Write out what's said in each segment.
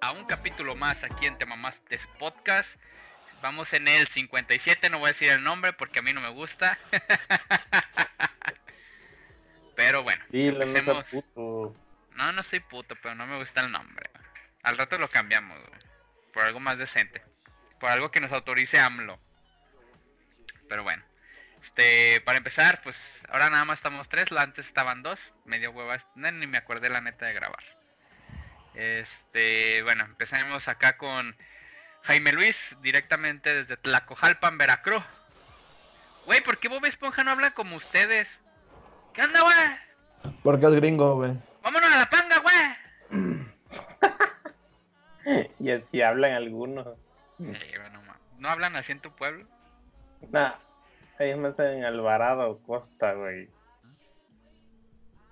a un capítulo más aquí en Te Mamaste Podcast. Vamos en el 57, no voy a decir el nombre porque a mí no me gusta. Pero bueno, Dile, no puto. No, no soy puto, pero no me gusta el nombre. Al rato lo cambiamos, güey. Por algo más decente. Por algo que nos autorice AMLO. Pero bueno. Este, para empezar, pues ahora nada más estamos tres. Antes estaban dos. Medio huevas. Ni me acordé la neta de grabar. Este, bueno, empezaremos acá con Jaime Luis, directamente desde Tlacojalpan, Veracruz. Güey, ¿por qué Bob Esponja no habla como ustedes? ¿Qué onda, güey? Porque es gringo, güey. Vámonos a la panga, güey. Y así hablan algunos. Bueno, ¿No hablan así en tu pueblo? Nah, ellos más en Alvarado Costa, güey.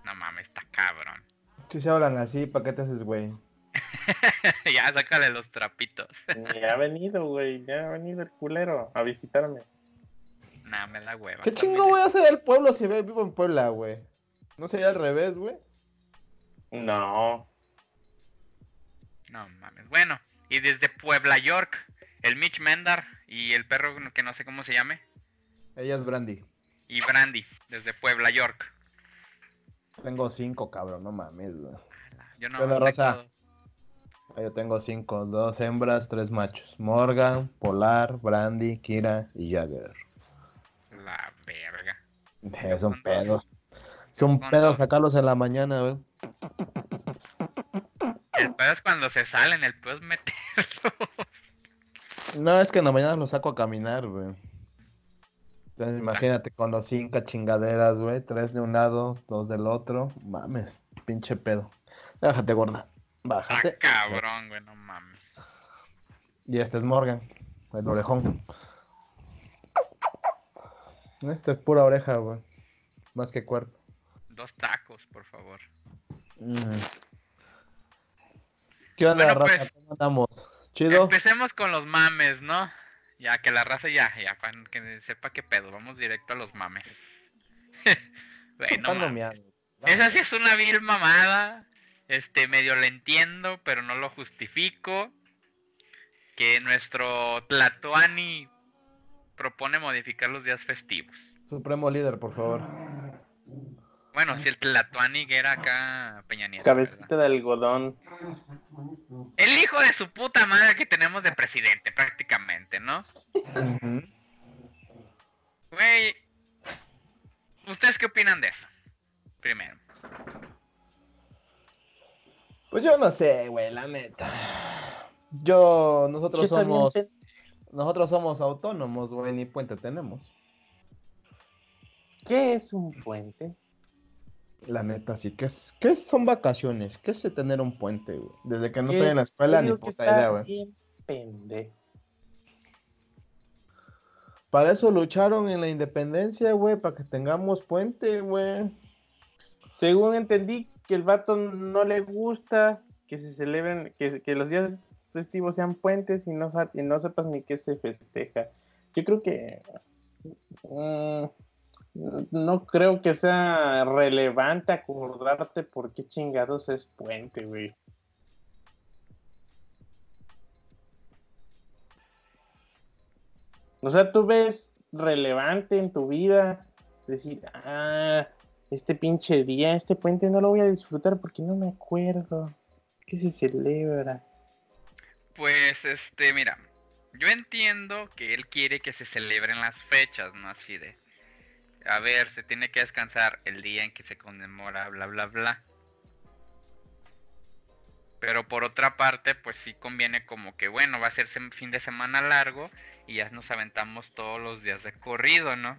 No mames, está cabrón. Si se hablan así, ¿para qué te haces, güey? ya, sácale los trapitos. Ni ha venido, güey. Ya ha venido el culero a visitarme. nah, me la hueva. ¿Qué También chingo voy a hacer el pueblo si vivo en Puebla, güey? ¿No sería al revés, güey? No. No mames. Bueno, y desde Puebla, York, el Mitch Mendar y el perro que no sé cómo se llame. Ella es Brandy. Y Brandy, desde Puebla, York. Tengo cinco, cabrón, no mames, güey. Yo no ¿Qué onda, hablé raza? todo. Yo tengo cinco, dos hembras, tres machos. Morgan, Polar, Brandy, Kira y Jagger. La verga. Es un pedo. Es un Con pedo dos. sacarlos en la mañana, güey. El pedo es cuando se salen, el pedo es meterlos. No, es que en la mañana los saco a caminar, güey. Entonces imagínate con los cinco chingaderas, güey. Tres de un lado, dos del otro. Mames, pinche pedo. Bájate, gorda. Ah, Bájate. cabrón, güey, no mames. Y este es Morgan, el orejón. Este es pura oreja, güey. Más que cuerpo. Dos tacos, por favor. Mm. ¿Qué onda, Bueno, raza? pues, ¿Cómo andamos? ¿Chido? Empecemos con los mames, ¿no? Ya que la raza ya, ya, para que sepa qué pedo, vamos directo a los mames. Güey, no Chupando mames. Esa sí es una vil mamada. Este, medio lo entiendo, pero no lo justifico. Que nuestro Tlatoani propone modificar los días festivos. Supremo líder, por favor. Bueno, si el Tlatoani era acá Peña Nieto. Cabecita de algodón. El hijo de su puta madre que tenemos de presidente, prácticamente, ¿no? Güey, ¿ustedes qué opinan de eso? Primero. Pues yo no sé, güey, la neta. Yo, nosotros somos, nosotros somos autónomos, güey, ni puente tenemos. ¿Qué es un puente? La neta, sí, ¿qué, es, qué son vacaciones? ¿Qué es tener un puente, güey? Desde que no estoy en la escuela, ni puta idea, güey. pendejo. Para eso lucharon en la independencia, güey, para que tengamos puente, güey. Según entendí que el vato no le gusta que se celebren, que, que los días festivos sean puentes y no, y no sepas ni qué se festeja. Yo creo que mm, no creo que sea relevante acordarte por qué chingados es puente, güey. O sea, tú ves relevante en tu vida decir, ah, este pinche día, este puente no lo voy a disfrutar porque no me acuerdo. ¿Qué se celebra? Pues, este, mira, yo entiendo que él quiere que se celebren las fechas, ¿no? Así de, a ver, se tiene que descansar el día en que se conmemora, bla, bla, bla. Pero por otra parte, pues sí conviene como que, bueno, va a ser fin de semana largo y ya nos aventamos todos los días de corrido, ¿no?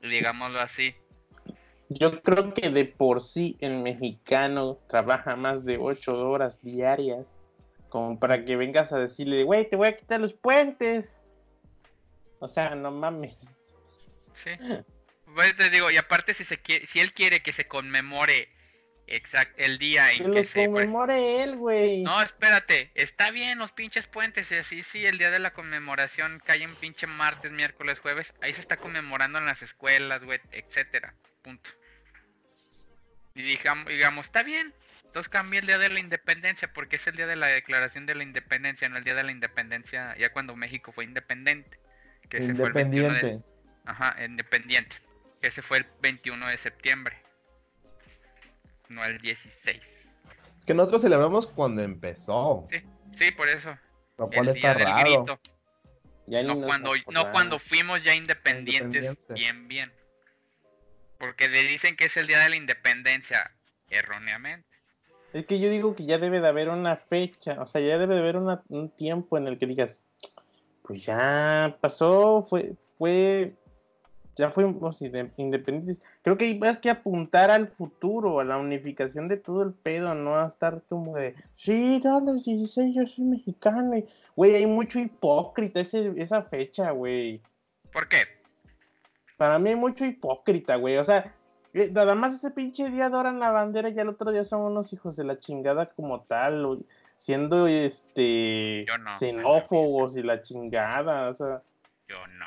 Digámoslo así. Yo creo que de por sí el mexicano trabaja más de ocho horas diarias como para que vengas a decirle, güey, te voy a quitar los puentes. O sea, no mames. Sí. Pues te digo, y aparte si se quiere, si él quiere que se conmemore Exacto, el día Que en que se... conmemore él, güey. No, espérate, está bien los pinches puentes, y así sí, el día de la conmemoración cae en pinche martes, miércoles, jueves, ahí se está conmemorando en las escuelas, güey, etcétera, punto. Y digamos, digamos, está bien, entonces cambia el día de la independencia, porque es el día de la declaración de la independencia, no el día de la independencia, ya cuando México fue independiente, que ese fue el 21 de, Independiente. Ajá, independiente, que ese fue el 21 de septiembre, no el 16. Que nosotros celebramos cuando empezó. Sí, sí, por eso. Lo cual el está día del raro. grito. Ya ni No cuando, no cuando fuimos ya independientes, Independiente. bien, bien. Porque le dicen que es el día de la independencia, erróneamente. Es que yo digo que ya debe de haber una fecha, o sea, ya debe de haber una- un tiempo en el que digas, pues ya pasó, fue, fue, ya fuimos inde- independientes. Creo que hay más que apuntar al futuro, a la unificación de todo el pedo, no a estar como de, sí, a los 16 yo soy mexicano. y, Güey, hay mucho hipócrita ese, esa fecha, güey. ¿Por qué? Para mí hay mucho hipócrita, güey. O sea, eh, nada más ese pinche día adoran la bandera y el otro día son unos hijos de la chingada como tal, siendo este Yo no. xenófobos y la chingada, o sea, Yo no.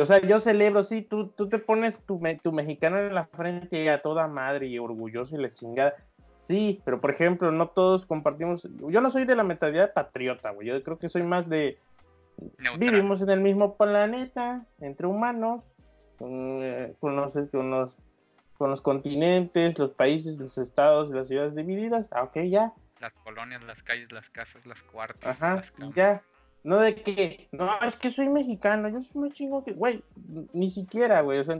O sea, yo celebro, sí, tú, tú te pones tu, me- tu mexicano en la frente y a toda madre y orgulloso y la chingada. Sí, pero por ejemplo, no todos compartimos. Yo no soy de la mentalidad patriota, güey. Yo creo que soy más de Neutral. Vivimos en el mismo planeta, entre humanos, con, eh, con los, con, los, con los continentes, los países, los estados las ciudades divididas. Ah, ok, ya. Las colonias, las calles, las casas, las cuartas. Ajá, las ya. No de que, no, es que soy mexicano, yo soy muy chingo que, güey, ni siquiera, güey, o sea,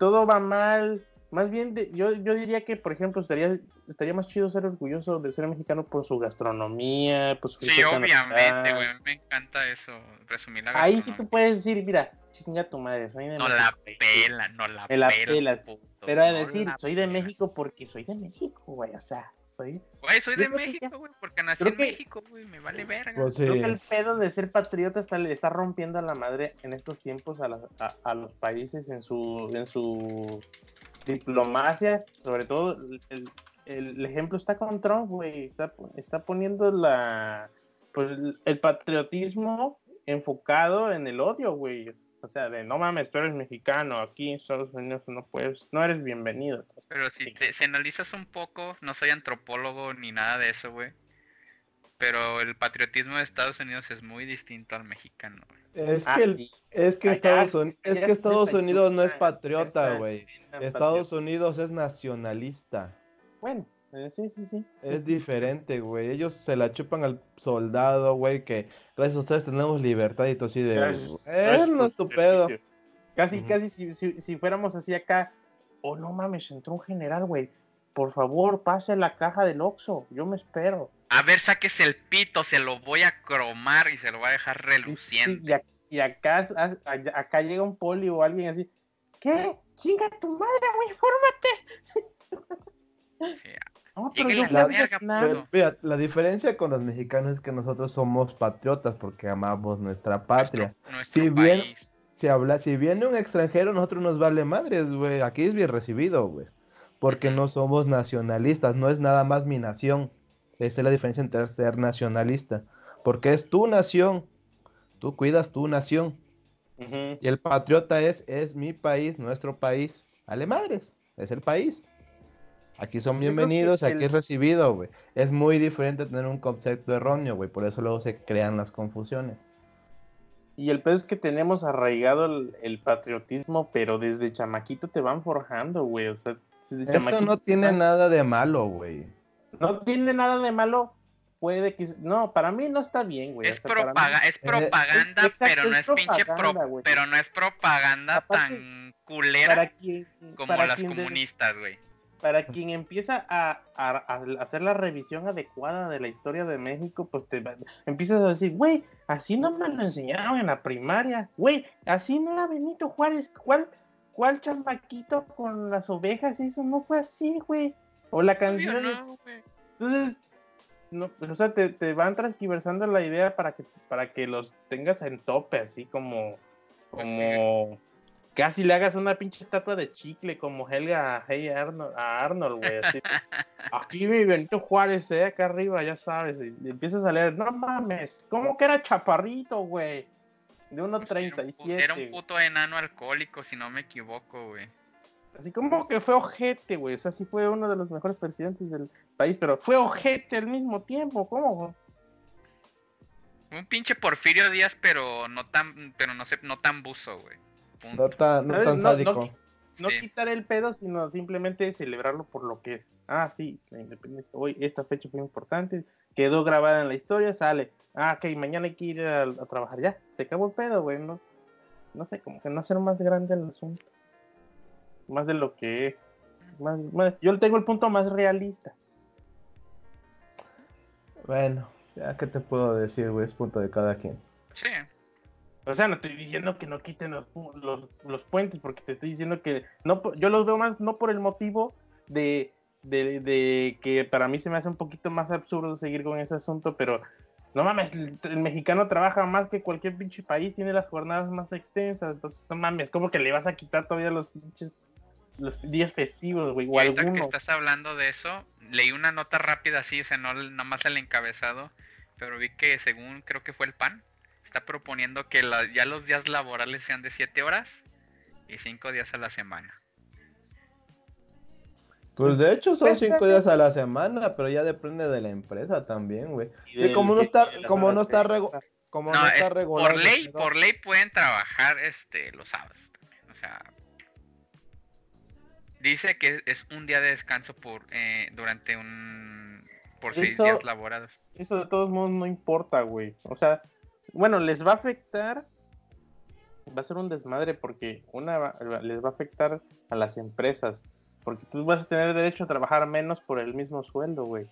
todo va mal. Más bien, de- yo, yo diría que, por ejemplo, estaría, estaría más chido ser orgulloso de ser mexicano por su gastronomía, por su Sí, obviamente, güey. Me encanta eso. Resumir la Ahí sí tú puedes decir, mira, chinga tu madre, soy de No la México". pela, no la Me la pela. pela, puto, Pero a no decir, la soy de pela. México porque soy de México, güey. O sea, soy. Güey, soy de México, güey, porque nací creo en que- México, güey. Me vale verga. Pues sí. Creo que el pedo de ser patriota está, le está rompiendo a la madre en estos tiempos a, las- a- a los países en su, en su diplomacia. Sobre todo, el, el- el ejemplo está con Trump, güey. Está, está poniendo la, pues, el- el patriotismo enfocado en el odio, güey. O sea, de no mames, tú eres mexicano, aquí en Estados Unidos no puedes, no eres bienvenido. Pero si, te, si analizas un poco, no soy antropólogo ni nada de eso, güey. Pero el patriotismo de Estados Unidos es muy distinto al mexicano. güey. Es Ah, que, el- sí. es que Allá- Estados, es que Estados Unidos no es patriota, güey. Estados. Unidos es nacionalista. Bueno, eh, sí, sí, sí. Es diferente, güey. Ellos se la chupan al soldado, güey, que gracias a ustedes tenemos libertad y todo así de... Gracias- no es. Casi, casi si, si, si fuéramos así acá, oh no mames, entró un general, güey. Por favor, pase la caja del Oxxo, yo me espero. A ver, saques el pito, se lo voy a cromar y se lo voy a dejar sí, reluciente. y ac- y acá, a- a- acá llega un poli o alguien así, ¿qué? Chinga tu madre, güey, fórmate. Sí, No, pero yo la verga, mira, la diferencia con los mexicanos es que nosotros somos patriotas porque amamos nuestra patria. Nuestro, nuestro Si bien- país. Si habla, si viene un extranjero, nosotros nos vale madres, güey. Aquí es bien recibido, güey. Porque no somos nacionalistas, no es nada más mi nación. Esa es la diferencia entre ser nacionalista. Porque es tu nación. Tú cuidas tu nación. Y el patriota es, es mi país, nuestro país. Vale madres, es el país. Aquí son bienvenidos, aquí es recibido, güey. Es muy diferente tener un concepto erróneo, güey. Por eso luego se crean las confusiones. Y el peor es que tenemos arraigado el, el patriotismo, pero desde chamaquito te van forjando, güey. O sea, desde Eso no tiene van- nada de malo, güey. No tiene nada de malo. Puede que. No, para mí no está bien, güey. Es, o sea, mí- es propaganda, pero no es pro- propaganda, güey. pero no es propaganda Aparte, tan culera para quien, como para las comunistas, güey. Para quien empieza a, a- a hacer la revisión adecuada de la historia de México, pues te empiezas a decir, güey, así no me lo enseñaron en la primaria, güey, así no era Benito Juárez, ¿cuál, cuál chamaquito con las ovejas? Eso no fue así, güey. O la canción. no. Entonces, no, o sea, te, te van transquiversando la idea para que, para que los tengas en tope, así como, como, casi le hagas una pinche estatua de chicle como Helga a, Hey Arnold, a Arnold, güey. así. Aquí mi Benito Juárez, eh, acá arriba, ya sabes. Y, empiezas a leer, no mames, ¿cómo que era chaparrito, güey? De Pues era, 1.37. era un puto enano alcohólico, si no me equivoco, güey. Así como que fue ojete, güey. O sea, sí fue uno de los mejores presidentes del país, pero fue ojete al mismo tiempo. ¿Cómo? Un pinche Porfirio Díaz, pero no tan, pero no sé, no tan buzo, güey. Punto. No tan, no ¿Sabes? tan No- no sádico. No Sí. quitar el pedo, sino simplemente celebrarlo por lo que es. Ah, sí, la independencia. Hoy esta fecha fue importante, quedó grabada en la historia, sale. Ah, ok, mañana hay que ir a, a trabajar. Ya, se acabó el pedo, güey. No, no sé, como que no hacer más grande el asunto. Más de lo que es. Más, más- yo tengo el punto más realista. Bueno, ya que te puedo decir, güey, es punto de cada quien. Sí. O sea, no estoy diciendo que no quiten los, los, los puentes, porque te estoy diciendo que no, yo los veo más no por el motivo de, de, de que para mí se me hace un poquito más absurdo seguir con ese asunto, pero no mames, el, el mexicano trabaja más que cualquier pinche país, tiene las jornadas más extensas, entonces no mames, como que le vas a quitar todavía los pinches los días festivos, güey, o ahorita que estás hablando de eso, leí una nota rápida así, o sea, no nomás el encabezado, pero vi que según creo que fue el PAN, está proponiendo que la- ya los días laborales sean de 7 horas y 5 días a la semana. Pues de hecho son Pues, cinco eh, días a la semana, pero ya depende de la empresa también, güey. Y como no está, como no está, regu- como No, no es está regulado. por ley, por ley pueden trabajar este los sábados. también, O sea, dice que es un día de descanso por eh, durante un por seis Eso- días laborados. Eso de todos modos no importa, güey. O sea, bueno, les va a afectar. Va a ser un desmadre porque una les va a afectar a las empresas. Porque tú vas a tener derecho a trabajar menos por el mismo sueldo, güey.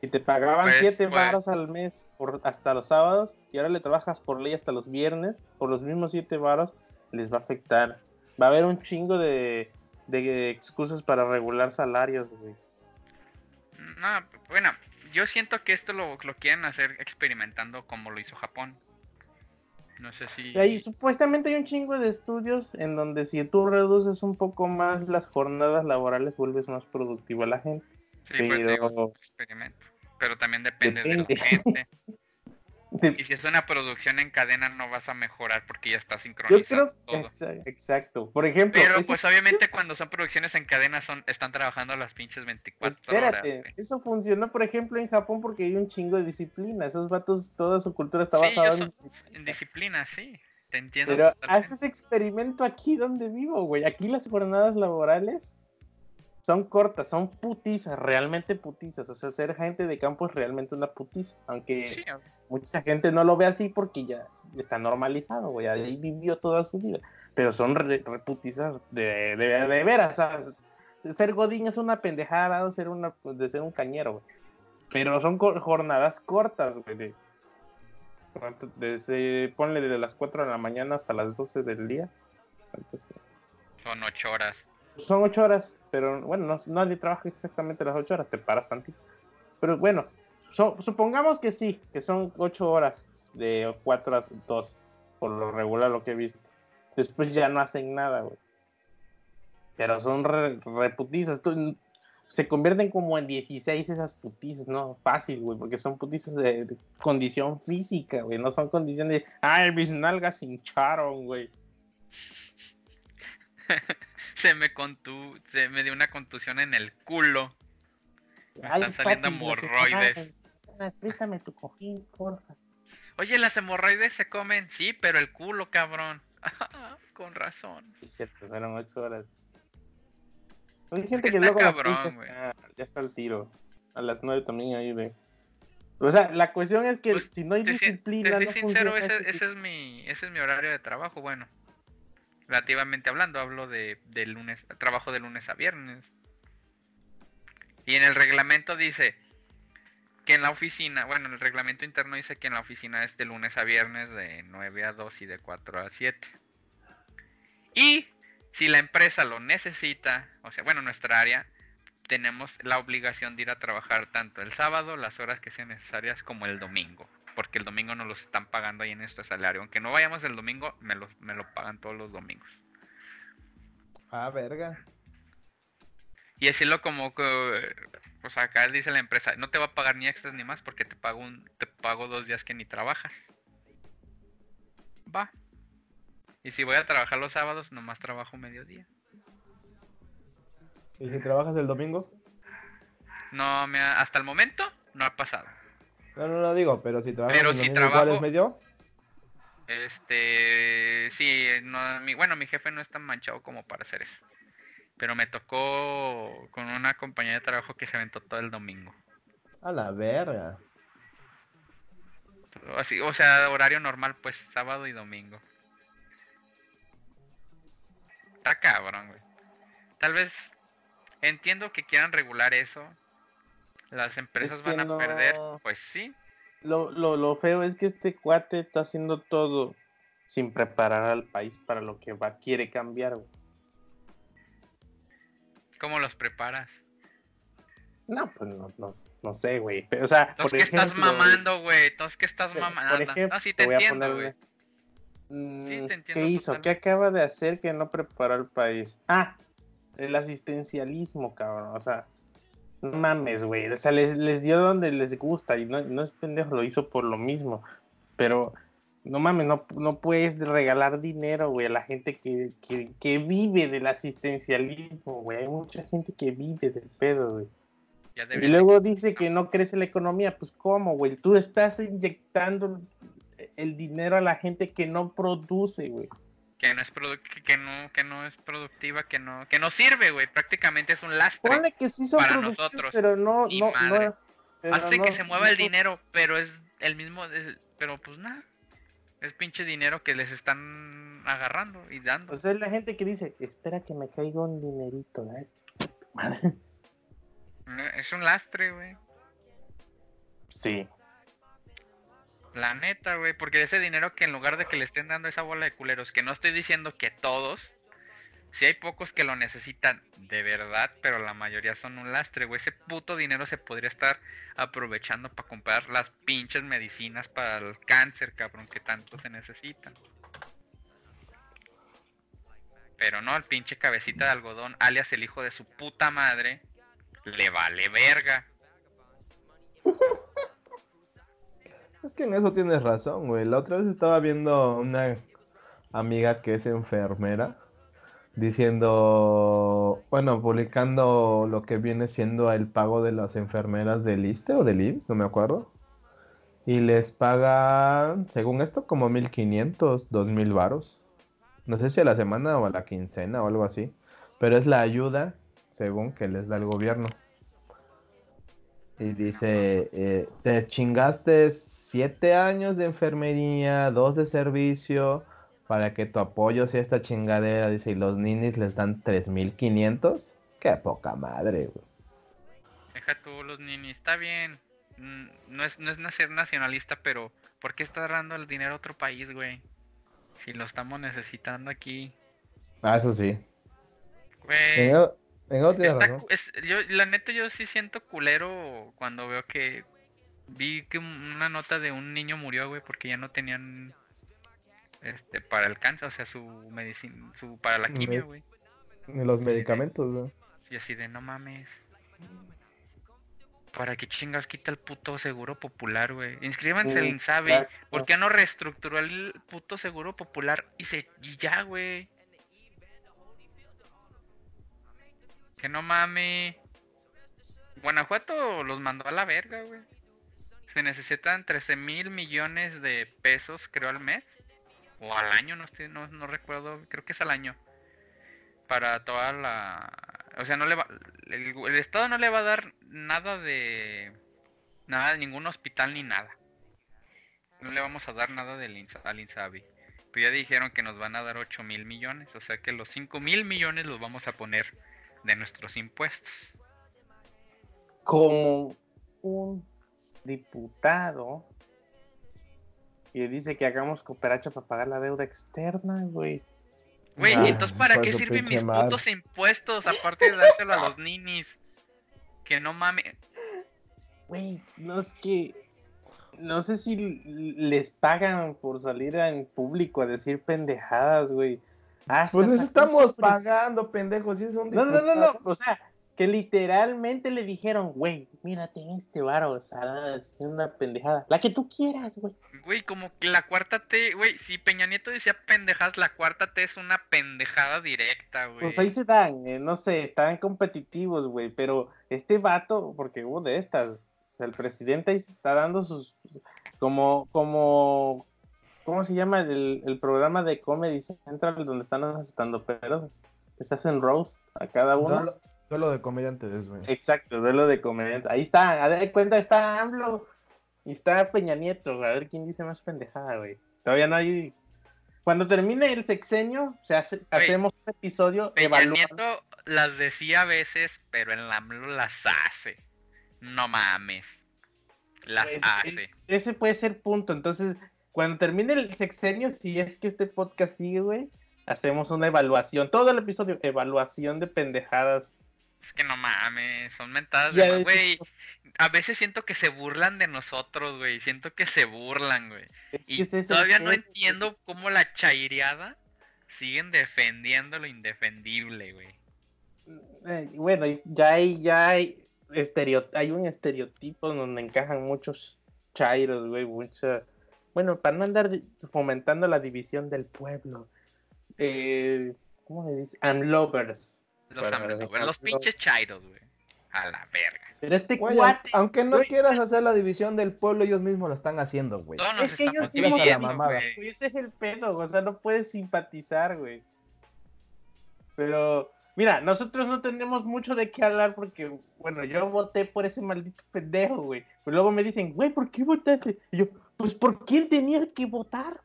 Y te pagaban Pues, 7 pues. varos al mes por, hasta los sábados y ahora le trabajas por ley hasta los viernes por los mismos 7 varos, les va a afectar. Va a haber un chingo de, de excusas para regular salarios, güey. No, bueno, yo siento que esto lo, lo quieren hacer experimentando como lo hizo Japón. No sé si... Y ahí supuestamente hay un chingo de estudios en donde si tú reduces un poco más las jornadas laborales vuelves más productivo a la gente. Sí, pues, te digo, es pero- experimento. Pero también depende de la gente. Y si es una producción en cadena no vas a mejorar porque ya está Yo sincronizado creo todo. exa- exacto. Por ejemplo, Pero pues obviamente cuando son producciones en cadena son están trabajando las pinches 24 horas. espérate, eso funcionó por ejemplo en Japón porque hay un chingo de disciplina. Esos vatos, toda su cultura está Sí, basada yo en En disciplina, sí. Te entiendo. Pero totalmente. haces experimento aquí donde vivo, güey. Aquí las jornadas laborales son cortas, son putizas, realmente putizas. O sea, ser gente de campo es realmente una putiza. Aunque Sí, mucha gente no lo ve así porque ya está normalizado, güey. Ahí vivió toda su vida. Pero son re, reputizas de, de, de veras. O sea, ser Godín es una pendejada de ser, una, de ser un cañero, güey. Pero son co- jornadas cortas, güey. De, desde, ponle desde las 4 de la mañana hasta las 12 del día. Entonces, son 8 horas. Son 8 horas, pero bueno, no, nadie trabaja exactamente las 8 horas, te paras tantito. Pero bueno, so- supongamos que sí, que son 8 horas de 4 a 2, por lo regular lo que he visto. Después ya no hacen nada, güey. Pero son re, reputizas. se convierten como en 16 esas putizas, ¿no? Fácil, güey, porque son putizas de, de condición física, güey. No son condiciones de, ay, mis nalgas hincharon, güey. Se me contu se me dio una contusión en el culo. Me Ay, están saliendo las hemorroides. hemorroides. Préstame tu cojín, porfa. Oye, las hemorroides se comen, sí, pero el culo, cabrón. Con razón. Sí, cierto, fueron ocho horas. Hay gente que luego a las cabrón, güey. ya, está, ya está al tiro. A las nueve también ahí de. O sea, la cuestión es que Pues, si no hay Te, si- te disciplina, soy no sincero, funciona ese, ese ese es mi ese es mi horario de trabajo, bueno. Relativamente hablando, hablo de, lunes, trabajo de lunes a viernes. Y en el reglamento dice que en la oficina, bueno, en el reglamento interno dice que en la oficina es de lunes a viernes de 9 a 2 y de 4 a 7. Y si la empresa lo necesita, o sea, bueno, nuestra área, tenemos la obligación de ir a trabajar tanto el sábado, las horas que sean necesarias, como el domingo. Porque el domingo nos los están pagando ahí en nuestro salario. Aunque no vayamos el domingo, me lo, me lo pagan todos los domingos. Ah, verga. Y decirlo como que, o sea, acá dice la empresa, no te va a pagar ni extras ni más porque te pago un, te pago dos días que ni trabajas. Va. Y si voy a trabajar los sábados, nomás trabajo mediodía. ¿Y si trabajas el domingo? No me ha- hasta el momento no ha pasado. No, no lo digo, pero si trabajas Pero el si domingo, ¿cuál trabajo- medio? Este, sí, no, mi, bueno, mi jefe no es tan manchado como para hacer eso. Pero me tocó con una compañía de trabajo que se aventó todo el domingo. A la verga. Así, o sea, horario normal, pues sábado y domingo. Está cabrón, güey. Tal vez entiendo que quieran regular eso. Las empresas que van a perder, pues sí. Lo, lo, lo feo es que este cuate está haciendo todo sin preparar al país para lo que va, quiere cambiar, güey. ¿Cómo los preparas? No, pues no, no, no sé, güey. Pero, o sea, por ¿qué estás mamando, güey? Entonces, ¿qué estás Por mamando? ejemplo, no, sí te entiendo, ponerle- güey. Mm, Sí, te ¿Qué entiendo hizo? ¿Qué acaba de hacer que no preparó al país? Ah, el asistencialismo, cabrón. O sea, no mames, güey. O sea, les, les dio donde les gusta y no, no es pendejo, lo hizo por lo mismo. Pero, no mames, no, no puedes regalar dinero, güey, a la gente que, que, que vive del asistencialismo, güey. Hay mucha gente que vive del pedo, güey. Y luego dice que no crece la economía. Pues, ¿cómo, güey? Tú estás inyectando el dinero a la gente que no produce, güey. Que no es que- no que no es productiva, que no que no sirve, güey. Prácticamente es un lastre. Ponle que sí son para nosotros. pero no, Y no, madre. no. pero Hace no- que se mueva el dinero, pero es el mismo es- pero pues nada. Es pinche dinero que les están agarrando y dando. Sea, es la gente que dice, espera que me caiga un dinerito, ¿eh? Madre. Es un lastre, güey. Sí. La neta, güey, porque ese dinero que en lugar de que le estén dando esa bola de culeros, que no estoy diciendo que todos, si hay pocos que lo necesitan de verdad, pero la mayoría son un lastre, güey. Ese puto dinero se podría estar aprovechando para comprar las pinches medicinas para el cáncer, cabrón, que tanto se necesitan. Pero no, el pinche cabecita de algodón, alias el hijo de su puta madre, le vale verga. Es que en eso tienes razón, güey. La otra vez estaba viendo una amiga que es enfermera diciendo, bueno, publicando lo que viene siendo el pago de las enfermeras del ISSSTE o del IMSS, no me acuerdo. Y les pagan, según esto, como 1500, 2000 varos. No sé si a la semana o a la quincena o algo así. Pero es la ayuda, según que les da el gobierno. Y dice, eh, te chingaste siete años de enfermería, dos de servicio, para que tu apoyo sea esta chingadera. Dice, y los ninis les dan 3.500. Qué poca madre, güey. Deja tú los ninis, está bien. Mm, No es, no es ser nacionalista, pero ¿por qué está dando el dinero a otro país, güey? Si lo estamos necesitando aquí. Ah, eso sí. Güey, en tienes está cu- es- yo, la neta, yo sí siento culero cuando veo que vi que un- una nota de un niño murió, güey, porque ya no tenían este para el cáncer, o sea, su medicina, su para la quimio, güey. Los medicamentos, güey. Y así de no mames. ¿Para qué chingas quita el puto seguro popular, güey? Inscríbanse Sí, Insabi. ¿Por qué no reestructuró el puto seguro popular y se y ya, güey? Que no mames. Guanajuato los mandó a la verga, güey. Se necesitan 13 mil millones de pesos, creo, al mes. O al año, no estoy, no, no recuerdo, creo que es al año. Para toda la... O sea, no le va... El, el Estado no le va a dar nada de... Nada ningún hospital ni nada. No le vamos a dar nada del Insa- al Insabi. Pero ya dijeron que nos van a dar 8 mil millones. O sea que los 5 mil millones los vamos a poner de nuestros impuestos. Como un diputado que dice que hagamos cooperacha para pagar la deuda externa, güey. Güey, Ah, ¿y entonces para qué sirven mis putos impuestos aparte de dárselo a los ninis? Que no mames. Güey, no es que. No sé si les pagan por salir en público a decir pendejadas, güey. Hasta Pues les estamos pagando, pendejos. Es un No, no, no, no. O sea, que literalmente le dijeron, güey, mírate en este varo, o sea, es una pendejada. La que tú quieras, güey. Güey, como que la cuarta T, güey, si Peña Nieto decía pendejadas, la cuarta T es una pendejada directa, güey. Pues ahí se dan, eh, no sé, están competitivos, güey, pero este vato, porque hubo de estas, o sea, el presidente ahí se está dando sus, como, como, ¿cómo se llama? El, el programa de Comedy Central donde están asustando pero les hacen roast a cada uno. Duelo, duelo de comediantes, güey. Exacto, duelo de comediantes. Ahí está, a ver, cuenta, está AMLO y está Peña Nieto, a ver quién dice más pendejada, güey. Todavía no hay... Cuando termine el sexenio, se hace, hacemos un episodio Peña evaluando. Nieto las decía a veces, pero el AMLO las hace. No mames. Las Pues, hace. Ese puede ser punto. Entonces, cuando termine el sexenio, si es que este podcast sigue, güey, hacemos una evaluación. Todo el episodio, evaluación de pendejadas. Es que no mames, son mentadas Ya de güey. A veces siento que se burlan de nosotros, güey. Siento que se burlan, güey. Es Y es todavía no entiendo cómo la chaireada siguen defendiendo lo indefendible, güey. Eh, bueno, ya hay, ya hay, hay un estereotipo donde encajan muchos chairos, güey, mucha... Bueno, para no andar fomentando la división del pueblo. Eh, ¿Cómo le dice? Unlovers. Los, Para- AMLO, güey, para- los pinches chairos, güey. A la verga. Pero este Güey, cuate... aunque no güey, quieras hacer la división del pueblo, ellos mismos lo están haciendo, güey. Todos nos Es que ellos mismos dividiendo, mamada. güey. Güey, Ese es el pedo, o sea, no puedes simpatizar, güey. Pero, mira, nosotros no tenemos mucho de qué hablar porque, bueno, yo voté por ese maldito pendejo, güey. Pero luego me dicen, güey, ¿por qué votaste? Y yo, pues, ¿por quién tenía que votar?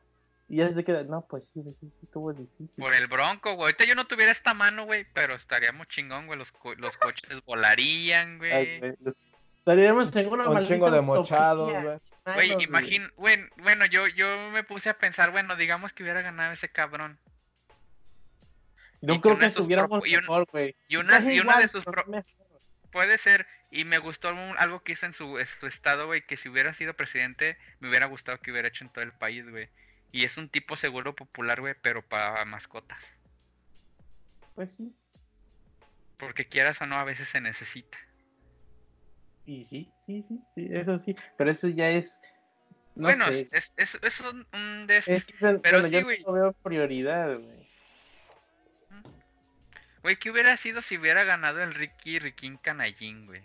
Y ya se te queda, no, pues sí, sí, sí, estuvo difícil. Por el bronco, güey. Ahorita yo no tuviera esta mano, güey, pero estaríamos chingón, güey. Los, co- los coches volarían, Ay, güey. los- Estaríamos en una Un chingo de mochados, güey. Güey, imagín, güey, bueno, yo, yo me puse a pensar, bueno, digamos que hubiera ganado ese cabrón. Yo y creo que de sus estuviéramos propu- y un- mejor, güey. y una- Quizás y una igual, de sus pero pro-. Puede ser, y me gustó un- algo que hizo en su, en su estado, güey, que si hubiera sido presidente, me hubiera gustado que hubiera hecho en todo el país, güey. Y es un tipo seguro popular, güey, pero para mascotas. Pues sí, Porque quieras o no, a veces se necesita. y sí, sí, sí, sí, eso sí. Pero eso ya es... No bueno, sé. es, es, es un, un des- Es que, bueno, Pero sí, güey. no veo prioridad, güey. Güey, ¿qué hubiera sido si hubiera ganado el Ricky Riquín Canallín, güey?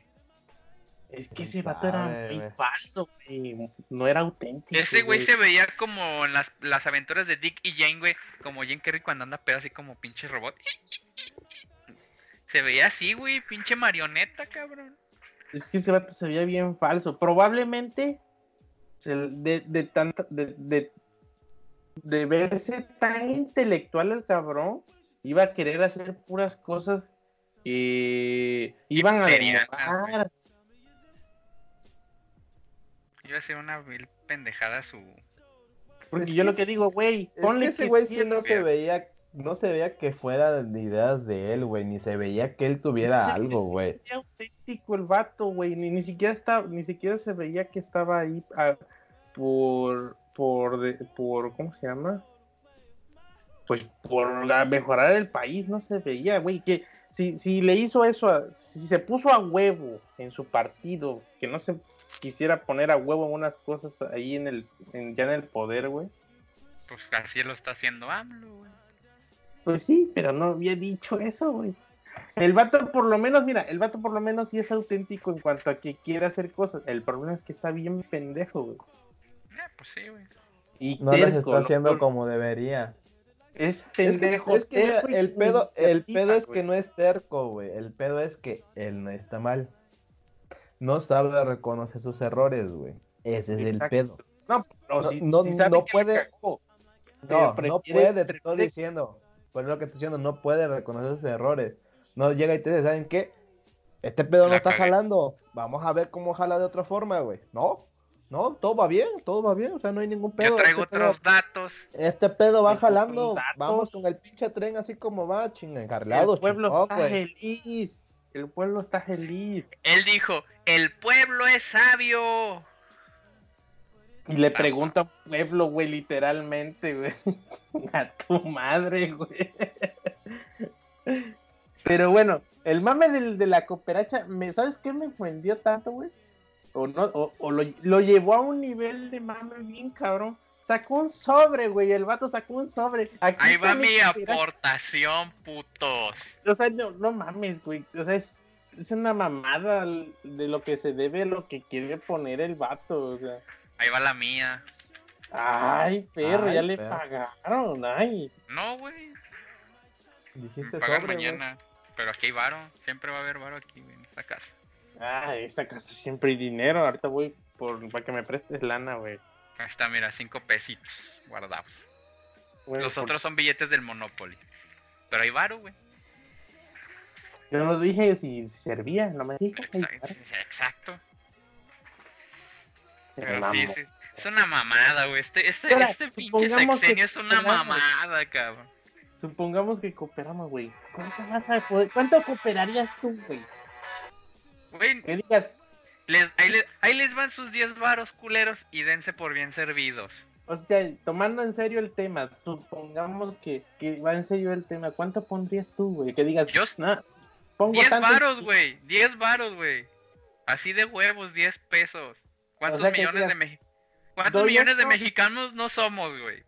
Es que ¿Quién ese vato era muy falso, güey. No era auténtico. Ese güey se veía como en las, las aventuras de Dick y Jane, güey. Como Jane Carrey cuando anda pedo así como pinche robot. Se veía así, güey, pinche marioneta, cabrón. Es que ese vato se veía bien falso. Probablemente de, de tanta. De, de, de verse tan intelectual el cabrón, iba a querer hacer puras cosas que iban a demorar. Iba a ser una pendejada su. Porque Es yo que lo es- que digo, güey, Es ponle que ese güey sí es no se veía, no se veía que fuera de ideas de él, güey, ni se veía que él tuviera algo, es güey. auténtico el vato, güey. Ni, ni siquiera estaba, ni siquiera se veía que estaba ahí ah, por, por, de- por, ¿cómo se llama? Pues por la- mejorar el país, no se veía, güey. Que si, si le hizo eso, a- si se puso a huevo en su partido, que no se quisiera poner a huevo unas cosas ahí en el, en- ya en el poder, güey. Pues así lo está haciendo AMLO, güey. Pues sí, pero no había dicho eso, güey. El vato por lo menos, mira, el vato por lo menos sí es auténtico en cuanto a que quiere hacer cosas. El problema es que está bien pendejo, güey. Ah, pues sí, güey. Y No las terco, está haciendo como debería. Es Es que, pendejo. es que terco el pedo, el pedo es güey. que no es terco, güey. El pedo es que él no está mal. No sabe reconocer sus errores, güey. Ese es el pedo. No, No- si- no- si no puede- No, no puede, te estoy diciendo. Por lo que estoy diciendo, no puede reconocer sus errores. No llega y te dice, ¿saben qué? Este pedo no está cagué. jalando. Vamos a ver cómo jala de otra forma, güey. No, no, todo va bien, todo va bien. O sea, no hay ningún pedo. Yo traigo este pedo- otros datos. Este pedo va Traigo jalando. Vamos con el pinche tren así como va, chinga, El encarlados. pueblo está feliz. El pueblo está feliz. Él dijo, el pueblo es sabio. Y le Ah, pregunta al pueblo, güey, literalmente, güey. A tu madre, güey. Pero bueno, el mame del, de la cooperacha, me, ¿sabes qué me ofendió tanto, güey? O, no, o, o lo, lo llevó a un nivel de mame bien cabrón. Sacó un sobre, güey. El vato sacó un sobre. Aquí Ahí está va mi aportación, putos. O sea, no, no mames, güey. O sea, es, es una mamada de lo que se debe a lo que quiere poner el vato. O sea, Ahí va la mía. ay, perro, Ay, ya le pagaron. Ay, No, güey. Dijiste Me pagan sobre, mañana. Pero aquí hay varo. Siempre va a haber varo aquí, güey, en esta casa. ah, esta casa siempre hay dinero. Ahorita voy por para que me prestes lana, güey. Ahí está, mira, cinco pesitos guardados. Los por- otros son billetes del Monopoly. Pero hay varo, güey. Yo no dije si servía, no me dijo. Exacto. Pero sí, sí. Es una mamada, güey. Este, este, Ahora, este pinche sexenio es una mamada, cabrón. Supongamos que cooperamos, güey. ¿Cuánto vas a poder- ¿Cuánto cooperarías tú, güey? Güey, Que digas, les- ahí, les, ahí les van sus 10 varos, culeros, y dense por bien servidos. o sea, tomando en serio el tema, supongamos que, que va en serio el tema, ¿cuánto pondrías tú, güey? Que digas, Yo- pongo 10 tanto- varos, güey. 10 varos, güey. Así de huevos, 10 pesos. ¿Cuántos O sea, que millones de mexicanos? ¿Cuántos millones de mexicanos no somos, güey?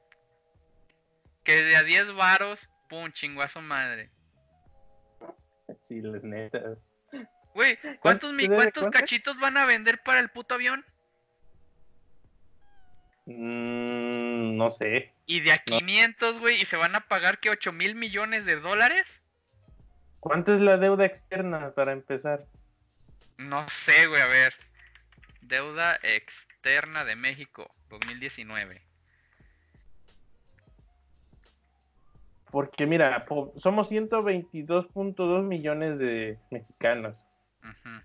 Que de a 10 varos, pum, chingó a su madre. Sí, la neta. Güey, ¿cuántos, cachitos van a vender para el puto avión? Mm, no sé. Y de a No. 500, güey, y se van a pagar que 8 mil millones de dólares. ¿Cuánto es la deuda externa para empezar? No sé, güey, a ver. Deuda externa de México, 2019. Porque mira, somos 122.2 millones de mexicanos. Ujú.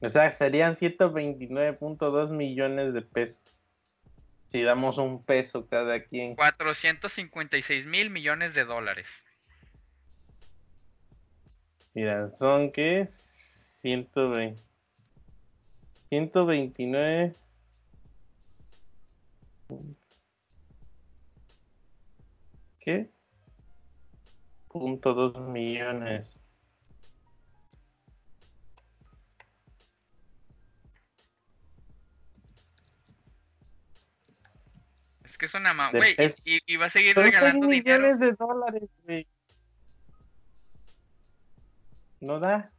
O sea, serían 129.2 millones de pesos. Si damos un peso cada quien. 456 mil millones de dólares. Mira, son que 120. 129. ¿Qué? Punto dos millones. Que es una ma... De Güey, y, va a seguir Pero regalando dinero. millones de dólares, güey. No da.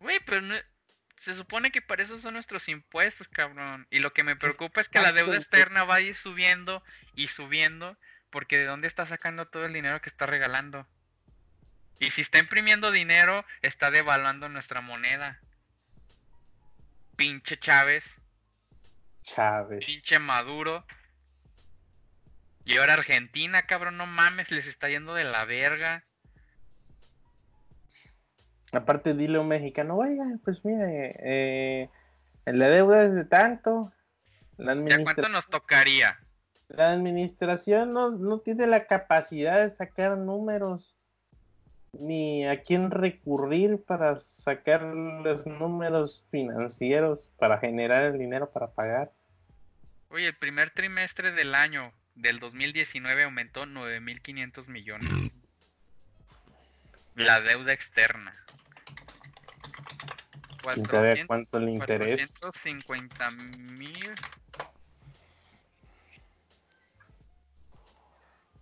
Güey, pero no... Se supone que para eso son nuestros impuestos, cabrón. Y lo que me preocupa es que la deuda externa va a ir subiendo y subiendo. Porque ¿de dónde está sacando todo el dinero que está regalando? Y si está imprimiendo dinero, está devaluando nuestra moneda. Pinche Chávez, Chávez. pinche Maduro. Y ahora Argentina, cabrón, no mames, les está yendo de la verga. Aparte, dile a un mexicano, oiga, pues mire, eh, la deuda es de tanto. La, ¿Ya administra- cuánto nos tocaría? la administración no, no tiene la capacidad de sacar números, ni a quién recurrir para sacar los números financieros, para generar el dinero para pagar. Oye, el primer trimestre del año del 2019 aumentó 9.500 millones. La deuda externa. ¿Quién sabe a 400 cuánto le interesa? 450 mil.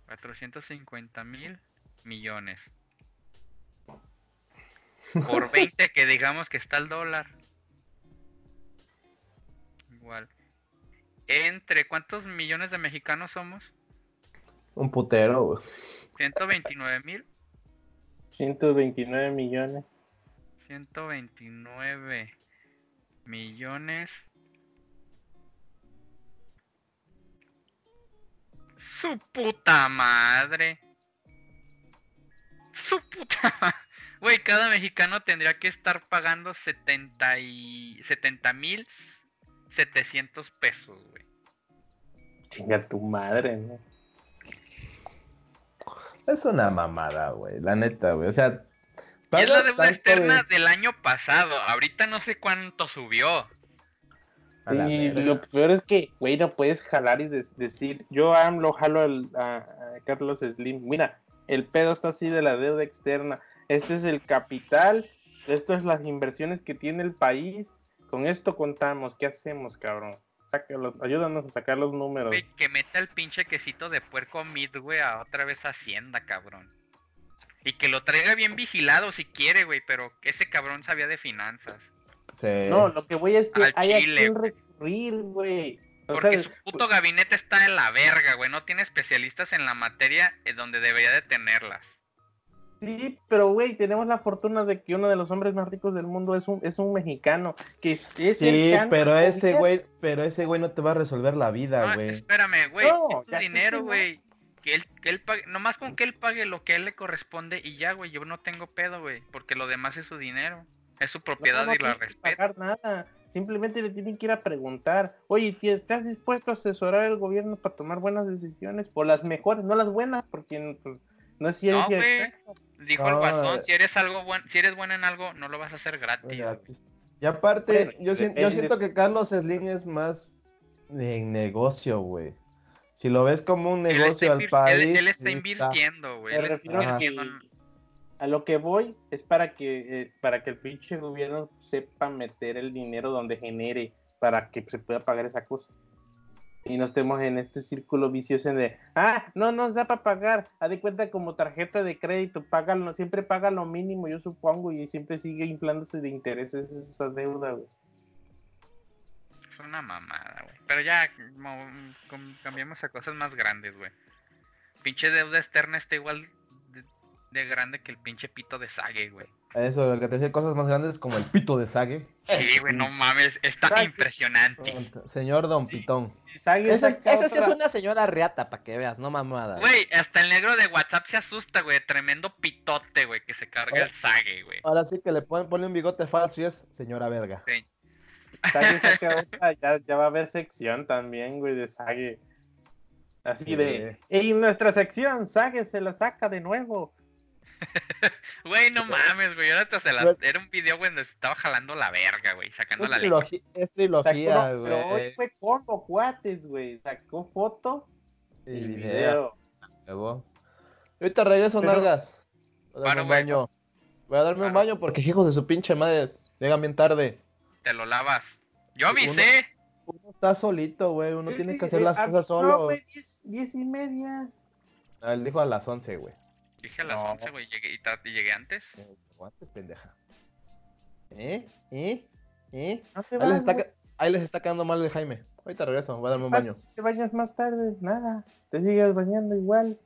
450 mil millones. Por 20 que digamos que está el dólar. Igual. ¿Entre cuántos millones de mexicanos somos? Un putero, güey. 129 mil. 129 millones. 129 millones. Su puta madre. Su puta madre. Güey, cada mexicano tendría que estar pagando 70 y 70 mil 700 pesos, güey. Chinga tu madre, ¿no? Es una mamada, güey, la neta, güey. O sea, es la deuda tanto, externa güey, del año pasado. Ahorita no sé cuánto subió. Y lo peor es que, güey, no puedes jalar y decir, yo AMLO jalo al- a, a Carlos Slim. Mira, el pedo está así de la deuda externa. Este es el capital, esto es las inversiones que tiene el país. Con esto contamos, ¿qué hacemos, cabrón? Sácalos, ayúdanos a sacar los números. Que meta el pinche quesito de puerco mid, güey, a otra vez a Hacienda, cabrón. Y que lo traiga bien vigilado si quiere, güey, pero que ese cabrón sabía de finanzas. Sí. No, lo que voy es que Al hay a chile, quien güey. recurrir, güey. Porque sea, su puto gabinete está en la verga, güey. No tiene especialistas en la materia en donde debería de tenerlas. Sí, pero güey, tenemos la fortuna de que uno de los hombres más ricos del mundo es un, es un mexicano. Que es Sí, pero ese güey, pero ese güey no te va a resolver la vida, Ah, güey. espérame, güey. No, es tu dinero, no. güey. Que él, que él pague, nomás con que él pague lo que a él le corresponde y ya, güey. Yo no tengo pedo, güey. Porque lo demás es su dinero. Es su No, propiedad no y la respeto. pagar nada. Simplemente le tienen que ir a preguntar, oye, ¿te- ¿estás dispuesto a asesorar al gobierno para tomar buenas decisiones? O las mejores, no las buenas, porque pues, no es No, ciencia güey. exacta. Dijo el No, guasón, eh. si eres algo bueno, si eres bueno en algo, no lo vas a hacer gratis. Y aparte, Bueno, yo, siento si- que Carlos Slim es más en negocio, güey. Si lo ves como un negocio al país. él- él está invirtiendo, güey. A lo que voy es para que eh, para que el pinche gobierno sepa meter el dinero donde genere para que se pueda pagar esa cosa. Y no estemos en este círculo vicioso de, ah, no nos da para pagar. Haz de cuenta como tarjeta de crédito, paga lo- siempre paga lo mínimo, yo supongo, y siempre sigue inflándose de intereses esa deuda, güey. Es una mamada, güey. Pero ya, cambiemos a cosas más grandes, güey. Pinche deuda externa está igual de, de grande que el pinche pito de Sage, güey. Eso, el que te decía cosas más grandes como el pito de Sage. Sí, güey, no mames, está Sage. impresionante. Señor Don Pitón. Sage Esa, esa sí es una señora reata, para que veas, no mamada. Güey, hasta el negro de WhatsApp se asusta, güey. Tremendo pitote, güey, que se carga el Sage, güey. Ahora sí que le ponen, pone un bigote falso y es señora verga. Sí. Sage saca otra, ya, ya va a haber sección también, güey, de Sage. Así Sí. de, en nuestra sección, Sage se la saca de nuevo. Güey, no mames, güey. Ahora hasta se la- Güey. Era un video, güey, donde se estaba jalando la verga, güey. Sacando Es la lengua. trilogía, es trilogía, pero hoy güey. fue combo, cuates, güey. Sacó foto y, Y video. video. Huevo. Ahorita regreso, Pero- nalgas. Voy a darme Paro, un güey. baño. Voy a darme un baño porque hijos de su pinche madre llegan bien tarde. Te lo lavas. Yo Uno- avisé. Uno está solito, güey. Uno tiene que hacer las cosas solo. güey, diez, diez y media. Ah, Él dijo a las 11, güey. Dije a las No. 11, güey. Llegué, y, y llegué antes. Eh, Aguante, pendeja. ¿Eh? ¿Eh? ¿Eh? No te Ahí les, está, ahí les está quedando mal el Jaime. Ahorita regreso, voy a darme un baño. Si te bañas más tarde, nada. Te sigues bañando igual.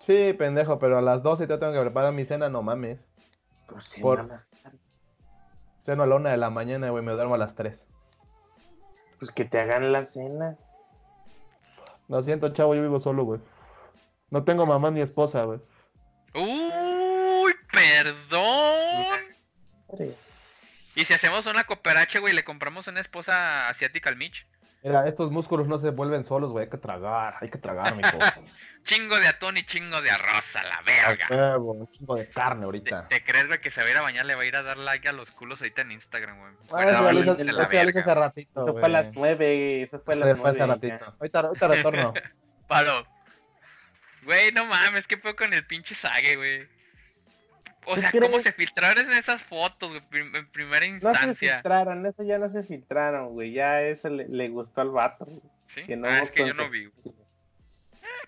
Sí, pendejo, pero a las 12 te tengo que preparar mi cena, no mames. Pues sí, Por- más tarde. Ceno a la una de la mañana, güey, me duermo a las 3. Pues que te hagan la cena. Lo siento, chavo, yo vivo solo, güey. No tengo mamá ni esposa, güey. Uy, perdón. Y si hacemos una cooperacha, güey, le compramos una esposa asiática al Mitch. Mira, estos músculos no se vuelven solos, güey. Hay que tragar, hay que tragar, mijo. Chingo de atún y chingo de arroz a la verga. Huevo, un chingo de carne ¿Te, ahorita. te crees, güey, que se va a ir a bañar? Le va a ir a dar like a los culos ahorita en Instagram, güey. Ah, eso eso hace ratito, Eso fue a las nueve. Eso fue a Eso las fue hace nueve. ratito. ahorita retorno. Palo. Güey, no mames, ¿qué fue con el pinche Sage, güey? O ¿Tú sea, ¿cómo se filtraron esas fotos, güey, en primera No se instancia? filtraron, eso ya no se filtraron, güey. Ya eso le, le gustó al vato. güey. ¿Sí? que no ah, es que yo no vi. güey.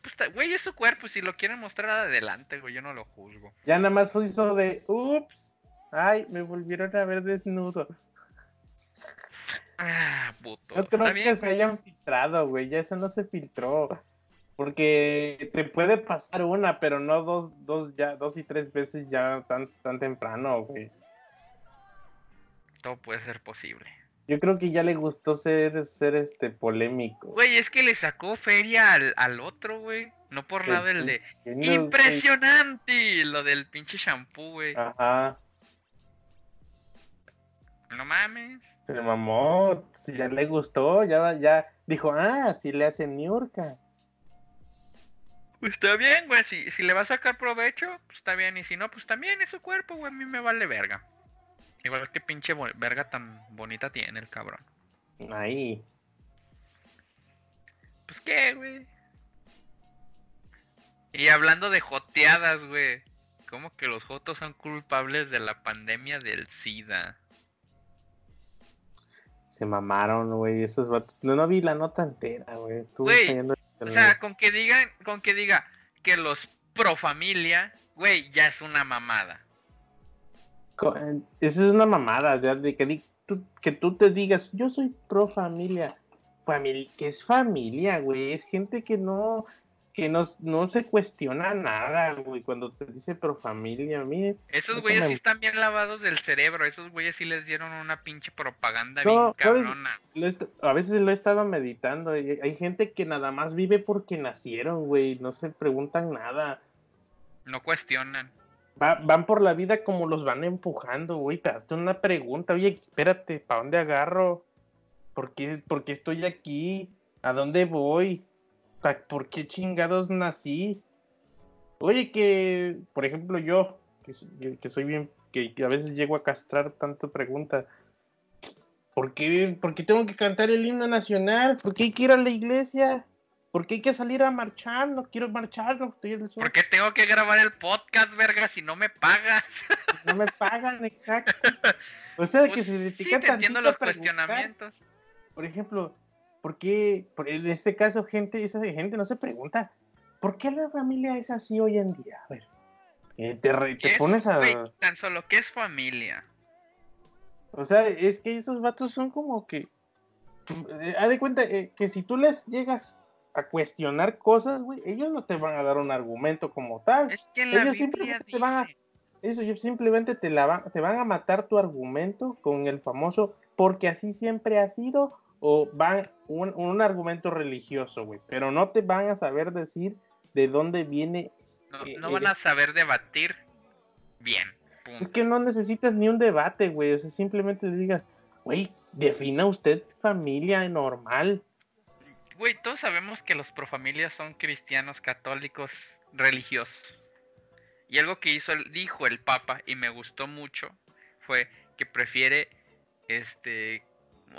Pues, está- güey, es su cuerpo, si lo quieren mostrar adelante, güey, yo no lo juzgo. Ya nada más fue eso de, ups, ay, me volvieron a ver desnudo. Ah, puto. No creo que se hayan filtrado, güey. Ya eso no se filtró. Porque te puede pasar una, pero no dos, dos, ya, dos y tres veces ya tan, tan temprano, güey. todo puede ser posible. Yo creo que ya le gustó ser, ser este polémico. Güey, es que le sacó feria al, al otro, güey. No por nada el de güey. impresionante, lo del pinche shampoo, güey. Ajá. No mames. Se mamó. Si ya le gustó, ya, ya dijo, ah, si le hacen Niurka. Pues está bien, güey. Si, si le va a sacar provecho, pues está bien. Y si no, pues también es su cuerpo, güey. A mí me vale verga. Igual que pinche verga tan bonita tiene el cabrón. Ahí. Pues qué, güey. Y hablando de joteadas, güey. ¿Cómo que los jotos son culpables de la pandemia del SIDA? Se mamaron, güey, esos vatos. No, no vi la nota entera, güey. Estuve cayendo O sea, con que digan, con que diga que los pro familia, güey, ya es una mamada. Eso es una mamada, ya de que, que tú te digas, yo soy pro familia. Familia, que es familia, güey? Es gente que no, que no, no se cuestiona nada, güey, cuando te dice pro familia. Mí, Esos Eso güeyes me- sí están bien lavados del cerebro, esos güeyes sí les dieron una pinche propaganda No, bien cabrona. a veces lo estaba meditando. hay gente que nada más vive porque nacieron, güey, no se preguntan nada. No cuestionan. Va- van por la vida como los van empujando, güey. Pero hazte una pregunta, oye, espérate, ¿para dónde agarro? ¿Por qué, por qué estoy aquí? ¿A dónde voy? ¿Por qué chingados nací? Oye, que, por ejemplo, yo, que, soy- que- soy bien, que, que a veces llego a castrar tanta pregunta. ¿Por qué, por qué tengo que cantar el himno nacional? ¿Por qué hay que ir a la iglesia? ¿Por qué hay que salir a marchar? No quiero marchar, no estoy en el sol. ¿Por qué tengo que grabar el podcast, verga, si no me pagas? No me pagan, exacto. O sea, que se sí, dedican te entiendo los preguntar. cuestionamientos. Por ejemplo, ¿por qué, en este caso, gente, esa gente no se pregunta, ¿por qué la familia es así hoy en día? A ver, eh, te, re- te ¿Qué es, pones a... tan solo, ¿qué es familia? O sea, es que esos vatos son como que... eh, haz de cuenta eh, que si tú les llegas a cuestionar cosas, güey, ellos no te van a dar un argumento como tal. Es que la Ellos simplemente dice... van a- Eso, ellos simplemente te, la te van a matar tu argumento con el famoso porque así siempre ha sido o van un, un argumento religioso, güey. Pero no te van a saber decir de dónde viene. No, eh, no van a saber debatir bien. punto. Es que no necesitas ni un debate, güey. O sea, simplemente digas, güey, defina usted familia normal. Güey, todos sabemos que los profamilias son cristianos católicos religiosos. Y algo que hizo el, dijo el Papa y me gustó mucho fue que prefiere este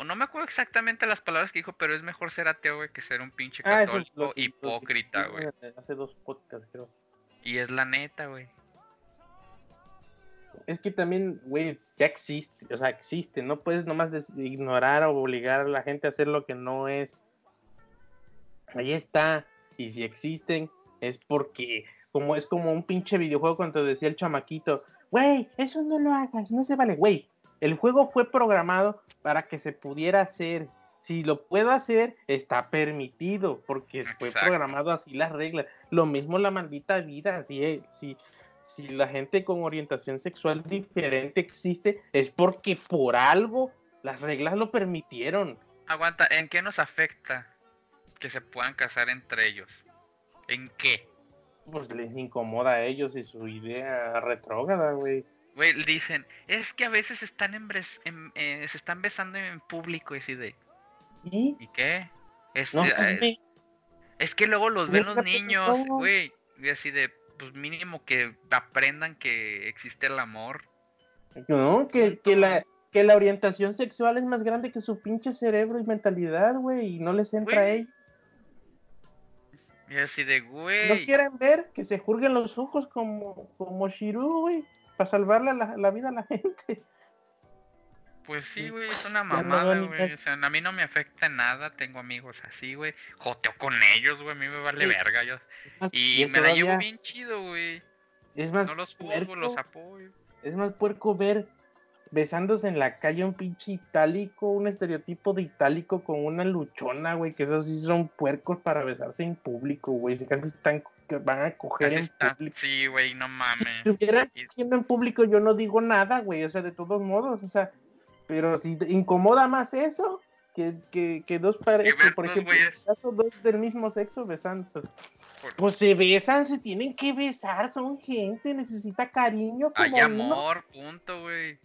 no me acuerdo exactamente las palabras que dijo, pero es mejor ser ateo, güey, que ser un pinche Ah, es católico hipócrita, güey. Hace dos podcasts, creo. Y es la neta, güey. Es que también, güey, ya existe, o sea, existe, no puedes nomás ignorar o obligar a la gente a hacer lo que no es. Ahí está, y si existen, es porque, como es como un pinche videojuego cuando decía el chamaquito, güey, eso no lo hagas, no se vale, güey. El juego fue programado para que se pudiera hacer. Si lo puedo hacer, está permitido, porque fue programado así las reglas. Lo mismo la maldita vida, si, si, si la gente con orientación sexual diferente existe, es porque por algo las reglas lo permitieron. Aguanta, ¿en qué nos afecta que se puedan casar entre ellos? ¿En qué? Pues les incomoda a ellos y su idea retrógrada, güey. Güey, dicen, es que a veces están en bres- en- eh, se están besando en público y así de, ¿Y? ¿y qué? Es, No, eh, mames, es que luego los ven los te niños, güey, y así de, pues mínimo que aprendan que existe el amor. no, que, que la, que la orientación sexual es más grande que su pinche cerebro y mentalidad, güey, y no les entra a ellos. Y así de, No güey, quieren ver que se jurguen los ojos como, como Shiru, güey, para salvarle la, la vida a la gente. pues sí, güey, es una mamada, güey. O sea, a mí no me afecta en nada, tengo amigos así, güey. Joteo con ellos, güey, a mí me vale Sí. verga. Yo... Más, Y me la llevo todavía- bien chido, güey. Es más, No los juzgo, puerco, los apoyo. es más puerco ver besándose en la calle un pinche itálico, un estereotipo de itálico con una luchona, güey, que esos sí son puercos para besarse en público, güey, se casi están, que van a coger en público. Sí, güey, no Si mames. estuvieran Y- cogiendo en público yo no digo nada, güey, o sea, de todos modos, o sea, pero si te incomoda más eso que, que, que dos parejas, por ejemplo, en güeyes. el caso dos del mismo sexo besándose. Pues se besan, se tienen que besar, son gente, necesita cariño como Hay uno. amor, punto, güey.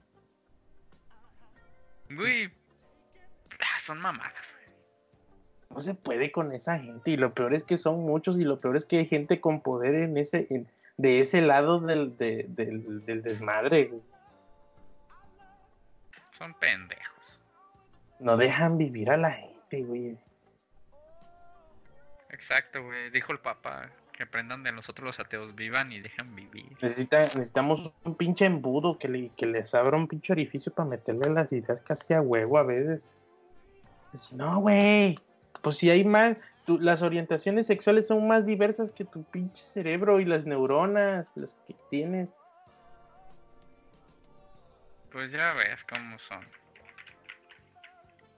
Güey. ah, Son mamadas. No se puede con esa gente. Y lo peor es que son muchos y lo peor es que hay gente con poder en ese, en- de ese lado del, de- del, del desmadre. güey. Son pendejos. No dejan vivir a la gente, güey. Exacto, güey. Dijo el Papa que aprendan de nosotros los ateos, vivan y dejan vivir. Necesita, necesitamos un pinche embudo que, le, que les abra un pinche orificio para meterle las ideas casi a huevo a veces. No, güey. Pues si hay más, tu- las orientaciones sexuales son más diversas que tu pinche cerebro y las neuronas, las que tienes. Pues ya ves cómo son.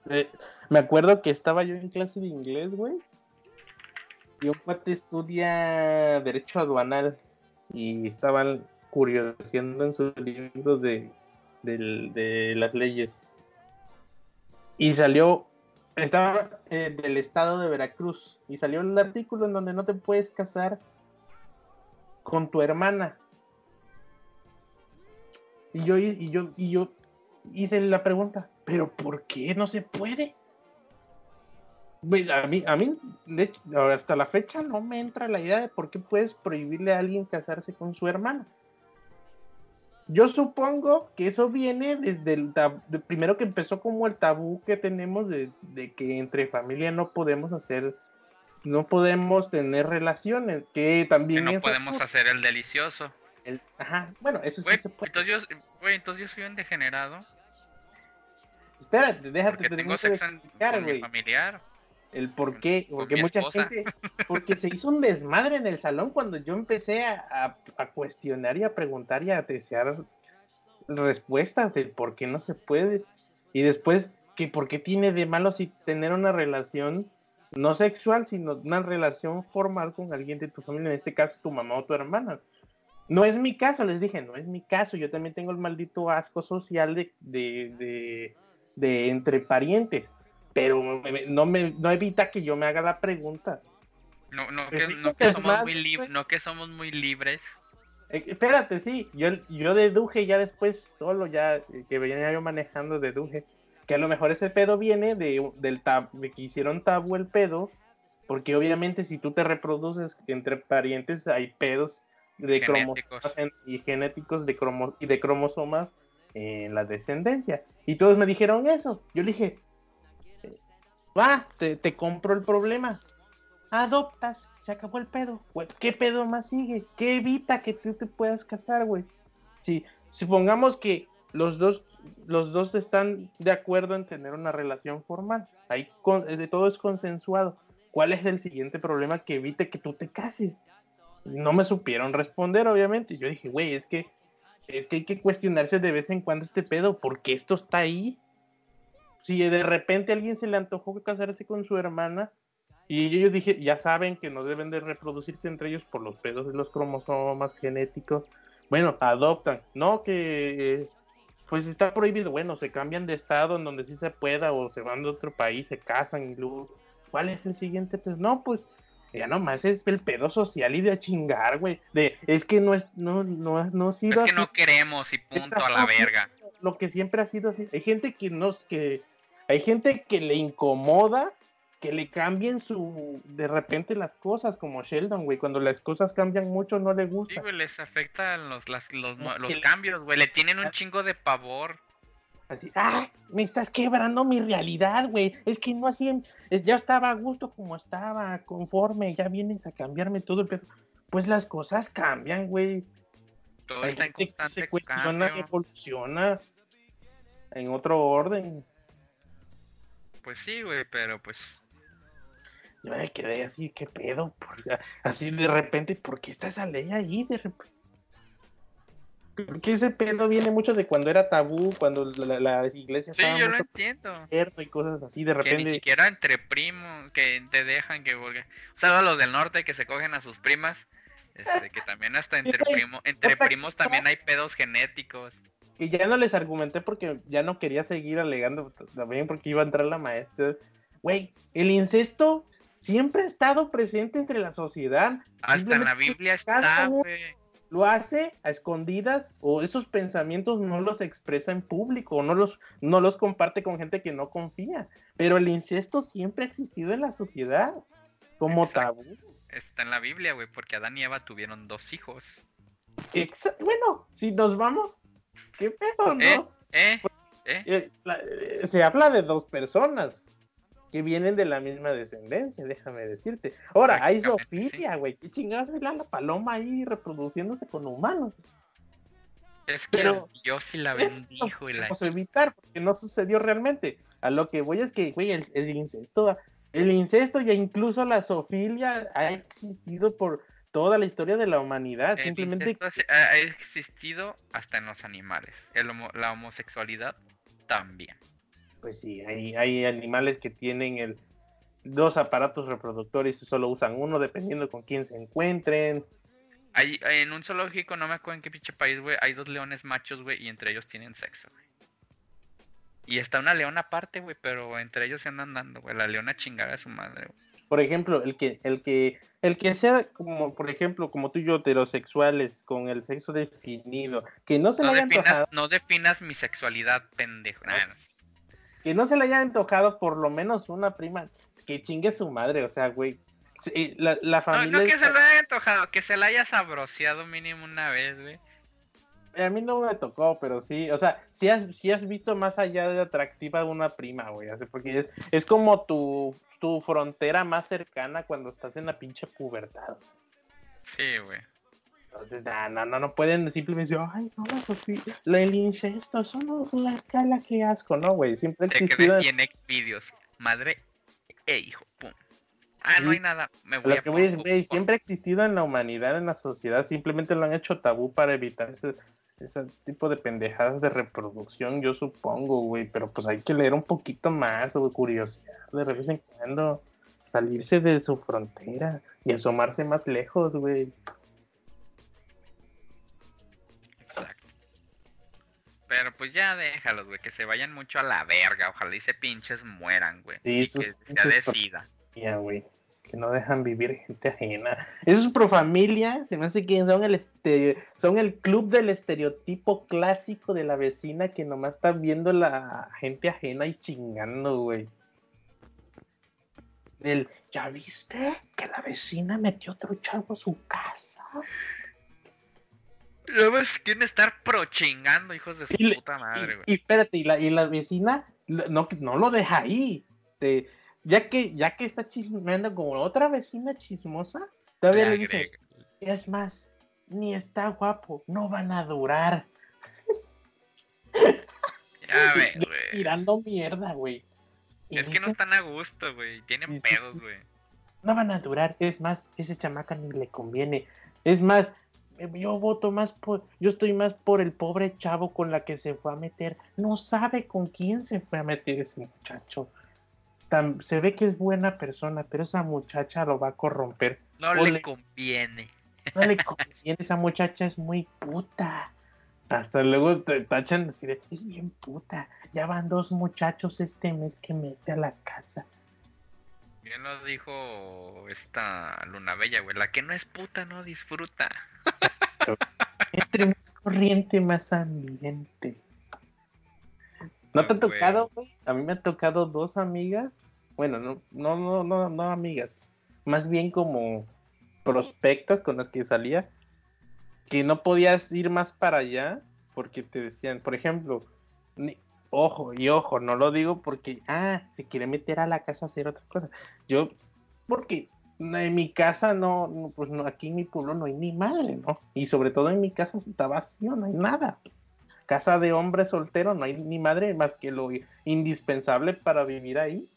Eh, me acuerdo que estaba yo en clase de inglés, güey. Y un cuate estudia Derecho Aduanal. Y estaban curioseando en su libro de, de las leyes. Y salió, estaba eh, del estado de Veracruz. Y salió el artículo en donde no te puedes casar con tu hermana. Y yo, y yo, y yo hice la pregunta, ¿pero por qué no se puede? Pues, a mí, a mí de hecho, hasta la fecha no me entra la idea de por qué puedes prohibirle a alguien casarse con su hermana. Yo supongo que eso viene desde el tab- de- primero que empezó como el tabú que tenemos de, de que entre familia no podemos hacer, no podemos tener relaciones, que Que también no es podemos hacer el delicioso. el- ajá, bueno, eso sí se puede. entonces yo, entonces yo soy un degenerado. Espérate, déjate Porque tengo sexo con mi familiar. El por qué, porque mucha gente, porque se hizo un desmadre en el salón cuando yo empecé a, a- a cuestionar y a preguntar y a desear respuestas del por qué no se puede. Y después, que por qué tiene de malo si tener una relación no sexual, sino una relación formal con alguien de tu familia, en este caso tu mamá o tu hermana. No es mi caso, les dije, no es mi caso. Yo también tengo el maldito asco social de, de, de, de entre parientes pero me- no me no evita que yo me haga la pregunta. No, no, que, no, que somos muy lib- no que somos muy libres. Eh, espérate, sí, yo, yo deduje ya después, solo ya que venía yo manejando, deduje que a lo mejor ese pedo viene de, del tab, de que hicieron tabú el pedo, porque obviamente si tú te reproduces entre parientes hay pedos de Genéticos. cromosomas y genéticos de cromo, y de cromosomas en la descendencia. Y todos me dijeron eso. Yo le dije, va, te, te compro el problema. Adoptas, se acabó el pedo. ¿Qué pedo más sigue? ¿Qué evita que tú te puedas casar, güey? Si supongamos que los dos, los dos están de acuerdo en tener una relación formal, ahí con- todo es consensuado. ¿Cuál es el siguiente problema que evite que tú te cases? No me supieron responder, obviamente. Yo dije, güey, es que es que hay que cuestionarse de vez en cuando este pedo, porque esto está ahí. Si de repente a alguien se le antojó casarse con su hermana, y ellos dije, ya saben que no deben de reproducirse entre ellos por los pedos de los cromosomas genéticos. Bueno, adoptan. No, que eh, pues está prohibido. Bueno, se cambian de estado en donde sí se pueda o se van de otro país, se casan y luego... ¿Cuál es el siguiente? Pues no, pues ya nomás es el pedo social y de a chingar, güey. De, es que no es, no, no, no ha sido Es que no queremos y punto Está a la verga. Lo que siempre ha sido así. Hay gente que no que hay gente que le incomoda que le cambien su de repente las cosas como Sheldon, güey, cuando las cosas cambian mucho no le Sí, gusta. güey, les afectan los, las- los, los cambios, güey. Le tienen un chingo de pavor. Así, ah, me estás quebrando mi realidad, güey. Es que no así, es- ya estaba a gusto como estaba, conforme, ya vienes a cambiarme todo el pedo. Pues las cosas cambian, güey. Todo Hay está en constante se cuestiona, cambio. evoluciona en otro orden. Pues sí, güey, pero pues. Yo me quedé así, ¿qué pedo? Así de repente, ¿por qué está esa ley ahí? De repente. Porque ese pedo viene mucho de cuando era tabú, cuando la, la iglesia Sí, estaba yo lo entiendo. y cosas así, de Que ni repente. siquiera entre primos, que te dejan que. O sea, los del norte que se cogen a sus primas, este, que también hasta entre, primo, entre primos también hay pedos genéticos. Y ya no les argumenté porque ya no quería seguir alegando también porque iba a entrar la maestra. Güey, el incesto siempre ha estado presente entre la sociedad. Hasta en la Biblia está, güey. lo hace a escondidas o esos pensamientos no los expresa en público, o no los, no los comparte con gente que no confía. Pero el incesto siempre ha existido en la sociedad como Exacto. tabú. Está en la Biblia, güey, porque Adán y Eva tuvieron dos hijos. Exa- bueno, si nos vamos, ¿qué pedo, no? ¿Eh? ¿Eh? ¿Eh? Eh, la- eh, se habla de dos personas que vienen de la misma descendencia, déjame decirte. Ahora, hay zoofilia, güey. ¿Qué chingados es la, la paloma ahí reproduciéndose con humanos? Es que Pero Dios y la bendijo y la... podemos evitar, porque no sucedió realmente. A lo que voy es que, güey, el, el incesto, el incesto y incluso la zoofilia ha existido por toda la historia de la humanidad. El Simplemente ha existido hasta en los animales. El homo- la homosexualidad también. Pues sí, hay, hay animales que tienen el, dos aparatos reproductores y solo usan uno dependiendo con quién se encuentren. Hay, hay- en un zoológico, no me acuerdo en qué pinche país, güey, hay dos leones machos, güey, y entre ellos tienen sexo, güey. Y está una leona aparte, güey, pero entre ellos se andan dando, güey. La leona chingada a su madre, güey. Por ejemplo, el que, el que, el que sea como, por ejemplo, como tú y yo, heterosexuales, con el sexo definido, que no se No le haya definas, antojado, no definas mi sexualidad, pendejo. Nah, no. que no se le haya antojado por lo menos una prima, que chingue su madre, o sea, güey. La, la No, familia no que es- se lo haya antojado, que se la haya sabroseado mínimo una vez, güey. A mí no me tocó, pero sí, o sea, sí has, sí has visto más allá de atractiva una prima, güey, así, porque es, es como tu, tu frontera más cercana cuando estás en la pinche pubertad. Sí, güey. Entonces, no, no, no, no pueden simplemente decir, ay, no, la Sofía, la, el incesto, eso no es la cala, que asco, no, güey, siempre ha Te existido. quedé en Xvideos. Madre e hijo, pum. Ah, no Sí. hay nada. Me voy Lo a que voy es, güey, siempre ha existido en la humanidad, en la sociedad, simplemente lo han hecho tabú para evitar ese, ese tipo de pendejadas de reproducción, yo supongo, güey, pero pues hay que leer un poquito más, o curiosidad, de vez en cuando, salirse de su frontera y asomarse más lejos, güey. Exacto. Pero pues ya déjalos, güey, que se vayan mucho a la verga. Ojalá y se pinches mueran, güey. Sí, y que decida. Ya, güey. Que no dejan vivir gente ajena. Esos pro familia, se me hace que son el este, son el club del estereotipo clásico de la vecina que nomás está viendo la gente ajena y chingando, güey. El, ¿ya viste que la vecina metió otro chavo a su casa? Luego quieren estar pro chingando, hijos de su Y puta madre, güey. Y, y espérate, y la, y la vecina no, no lo deja ahí. Te- ya que, ya que está chismeando como otra vecina chismosa, todavía le, dice, es más, ni está guapo, no van a durar. Ya ves, güey. Tirando mierda, güey. Es que no están a gusto, güey. Tienen pedos, güey. no van a durar. Es más, ese chamaca ni le conviene. Es más, yo voto más por, yo estoy más por el pobre chavo con la que se fue a meter. No sabe con quién se fue a meter ese muchacho. Tan- se ve que es buena persona, pero esa muchacha lo va a corromper. No le conviene. No le conviene, esa muchacha es muy puta. Hasta luego te tachan así de, es bien puta. Ya van dos muchachos este mes que mete a la casa. Bien lo dijo esta Luna Bella, güey. La que no es puta no disfruta. Entre más corriente, más ambiente. ¿No te ha tocado, güey? A mí me ha tocado dos amigas. Bueno, no, no, no, no, no amigas. Más bien como prospectas con las que salía. Que no podías ir más para allá. Porque te decían, por ejemplo, ni- ojo y ojo, no lo digo porque, ah, se quiere meter a la casa a hacer otra cosa. Yo, porque en mi casa no, no, pues no, aquí en mi pueblo no hay ni madre, ¿no? Y sobre todo en mi casa está vacío, no hay nada. Casa de hombre soltero, no hay ni madre más que lo indispensable para vivir ahí.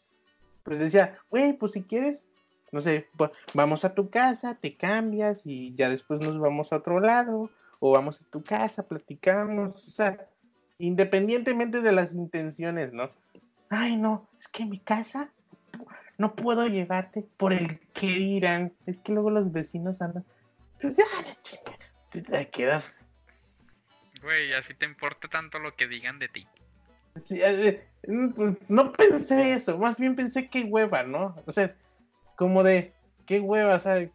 Pues decía, güey, pues si quieres, no sé, pues vamos a tu casa, te cambias y ya después nos vamos a otro lado, o vamos a tu casa, platicamos, o sea, independientemente de las intenciones, ¿no? Ay, no, es que mi casa no puedo llevarte por el que dirán. Es que luego los vecinos andan. Pues ya, te, te quedas. Güey, así te importa tanto lo que digan de ti. Eh, eh, no pensé eso, más bien pensé qué hueva, ¿no? O sea, como de qué hueva, o sea,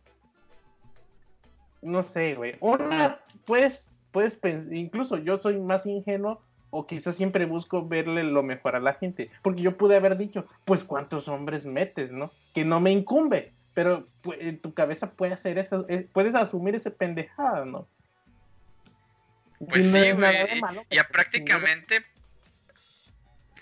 no sé, güey. Una, puedes, puedes pens- incluso yo soy más ingenuo o quizás siempre busco verle lo mejor a la gente, porque yo pude haber dicho, pues cuántos hombres metes, ¿no? Que no me incumbe, pero pu- en tu cabeza puede hacer eso, eh, puedes asumir ese pendejada, ¿no? Pues sí, güey. malo, Ya prácticamente.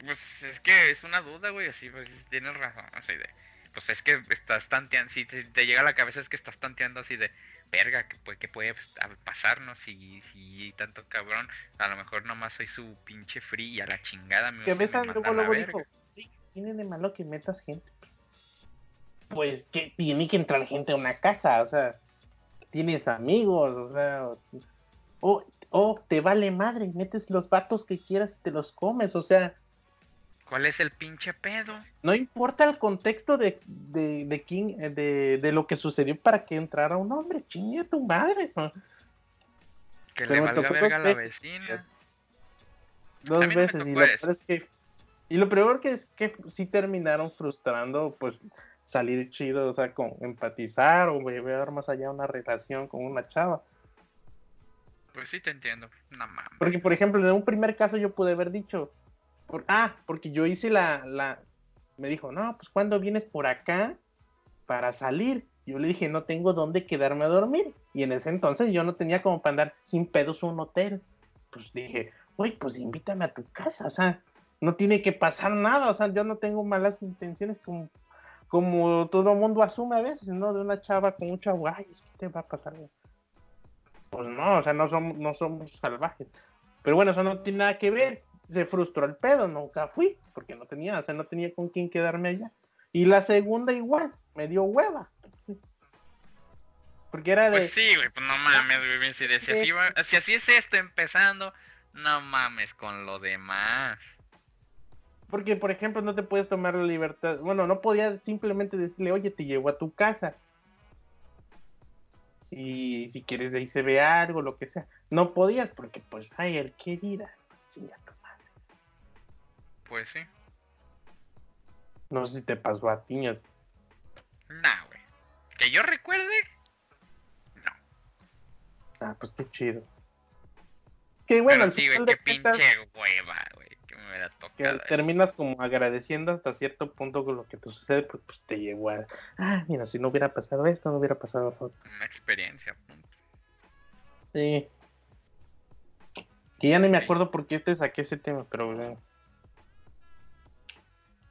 Pues es que es una duda, güey. Así, pues tienes razón. Así de. Pues es que estás tanteando. Si te, te llega a la cabeza, es que estás tanteando así de. Verga, que puede, que puede pasarnos? Si, si tanto cabrón. A lo mejor nomás soy su pinche free y a la chingada me, Que luego, a luego verga. dijo, "Oye, ¿qué tiene de malo que metas gente? Pues que tiene que entrar gente a una casa, o sea, tienes amigos, o sea, o, o te vale madre, metes los vatos que quieras y te los comes, o sea, ¿Cuál es el pinche pedo? no importa el contexto de, de, de, quién, eh, de, de lo que sucedió para que entrara un hombre, chingue a tu madre. ¿no? Que Pero le valga verga a la veces, vecina. Dos A mí no veces, y es que, y lo peor que es que sí terminaron frustrando, pues, salir chido, o sea, con empatizar o ver más allá una relación con una chava. Pues sí te entiendo. No mames. Porque, por ejemplo, en un primer caso yo pude haber dicho, ah, porque yo hice la, la, me dijo, no, pues cuando vienes por acá para salir. Yo le dije, no tengo dónde quedarme a dormir. Y en ese entonces yo no tenía como para andar sin pedos un hotel. Pues dije, uy, pues invítame a tu casa, o sea, no tiene que pasar nada, o sea, yo no tengo malas intenciones como, como todo mundo asume a veces, ¿no? De una chava con un chavo, ay, es que te va a pasar. Algo". Pues no, o sea, no somos, no somos salvajes. Pero bueno, eso no tiene nada que ver. Se frustró el pedo, nunca fui, porque no tenía, o sea, no tenía con quién quedarme allá. Y la segunda igual, me dio hueva. Porque era de, Pues sí, güey, pues no mames, güey. Si, de- si así va- si así es esto empezando, no mames con lo demás. porque por ejemplo no te puedes tomar la libertad, bueno, no podía simplemente decirle, oye, te llevo a tu casa. Y si quieres de ahí se ve algo, lo que sea. No podías porque pues, ay, el querida. Chinga tu madre. Pues sí. No sé si te pasó a piñas. Nah, güey. Que yo recuerde, Ah, pues qué chido. Que bueno, pero al sí, güey, qué cuentas, pinche hueva, güey. Me hubiera tocado. terminas como agradeciendo hasta cierto punto con lo que te sucede, pues, pues te llevó a, ah, mira, si no hubiera pasado esto, no hubiera pasado otro. Una experiencia, punto. Sí. Que ya ni me acuerdo por qué te saqué ese tema, pero bueno.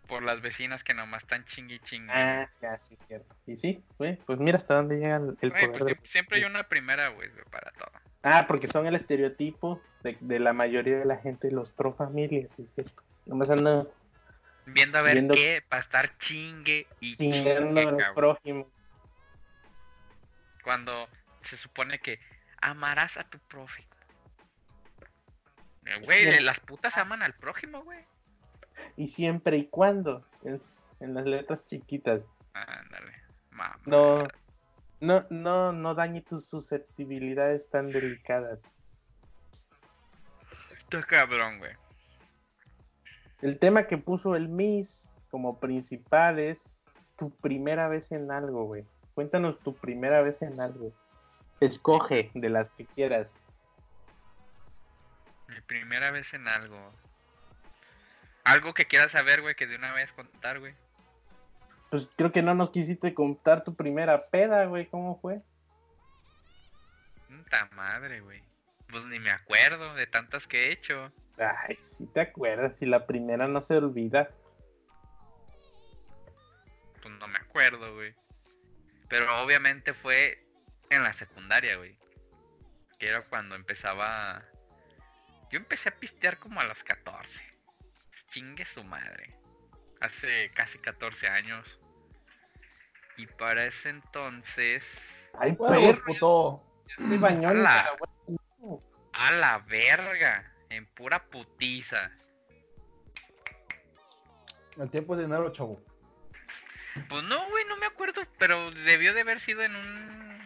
Por las vecinas que nomás están chingui chingui. Ah, ya, sí, cierto. Y sí, güey, pues mira hasta dónde llega el, el Güey, poder. pues siempre, hay una primera, güey, para todo. Ah, porque son el estereotipo de, de la mayoría de la gente, los pro familias, sí, es cierto. Nomás andan Viendo a ver Viendo- qué, para estar chingue y chingando chingue, al prójimo. Cuando se supone que amarás a tu prójimo. Eh, Güey, Sí. las putas aman al prójimo, güey. Y siempre y cuando, en las letras chiquitas. Ándale, mamá. No, no, no, no dañe tus susceptibilidades tan delicadas. Está cabrón, güey. El tema que puso el Miss como principal es tu primera vez en algo, güey. Cuéntanos tu primera vez en algo. Escoge de las que quieras. Mi primera vez en algo. Algo que quieras saber, güey, que de una vez contar, güey. Pues creo que no nos quisiste contar tu primera peda, güey. ¿Cómo fue? Puta madre, güey. Pues ni me acuerdo de tantas que he hecho. Ay, si te acuerdas, si la primera no se olvida. Pues no me acuerdo, güey. Pero obviamente fue en la secundaria, güey. Que era cuando empezaba. Yo empecé a pistear como a los 14. Chingue su madre. Hace casi 14 años. Y para ese entonces. Ay, perro, puto. se bañó Hola. Nicaragua. A la verga. En pura putiza. El tiempo es dinero, chavo. Pues no, güey, no me acuerdo. Pero debió de haber sido en un.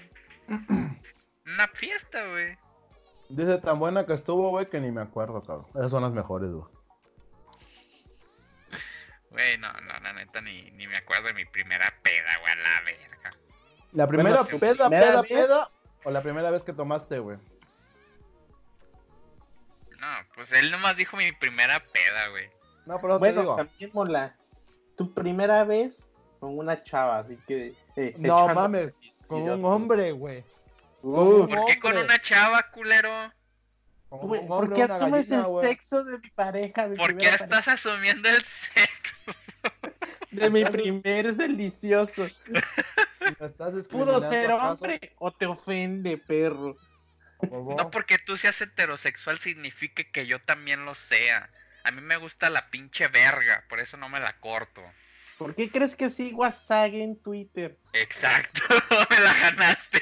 Una fiesta, güey. Dice tan buena que estuvo, güey, que ni me acuerdo, cabrón. Esas son las mejores, güey. Güey, no, no, la neta ni, ni me acuerdo de mi primera peda, güey, a la verga. La primera peda, primera peda, vez- peda, o la primera vez que tomaste, güey. Pues él nomás dijo mi primera peda, güey. No, pero te Bueno, digo. cambiémosla. Tu primera vez con una chava, así que. eh, No mames, con un hombre, güey. Uh, ¿Por qué con una chava, culero? Güey, ¿Por qué asumes gallina, el sexo de mi pareja? mi ¿Por qué pareja? estás asumiendo el sexo? De mi primer delicioso. Me estás ¿Pudo ser ¿acaso? hombre o te ofende, perro? No porque tú seas heterosexual significa que yo también lo sea. A mí me gusta la pinche verga, por eso no me la corto. ¿Por qué crees que sigo a Sage en Twitter Exacto, me la ganaste.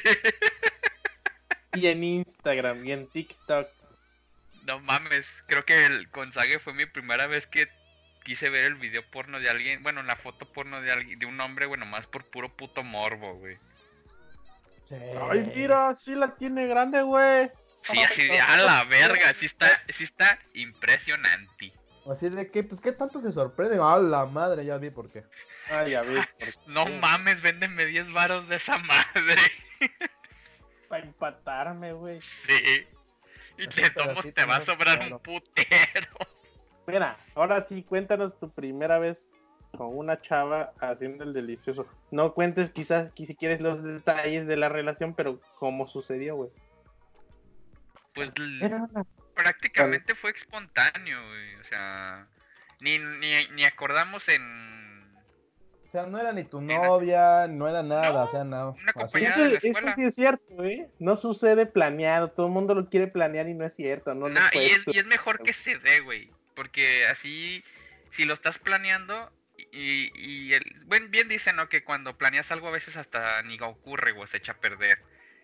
y en Instagram y en TikTok? No mames, creo que el Gonzague fue mi primera vez que quise ver el video porno de alguien, bueno, la foto porno de alguien, de un hombre, bueno, más por puro puto morbo, güey. Sí. Ay, mira, sí la tiene grande, güey. Sí, así de a la verga, sí está, sí está impresionante. Así de que, pues, ¿qué tanto se sorprende? A la madre, ya vi por qué. Ay, a ver, ¿por No qué? mames, véndeme 10 varos de esa madre. Para empatarme, güey. Sí. Y Así, te tomo, sí te va a sobrar claro. un putero. Mira, ahora sí, cuéntanos tu primera vez con una chava haciendo el delicioso. No cuentes quizás si quieres los detalles de la relación, pero cómo sucedió, güey. Pues Era prácticamente fue espontáneo, güey. O sea, ni, ni, ni acordamos en O sea, no era ni tu novia, no era nada, No, o sea, no. Eso, de la eso sí es cierto, ¿eh? No sucede planeado. Todo el mundo lo quiere planear y no es cierto. No, No, lo y, es, y es mejor que se dé, güey. Porque así, si lo estás planeando, y, y el, bueno, bien dicen, ¿no? Que cuando planeas algo a veces hasta ni ocurre, güey, se echa a perder.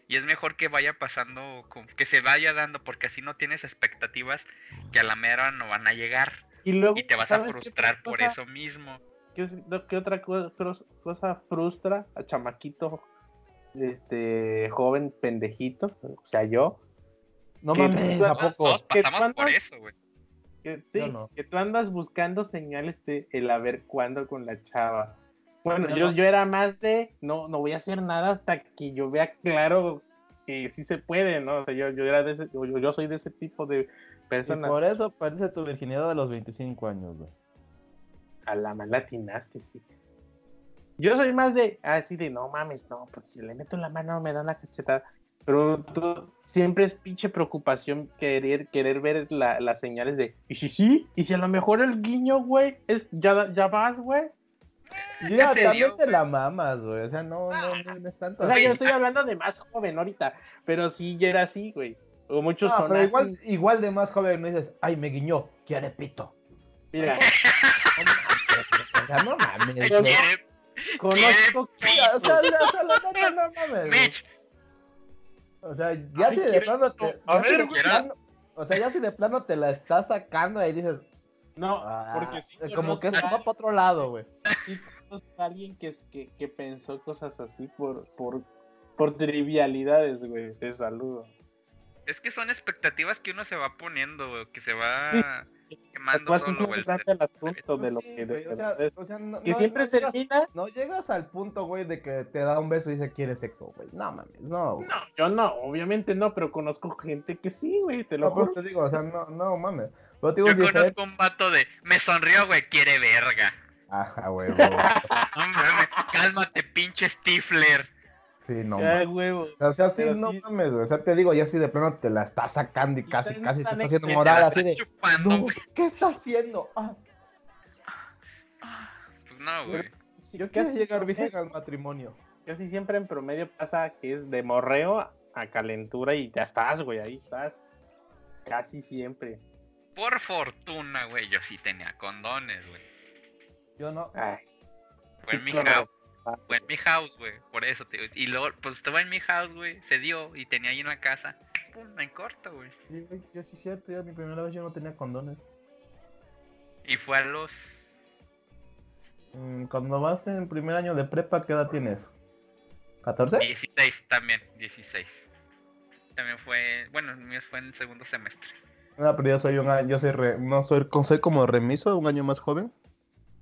Y es mejor que vaya pasando, que se vaya dando, porque así no tienes expectativas que a la mera no van a llegar. Y luego, Y te vas a ¿sabes qué frustrar por cosa? eso mismo. ¿Qué, otra cosa frustra a chamaquito, este, joven pendejito? O sea, yo. No mames, ¿a Todos, pasamos por eso, güey. Que, sí, no. que tú andas buscando señales de el a ver cuándo con la chava. Bueno, Yo yo, era más de no, no voy a hacer nada hasta que yo vea claro que sí se puede, ¿no? O sea, yo, yo era de ese, yo, yo soy de ese tipo de Y persona. por eso parece tu virginidad de los 25 años, güey. A la mala atinaste, sí. Yo soy más de, así de, no mames, no, porque le meto la mano me da una cachetada. Pero tú siempre es pinche preocupación querer, querer ver la- las señales de, ¿y si sí? ¿Y si a lo mejor el guiño, güey, es, ya, ya vas, güey? Ya, también dio, te la mamas, güey. O sea, no, no, no, no es tanto. O sea, Güey, yo estoy hablando de más joven ahorita, pero sí ya era así, güey. O muchos No, son pero así. igual, igual de más joven no dices, ay, me guiñó, quiere pito. Mira, O sea, no mames, güey. ¿Quiere- conozco Sí, o sea, o sea, la neta, no mames. Mitch, O sea, ya Ay, si de ¿quieres plano te. A ya si ver, de güey. plano- O sea, ya si de plano te la estás sacando y dices. No, ah, porque sí como que a va para otro lado, güey. sí alguien que, que, que pensó cosas así por, por, por trivialidades, güey, de saludo. es que son expectativas que uno se va poniendo, güey, que se va Sí, quemando Pues es güey. grande el asunto de lo Sí, que... güey, de- o sea, de- o sea, no, que no- siempre no llegas- termina... No llegas al punto, güey, de que te da un beso y dice quiere sexo, güey. No mames, no. güey. No, yo no, obviamente no, pero conozco gente que sí, güey, te lo No, pues juro. te digo, o sea, no, no mames. Pero te digo, Yo si conozco un vato de, me sonrió, güey, quiere verga. Ajá, güey. güey. No mames, cálmate, pinche Stifler. Sí, no Ya, huevo. O sea, sí, Pero no sí- mames, güey. O sea, te digo, ya si de plano te la estás sacando y casi, casi te está haciendo moral así está de. chupando, No, güey. ¿qué está haciendo? Ah, Pues no, güey. Yo quiero casi, llegar virgen al matrimonio. casi siempre en promedio pasa que es de morreo a calentura y ya estás, güey, ahí estás. Casi siempre. Por fortuna, güey, yo sí tenía condones, güey. Yo no. Ay, Fue mi claro. House. Fue en mi house, güey. Por eso, te Y luego, pues estaba en mi house, güey. Se dio y tenía ahí en la casa. Pum, en corto, güey. Sí, Yo sí, cierto, yo mi primera vez yo no tenía condones. Y fue a los. Mm, Cuando vas en primer año de prepa, ¿qué edad tienes? ¿14? 16 también, 16. También fue. Bueno, el mío fue en el segundo semestre. No, pero yo soy un año, yo soy, re- no soy, soy como remiso, un año más joven.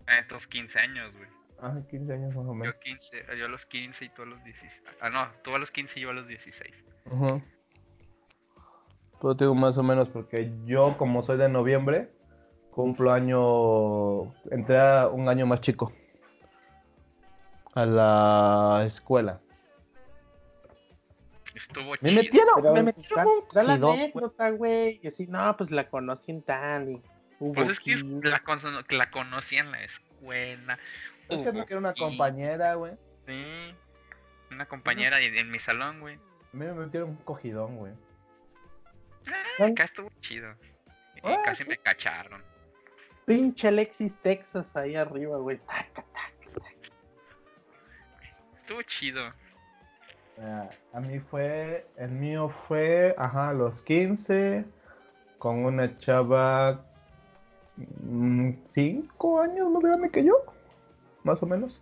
Ah, entonces 15 años, güey. Ah, 15 años más o menos. Yo 15, yo a los 15 y tú a los 16. Ah, no, tú a los 15 y yo a los 16. Ujú. Pero tengo más o menos porque yo, como soy de noviembre, cumplo año. Entré a un año más chico. A la escuela. Estuvo Me chido. metieron, Pero me metieron da, un da la anécdota, güey. Que si no, pues la conocí en tal y hubo Pues es que la, con- la conocí en la escuela. Hubo que era una compañera, güey. Sí. Una compañera en, en mi salón, güey. A mí me metieron un cogidón, güey. Son Acá estuvo chido. Y Ah, casi me cacharon. pinche Alexis Texas ahí arriba, güey. Taca, taca. Estuvo chido. Ah, A mí fue, el mío fue, ajá, a los 15, con una chava 5 años más grande que yo, más o menos.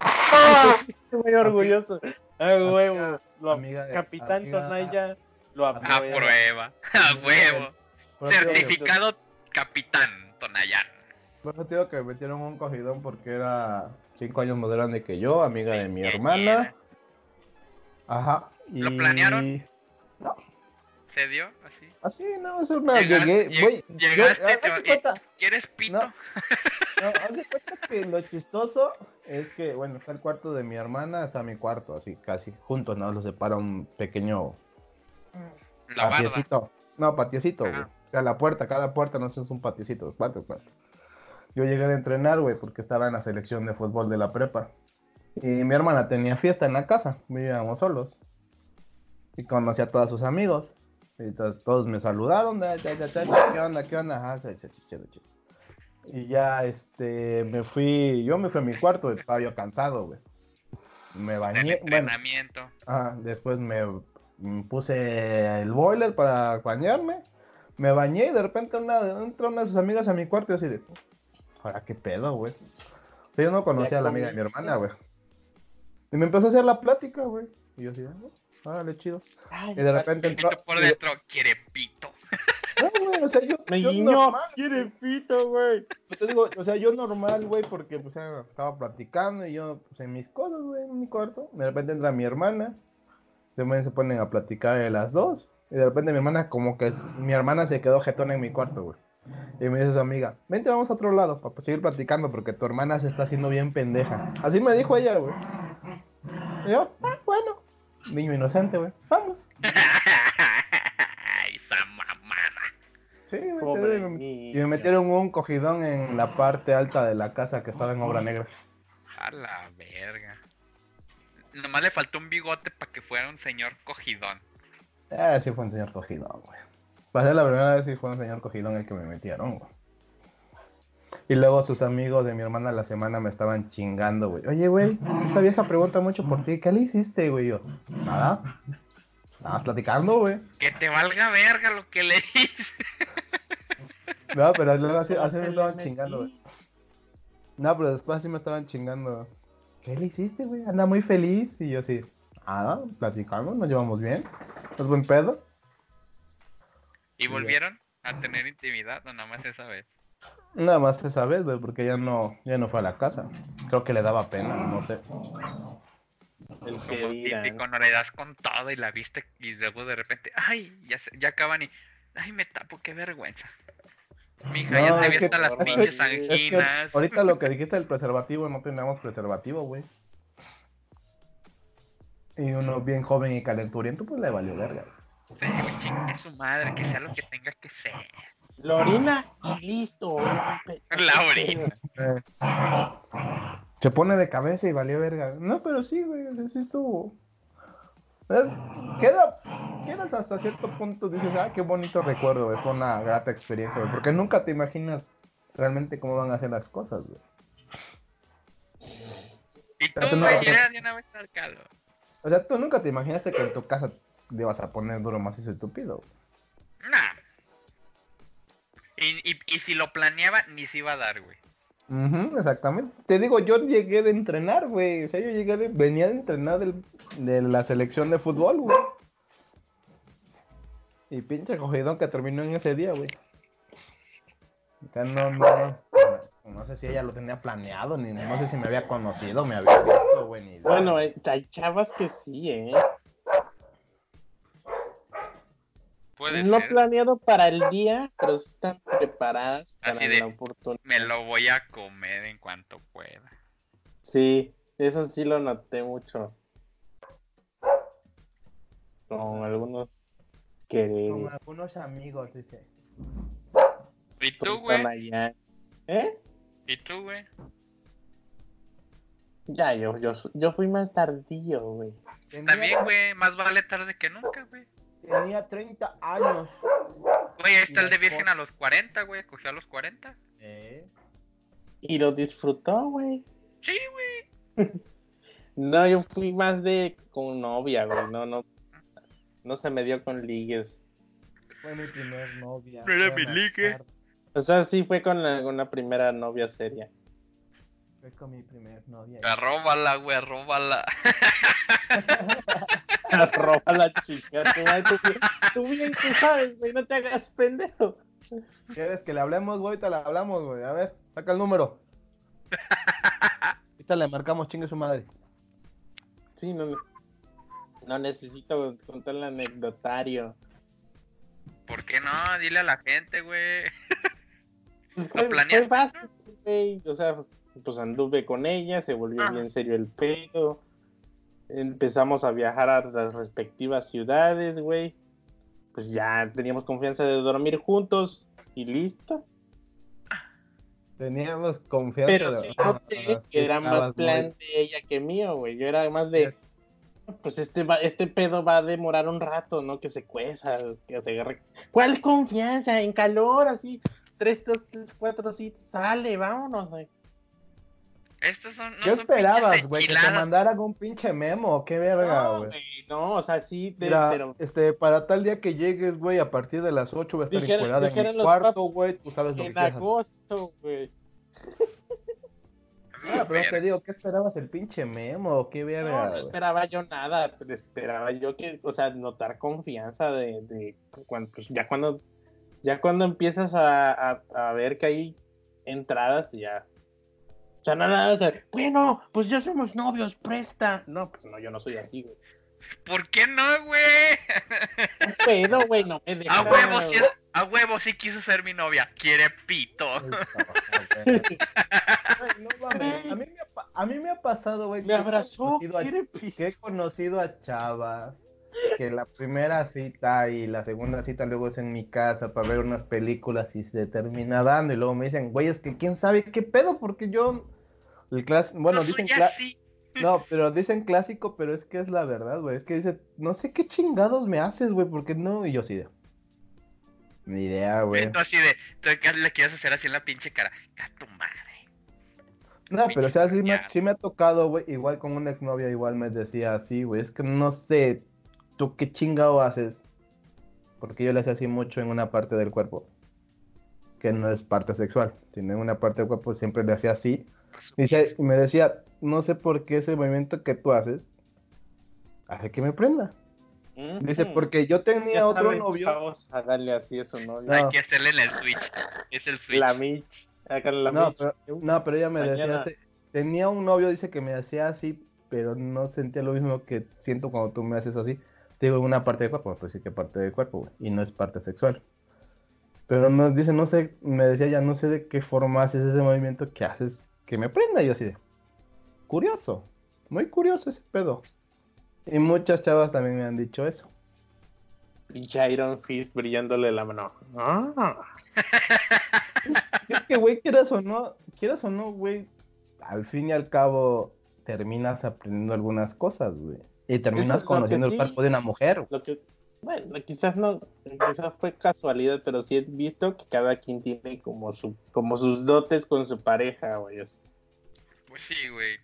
Estoy muy orgulloso. Ah, huevo. Lo- amiga de- Capitán amiga- Tonaya lo A aprueba. prueba. A huevo. Certificado Capitán Tonayán. te digo que me metieron un cogidón porque era 5 años más grande que yo, amiga de mi hermana. Ajá. ¿Lo planearon? ¿Se dio así? Así, no, es una. Llegaste- Llegué, yo- llegaste, te- cuenta, ¿Quieres pito? No. No, haz de cuenta que lo chistoso es que, bueno, está el cuarto de mi hermana, está mi cuarto, así casi juntos, ¿no? Los separa un pequeño La barda. patiecito. No, patiecito, güey. O sea, la puerta, cada puerta no sé, es un patiecito, cuarto, cuarto. Yo llegué a entrenar, güey, porque estaba en la selección de fútbol de la prepa. Y mi hermana tenía fiesta en la casa, vivíamos solos. Y conocí a todos sus amigos. Y todos me saludaron, "Da, da, da, da, da, ¿qué onda, qué onda? Ajá, Y ya, este, me fui, yo me fui a mi cuarto, estaba yo cansado, güey. Me bañé, bueno, entrenamiento. Ajá, después me puse el boiler para bañarme. Me bañé y de repente una, entró una de sus amigas a mi cuarto y yo así de, ahora qué pedo, güey. O sea, yo no conocía a la amiga de mi hermana, güey. Y me empezó a hacer la plática, güey. Y yo así, ah, órale, chido. Ay, Y de repente entró... Por dentro, quiere pito. No, güey, o sea, yo, Me yo guiñó. normal, Quiere pito, güey. Yo te digo, o sea, yo normal, güey, porque pues estaba platicando y yo, pues en mis cosas, güey, en mi cuarto. De repente entra mi hermana, de repente se ponen a platicar de las dos. Y de repente mi hermana, como que mi hermana se quedó jetona en mi cuarto, güey. Y me dice su amiga, vente, vamos a otro lado para seguir platicando porque tu hermana se está haciendo bien pendeja. Así me dijo ella, güey. Y yo, ah, bueno. Niño inocente, güey. Vamos. Esa mamada. Sí. Pobre y me- niño. y me metieron un cogidón en la parte alta de la casa que estaba en obra negra. A la verga. Nomás le faltó un bigote para que fuera un señor cogidón. Ah, sí fue un señor cogidón, güey. Para ser la primera vez sí fue un señor cogidón el que me metieron, güey. Y luego sus amigos de mi hermana la semana me estaban chingando, güey. Oye, güey, esta vieja pregunta mucho por ti. ¿Qué le hiciste, güey? Yo, nada. Estabas platicando, güey. Que te valga verga lo que le hice. No, pero luego así, así me estaban chingando, güey. No, pero después así me estaban chingando. ¿Qué le hiciste, güey? Anda muy feliz. Y yo así, ah, platicando, nos llevamos bien. ¿Es buen pedo? ¿Y volvieron a tener intimidad o nada más esa vez? Nada más esa vez, güey, porque ya no, ya no fue a la casa. Creo que le daba pena, no sé. El que dirán. típico, no le das con todo y la viste y luego de repente, ay, ya, se- ya acaban y, ay, me tapo, qué vergüenza. Mija, No, ya te es vi que- hasta las pinches es que anginas. Ahorita lo que dijiste del preservativo, no teníamos preservativo, güey. Y uno bien joven y calenturiento, pues le valió verga. Sí, güey, chingue su madre, que sea lo que tenga que ser. La orina y listo. La orina. Eh, Se pone de cabeza y valió verga. No, pero sí, güey, sí estuvo. Queda, quedas hasta cierto punto, dices, ah, qué bonito recuerdo, güey. Fue una grata experiencia, güey. Porque nunca te imaginas realmente cómo van a ser las cosas, güey. Y tú, Pero tú no- de una vez sarcado. O sea, tú nunca te imaginaste que en tu casa te ibas a poner duro, macizo y tupido. Nah. Y, y, y si lo planeaba, ni se iba a dar, güey. Ujú, exactamente. Te digo, yo llegué de entrenar, güey. O sea, yo llegué de, venía de entrenar del- de la selección de fútbol, güey. Y pinche cogidón que terminó en ese día, güey. No, no, no. No sé si ella lo tenía planeado, ni no sé si me había conocido, me había visto, güey. Ni. Bueno, eh, hay chavas que sí, ¿eh? Puede no ser. planeado para el día, pero sí están preparadas para Así de, la oportunidad. Me lo voy a comer en cuanto pueda. Sí, eso sí lo noté mucho. Con algunos Con quereres. algunos amigos, dice. ¿Y tú, que güey? ¿Eh? ¿Y tú, güey? Ya, yo, yo, yo fui más tardío, güey. Está bien, güey. Más vale tarde que nunca, güey. Tenía 30 años. Güey, ahí está el de virgen a los 40, güey. Cogió a los 40. ¿Eh? Y lo disfrutó, güey. Sí, güey. No, yo fui más de con novia, güey. No, no. No se me dio con ligues. Fue mi primer novia. No era Fue mi ligue. tarde. O sea, sí fue con la, con la primera novia seria. Fue con mi primer novia. Arróbala, güey, arróbala. Roba la chica. Tú, tú bien- tú bien que sabes, güey. No te hagas pendejo. ¿Quieres que le hablemos, güey? Ahorita le hablamos, güey. A ver, saca el número. Ahorita le marcamos chingue su madre. Sí, no, no necesito contar el anecdotario. ¿Por qué no? Dile a la gente, güey. Fue, fue planeaste, fácil, güey. O sea, pues anduve con ella, se volvió Ah. bien serio el pedo. Empezamos a viajar a las respectivas ciudades, güey. Pues ya teníamos confianza de dormir juntos y listo. Teníamos confianza. Pero de- sí noté sí que era más plan muy- de ella que mío, güey. Yo era más de, pues este va, este pedo va a demorar un rato, ¿no? Que se cueza, que se agarre. ¿Cuál confianza? En calor, así. Tres, dos, tres, cuatro, sí, sale, vámonos, güey. Estos son. No ¿Qué son esperabas, güey? Que te mandaran un pinche memo. Qué verga, No, güey. no, o sea, sí, de- Mira, pero este, para tal día que llegues, güey, a partir de las 8 voy a estar encuerada en los cuarto, güey. Tú sabes lo que en agosto, güey. Ah, pero te digo, ¿qué esperabas? ¿El pinche memo? ¿Qué No, verga, no güey? esperaba yo nada, esperaba yo que, o sea, notar confianza de, de cuando, pues, ya cuando, ya cuando empiezas a, a, a ver que hay entradas, ya. O sea, nada, o sea, bueno, pues ya somos novios, presta. No, pues no, yo no soy así, güey. ¿Por qué no, güey? Puedo, güey, no me A huevo, sí, a huevo sí quiso ser mi novia. Quiere pito. No mames, A mí me ha, pa- a mí me ha pasado, güey. Me que he abrazó, a- que he conocido a chavas que la primera cita y la segunda cita luego es en mi casa para ver unas películas y se termina dando y luego me dicen, güey, es que quién sabe qué pedo porque yo el clas bueno, no dicen cla- no, pero dicen clásico, pero es que es la verdad, güey, es que dice, no sé qué chingados me haces, güey, porque no y yo sí de ni idea, güey. Tú así de. Tú le quieres hacer así en la pinche cara. A tu madre. No, pero o sea, sí me, sí me ha tocado, güey, igual con una exnovia igual me decía así, güey, es que no sé, tú qué chingado haces, porque yo le hacía así mucho en una parte del cuerpo, que no es parte sexual, sino en una parte del cuerpo siempre le hacía así, Dice- y me decía, no sé por qué ese movimiento que tú haces hace que me prenda. Dice, porque yo tenía Ya otro saben, novio. chavos, háganle así a su novio. No. Hay que hacerle en el Switch. Es el Switch. La Mitch. La No Mitch. pero, no, pero ella me Mañana. decía, "Te- tenía un novio, dice que me hacía así, pero no sentía lo mismo que siento cuando tú me haces así. Te digo, una parte del cuerpo, pues sí que parte del cuerpo, güey, y no es parte sexual. Pero nos dice, no sé, me decía ya, no sé de qué forma haces ese movimiento que haces que me prenda. Y yo así de, curioso, muy curioso ese pedo. Y muchas chavas también me han dicho eso. Pinche Iron Fist brillándole la mano. Ah. Es que, güey, quieras o no, quieras o no, güey, al fin y al cabo terminas aprendiendo algunas cosas, güey. Y terminas es conociendo el cuerpo de una mujer. Lo que, bueno, quizás no, quizás fue casualidad, pero sí he visto que cada quien tiene como su, como sus dotes con su pareja, güey. Es- Pues sí, güey.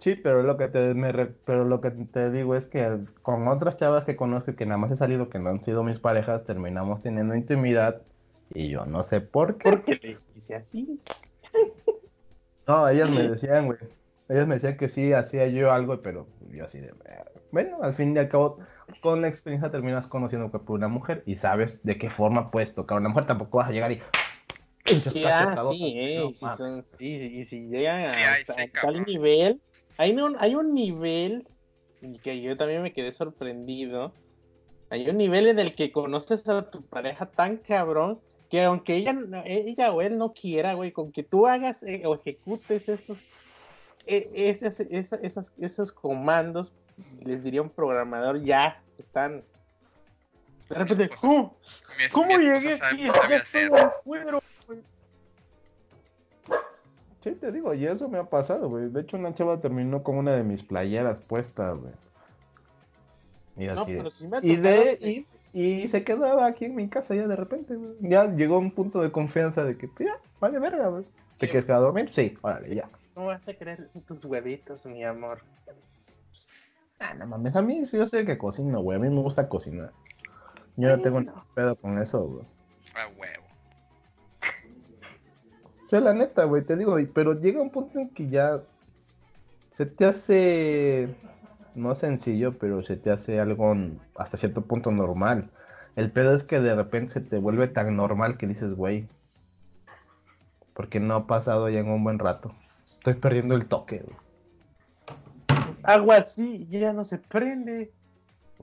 Sí, pero lo que te me re- pero lo que te digo es que con otras chavas que conozco y que nada más he salido que no han sido mis parejas, terminamos teniendo intimidad y yo no sé por qué. Porque le hice así. No, ellas me decían, güey. Ellas me decían que sí hacía yo algo, pero yo así de bueno, al fin y al cabo con la experiencia terminas conociendo el cuerpo de una mujer y sabes de qué forma puedes tocar. A una mujer, tampoco vas a llegar y pinches Sí, ah, sí, eh, no mames. son, sí, si llegan Sí, a, tal nivel, hay un, hay un nivel que yo también me quedé sorprendido, Hay un nivel en el que conoces a tu pareja tan cabrón que aunque ella, ella o él no quiera, güey, con que tú hagas eh, o ejecutes esos, eh, esas- esa- esas- esos comandos, les diría un programador, ya están. De repente, esposa- ¿cómo, Mi es- ¿cómo mi esposa llegué aquí? Ya güey. Sí, te digo, y eso me ha pasado, güey. De hecho, una chava terminó con una de mis playeras puesta, güey. Y No, así pero me ha Y, de, y, y se quedaba aquí en mi casa ya de repente, güey. Ya llegó un punto de confianza de que, ya, vale verga, güey. ¿Te quedar a dormir? Sí, órale, ya. ¿Cómo vas a creer en tus huevitos, mi amor? Ah, no mames, a mí yo sé que cocino, güey. A mí me gusta cocinar. Yo no tengo ni pedo con eso, güey. A huevo. O sea, la neta, güey, te digo, pero llega un punto en que ya se te hace, no sencillo, pero se te hace algo hasta cierto punto normal. El pedo es que de repente se te vuelve tan normal que dices, güey, porque no ha pasado ya en un buen rato. Estoy perdiendo el toque, güey. Agua así, ya no se prende.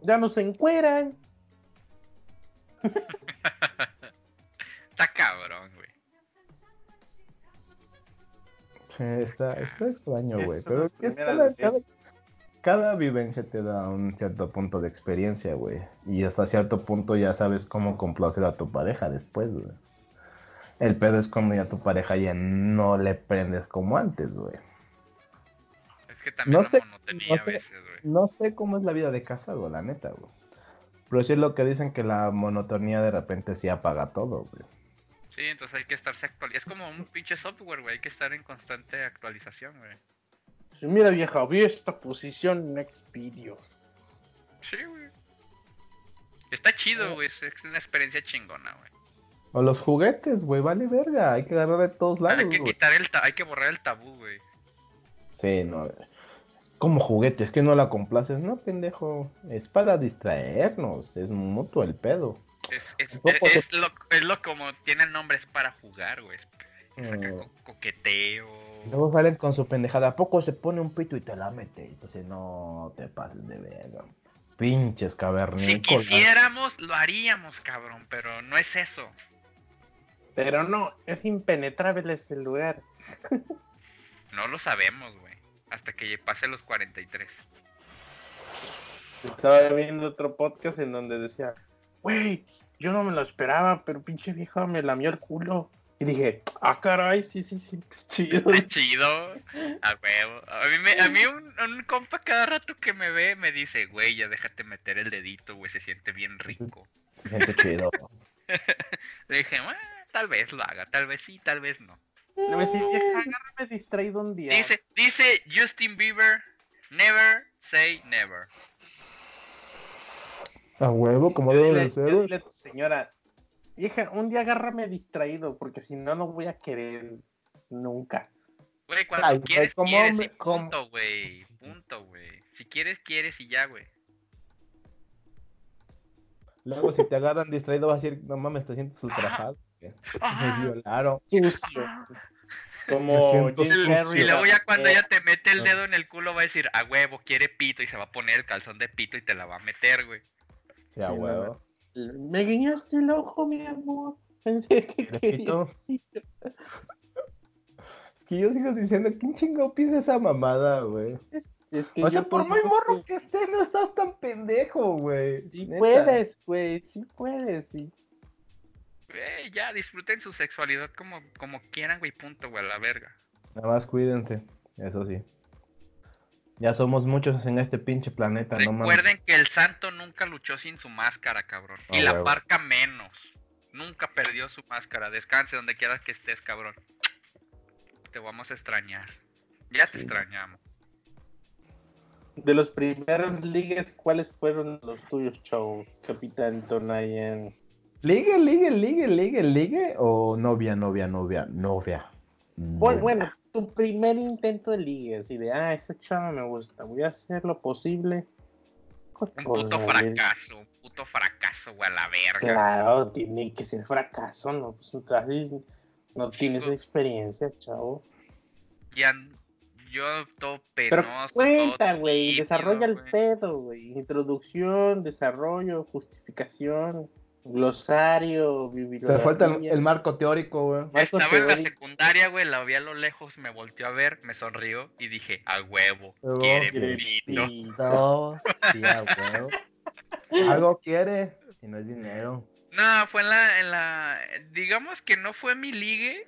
Ya no se encueran. Está cabrón, güey. Está, está extraño, güey. Pero es cada, cada vivencia te da un cierto punto de experiencia, güey. Y hasta cierto punto ya sabes cómo complacer a tu pareja después, güey. El pedo es cuando ya tu pareja ya no le prendes como antes, güey. Que también No la sé- monotonía no sé. veces, güey. No sé cómo es la vida de casado, la neta, güey. Pero sí es lo que dicen que la monotonía de repente sí apaga todo, güey. Sí, entonces hay que estarse actualizando. Es como un pinche software, güey. Hay que estar en constante actualización, güey. Sí, Mira, vieja, vi esta posición en Xvideos. Sí, güey. Está chido, güey. Es, es una experiencia chingona, güey. O los juguetes, güey, vale verga. Hay que agarrar de todos lados, Hay que güey. quitar el ta- hay que borrar el tabú, güey. Sí, no. Como juguetes, que no la complaces, no, pendejo. Es para distraernos, es mutuo el pedo. Es, es, es- es lo, es lo como tiene el nombre, es para jugar, güey. Mm. co- coqueteo. Luego salen con su pendejada. ¿A poco se pone un pito y te la mete? Entonces no te pases de verga. Pinches Si cavernícolas. quisiéramos, lo haríamos, cabrón, pero no es eso. Pero no, es impenetrable ese lugar. No lo sabemos, güey. Hasta que pase los 43. Estaba viendo otro podcast en donde decía, güey, yo no me lo esperaba, pero pinche vieja me lamió el culo. Y dije, ah, caray, sí, sí, sí, chido. Está chido. A huevo. A mí, me- a mí un, un compa cada rato que me ve me dice, güey, ya déjate meter el dedito, güey, se siente bien rico. Se siente chido. Le dije, "Ah, tal vez lo haga, tal vez sí, tal vez no. Le voy a decir, vieja, agárrame distraído un día. Dice, dice Justin Bieber, never say never. A huevo, como debe de ser. dile a tu señora, vieja, un día agárrame distraído, porque si no, no voy a querer nunca. Güey, cuando Ay, quieres, como quieres hombre, y punto, güey. Punto, güey. Si quieres, quieres y ya, güey. Luego, si te agarran distraído, vas a decir, no mames, te sientes ultrajado. Me violaron. Sucio. Como Jim. Carrey. Y luego ya cuando ella te mete el Ah. dedo en el culo va a decir, a huevo, quiere pito y se va a poner el calzón de pito y te la va a meter, güey. Sí, a huevo. Me guiñaste el ojo, mi amor. Pensé que ¿Quieres quería. pito? Es que yo sigo diciendo, ¿quién chingo piensa esa mamada, güey? Es que O sea, por muy morro que esté, no estás tan pendejo, güey. Sí Neta. puedes, güey, sí puedes, sí. Güey, ya, disfruten su sexualidad como, como quieran, güey, punto, güey, a la verga. Nada más cuídense, eso sí. Ya somos muchos en este pinche planeta, no mames. Recuerden que el santo nunca luchó sin su máscara, cabrón. Y la huevo. parca menos. Nunca perdió su máscara. Descanse donde quieras que estés, cabrón. Te vamos a extrañar. Ya te extrañamos. De los primeros ligues, ¿cuáles fueron los tuyos, Chau? Capitán Tonayan. ¿Ligue, ligue, ligue, ligue, ligue? ¿O novia, novia, novia, novia? Bueno, tu primer intento de ligue, así de, ah, esa chava me gusta, voy a hacer lo posible. Un puto salir". fracaso. Un puto fracaso, güey, a la verga. Claro, tiene que ser fracaso, ¿no? Pues así no tienes experiencia, chavo. Ya, yo todo Pero penoso. cuenta, todo güey, desarrolla el pedo, güey. Introducción, desarrollo, justificación, glosario, Te falta el, el marco teórico, güey. Marco Estaba en la secundaria, güey, la vi a lo lejos, me volteó a ver, me sonrió y dije, a huevo, Huevo, quiere quiere pito. No, sí, a huevo. Algo quiere y no es dinero. No, fue en la, en la, digamos que no fue mi ligue,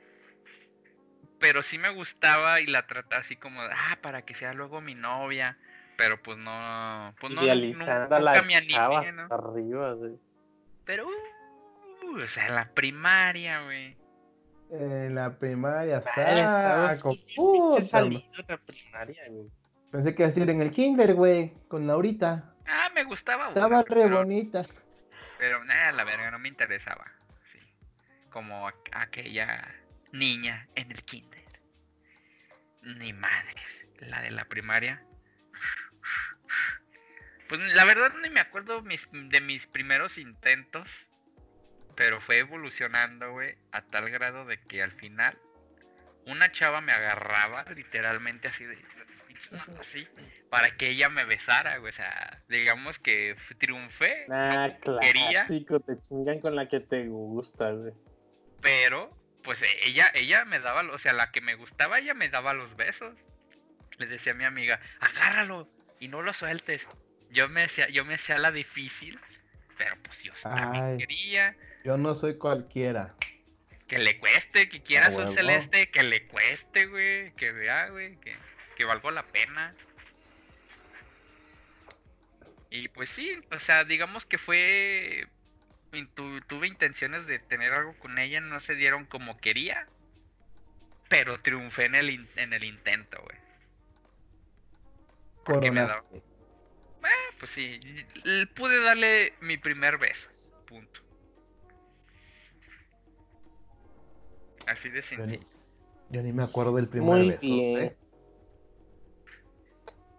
pero sí me gustaba y la trataba así como, de, ah, para que sea luego mi novia, pero pues no, pues no, nunca la me animé, ¿no? arriba, güey. Pero, uh, o sea, en la primaria, güey. En la primaria, estaba saco. puta, la primaria, güey. Pensé que iba a decir en el kinder, güey, con Laurita. Ah, me gustaba, una, Estaba re pero- bonita. Pero nada, la verga, no me interesaba. Sí. Como aqu- aquella niña en el kinder. Ni madres. La de la primaria. Pues la verdad ni me acuerdo mis- de mis primeros intentos. Pero fue evolucionando, güey, a tal grado de que al final una chava me agarraba literalmente así de así para que ella me besara, güey. O sea, digamos que triunfé. Ah, quería. clásico, te chingan con la que te gusta, güey. pero pues ella ella me daba o sea la que me gustaba ella me daba los besos le decía a mi amiga agárralo y no lo sueltes yo me hacía yo me hacía la difícil pero pues yo también Ay. quería Yo no soy cualquiera. que le cueste que quiera A azul huevo. celeste que le cueste güey que vea güey que que valga la pena y pues sí o sea digamos que fue tu- tuve intenciones de tener algo con ella, no se dieron como quería, pero triunfé en el, in- en el intento, güey. Porque me daba- Coronaste. Pues sí, pude darle mi primer beso, punto. Así de Yo ni, sencillo. yo ni me acuerdo del primer Muy beso. bien. ¿eh?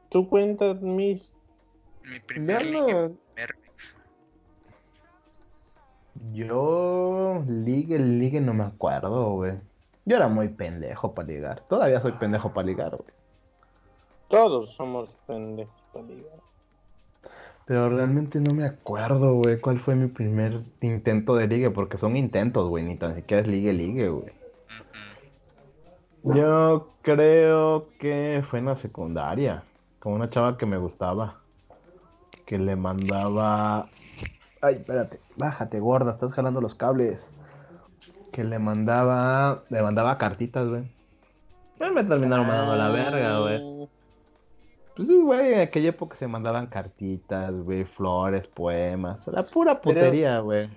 Tú cuentas mis... Mi primer, ligue, primer beso. Yo ligue, ligue, no me acuerdo, güey. Yo era muy pendejo para ligar. Todavía soy pendejo para ligar, güey. Todos somos pendejos para ligar. Pero realmente no me acuerdo, güey, cuál fue mi primer intento de ligue, porque son intentos, güey, ni tan siquiera es ligue, ligue, güey. Yo creo que fue en la secundaria, con una chava que me gustaba, que le mandaba... Ay, espérate, bájate, gorda, estás jalando los cables. Que le mandaba, le mandaba cartitas, güey. Me terminaron mandando a la verga, güey. Pues sí, güey, en aquella época se mandaban cartitas, güey, flores, poemas, la pura putería, güey.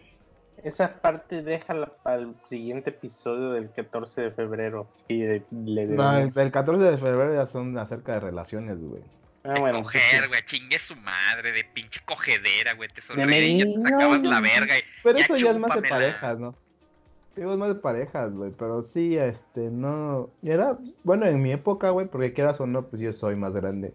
Esa parte déjala para el siguiente episodio del 14 de febrero. Y de- le No, debemos- el 14 de febrero ya son acerca de relaciones, güey. Ah, De bueno, coger, güey, chingue su madre, de pinche cogedera, güey, te De sonreí y ya te sacabas la verga y Pero Ya eso ya es más de parejas, ¿no? Digo, es más de parejas, güey, pero sí, este, no, era, bueno, en mi época, güey, porque quieras o no, pues yo soy más grande.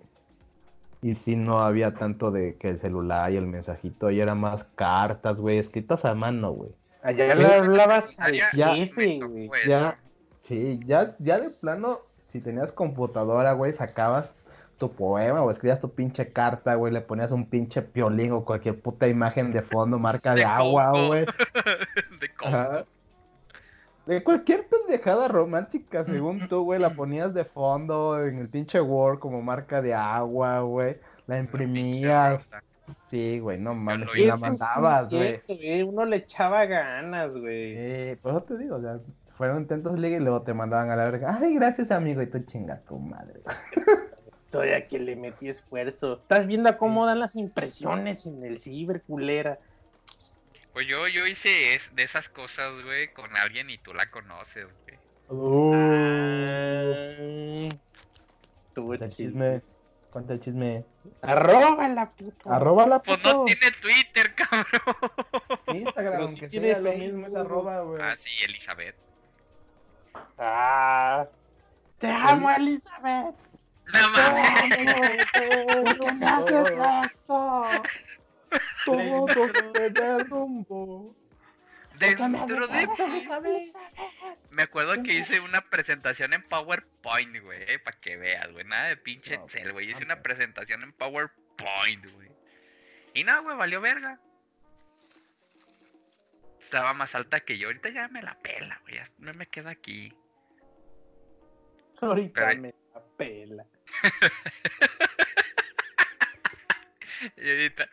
Y sí, no había tanto de que el celular y el mensajito, y era más cartas, güey, escritas a mano, güey. Allá le hablabas al jefe, güey. eso. Ya, sí, ya, ya de plano, si tenías computadora, güey, sacabas tu poema o escribías tu pinche carta, güey, le ponías un pinche piolín o cualquier puta imagen de fondo, marca de, De agua, güey. de coco. Ajá. De cualquier pendejada romántica, según tú, güey, la ponías de fondo en el pinche Word como marca de agua, güey. La imprimías. Sí, güey, no mames, y la mandabas, güey. güey. Uno le echaba ganas, güey. Eh, por eso te digo, o sea, fueron intentos ligue y luego te mandaban a la verga. Ay, gracias, amigo, y tú chinga tu madre. Todavía que le metí esfuerzo. Estás viendo cómo dan las impresiones en el ciber, culera. Pues yo, yo hice es- de esas cosas, güey, con alguien y tú la conoces, güey. Uh, cuenta chisme, cuenta el chisme. Arroba la puta. Arroba la Pues puto. no tiene Twitter, cabrón. Instagram, Pero sí aunque tiene sea lo mismo, es arroba, güey. Ah, sí, Elizabeth. Ah. Te amo, Elizabeth. No mames. ¿Por qué me haces esto? Todo se derrumbó. Dentro de esto, me acuerdo que hice una presentación en PowerPoint, güey, para que veas, güey. Nada de pinche No, Excel, güey. Hice una presentación en PowerPoint, güey. Y nada, güey, valió verga. Estaba más alta que yo. Ahorita ya me la pela, güey. Ya no me queda aquí. Ahorita Pero- me la pela. Y ahorita,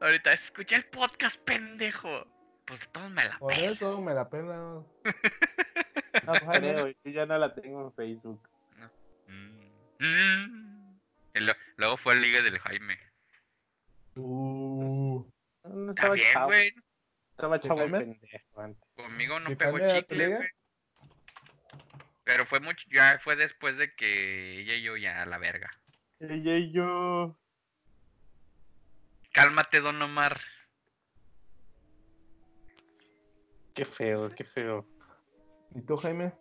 ahorita, escuché el podcast, pendejo. Pues de todos me la Por pela. eso me la pela. No creo, yo ya no la tengo en Facebook. Mm. Mm. Luego fue el ligue del Jaime. Uh, No Está estaba bien, chavo, güey. estaba chavo pendejo antes. Conmigo no ¿Sí, pegó chicle, liga? güey. Pero fue mucho, ya fue después de que ella y yo ya a la verga. Ella y yo. Cálmate, Don Omar. Qué feo, qué feo. ¿Y tú, Jaime?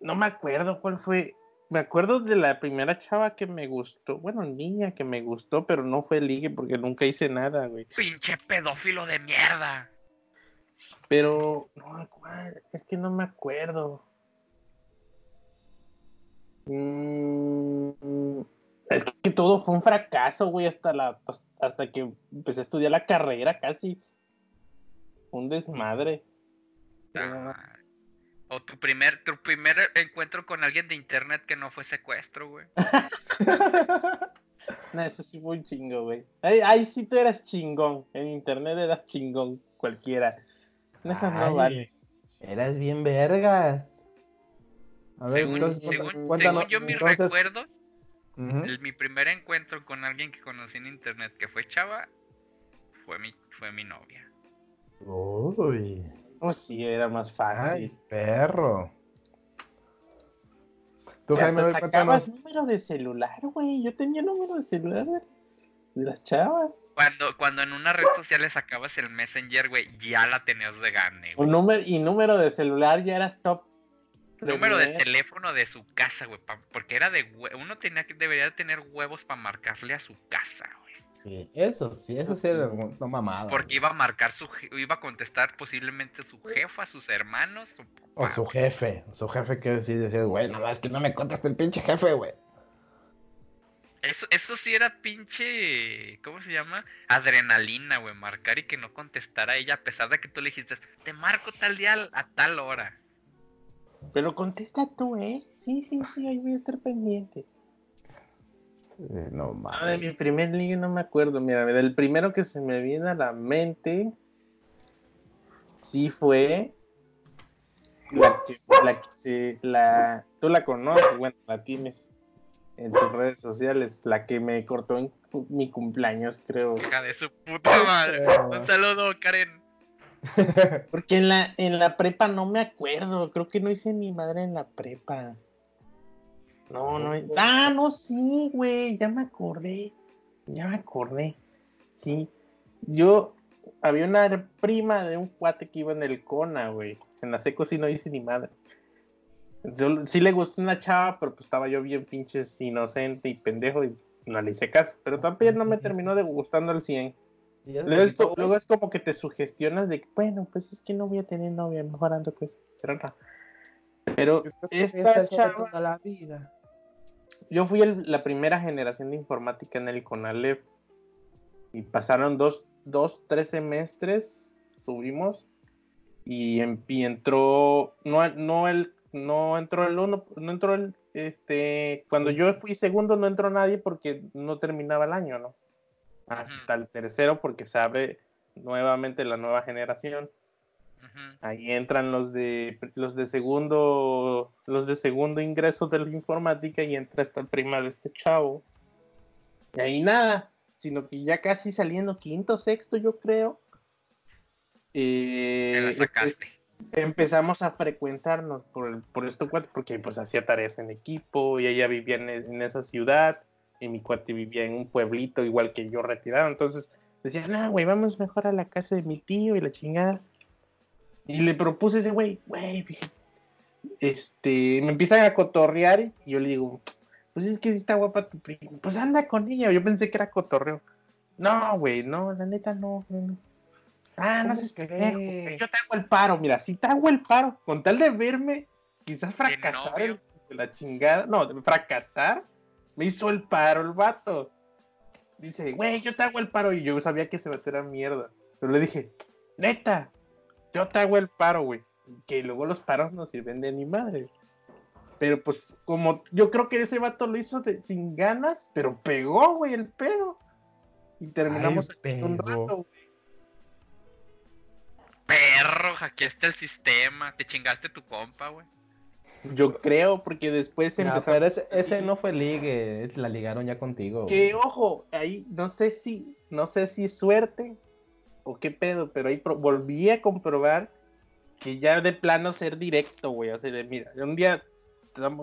No me acuerdo cuál fue. Me acuerdo de la primera chava que me gustó. Bueno, niña que me gustó, pero no fue ligue porque nunca hice nada, güey. Pinche pedófilo de mierda. Pero, no, ¿cuál? es que no me acuerdo. Mm, es que todo fue un fracaso, güey, hasta la hasta que empecé a estudiar la carrera casi. Un desmadre. Ah, O tu primer, tu primer encuentro con alguien de internet que no fue secuestro, güey. No, eso sí fue un chingo, güey. Ahí, ahí sí tú eras chingón. En internet eras chingón, cualquiera. En esas no Ay, vale. Eras bien vergas. A ver, Según, entonces, según- yo, mis entonces- recuerdos, El- mi primer encuentro con alguien que conocí en internet que fue chava, fue mi, fue mi novia. Uy. Oh, sí, era más fácil. Ay, perro. Tú, Que Jaime, hasta sacabas cuéntanos. número de celular, güey. Yo tenía número de celular de, las chavas. Cuando, cuando en una red social le sacabas el Messenger, güey, ya la tenías de gane, Un güey. número, y número de celular ya eras top. Número de teléfono de su casa, güey, pa- porque era de hue- uno tenía que debería tener huevos para marcarle a su casa, güey. Sí, eso sí, eso sí era una mamada. Porque güey. iba a marcar su je- iba a contestar posiblemente su jefa, sus hermanos, su O su jefe, su jefe que sí decía, güey, nada más que no me conteste el pinche jefe, güey. Eso, eso sí era pinche, ¿cómo se llama? Adrenalina, güey, marcar y que no contestara ella a pesar de que tú le dijiste, te marco tal día a tal hora. Pero contesta tú, ¿eh? Sí, sí, sí, ahí voy a estar pendiente. Sí, no Ah, de mames. mi primer ligue no me acuerdo. Mira, del primero que se me viene a la mente, sí fue la que, la que se- la, tú la conoces, bueno, la tienes en tus redes sociales, la que me cortó en mi cumpleaños, creo. Hija de su puta madre. Un saludo, Karen. Porque en la, en la prepa no me acuerdo, creo que no hice ni madre en la prepa. No, no, ah, no, sí, güey, ya me acordé, ya me acordé, sí. Yo, había una prima de un cuate que iba en el CONA, güey, en la seco sí no hice ni madre. Yo, sí le gustó una chava, pero pues estaba yo bien pinches inocente y pendejo y no le hice caso. Pero también no me terminó de gustando al 100. Y ya se Luego es, luego como que te sugestionas de que, bueno, pues es que no voy a tener novia, mejor ando pues. Pero esta esta es chava, toda la vida. yo fui el- la primera generación de informática en el CONALEP. Y pasaron dos, dos, tres semestres, subimos. Y, en- y entró, no, no el, no entró el uno, no entró el, este, cuando yo fui segundo no entró nadie porque no terminaba el año, ¿no? Hasta el tercero porque se abre nuevamente la nueva generación. Ahí entran los de los de segundo los de segundo ingreso de la informática y entra esta prima de este chavo. Y ahí nada, sino que ya casi saliendo quinto, sexto, yo creo. eh, sacaste. empezamos a frecuentarnos por, por cuate, porque pues hacía tareas en equipo y ella vivía en, en esa ciudad y mi cuate vivía en un pueblito igual que yo retirado. Entonces decía, no, güey, vamos mejor a la casa de mi tío y la chingada. Y le propuse ese güey, güey, este, me empiezan a cotorrear y yo le digo, pues es que sí está guapa tu prima, pues anda con ella. Yo pensé que era cotorreo. No, güey, no, la neta no, no, no. Ah, no ¿Cómo sé qué. Yo te hago el paro, mira, si te hago el paro, con tal de verme, quizás fracasar de la chingada. No, de fracasar, me hizo el paro el vato. Dice, güey, yo te hago el paro. Y yo sabía que se va a tirar mierda. Pero le dije, neta, yo te hago el paro, güey. Que luego los paros no sirven de ni madre. Pero pues, como yo creo que ese vato lo hizo de- sin ganas, pero pegó, güey, el pedo. Y terminamos Ay, un rato, güey. Perro, hackeaste el sistema. Te chingaste tu compa, güey. Yo creo, porque después No, empezamos. pero ese, ese no fue ligue, la ligaron ya contigo. Que ojo, ahí no sé si, no sé si suerte o qué pedo, pero ahí pro- volví a comprobar que ya de plano ser directo, güey. O sea, de, mira, un día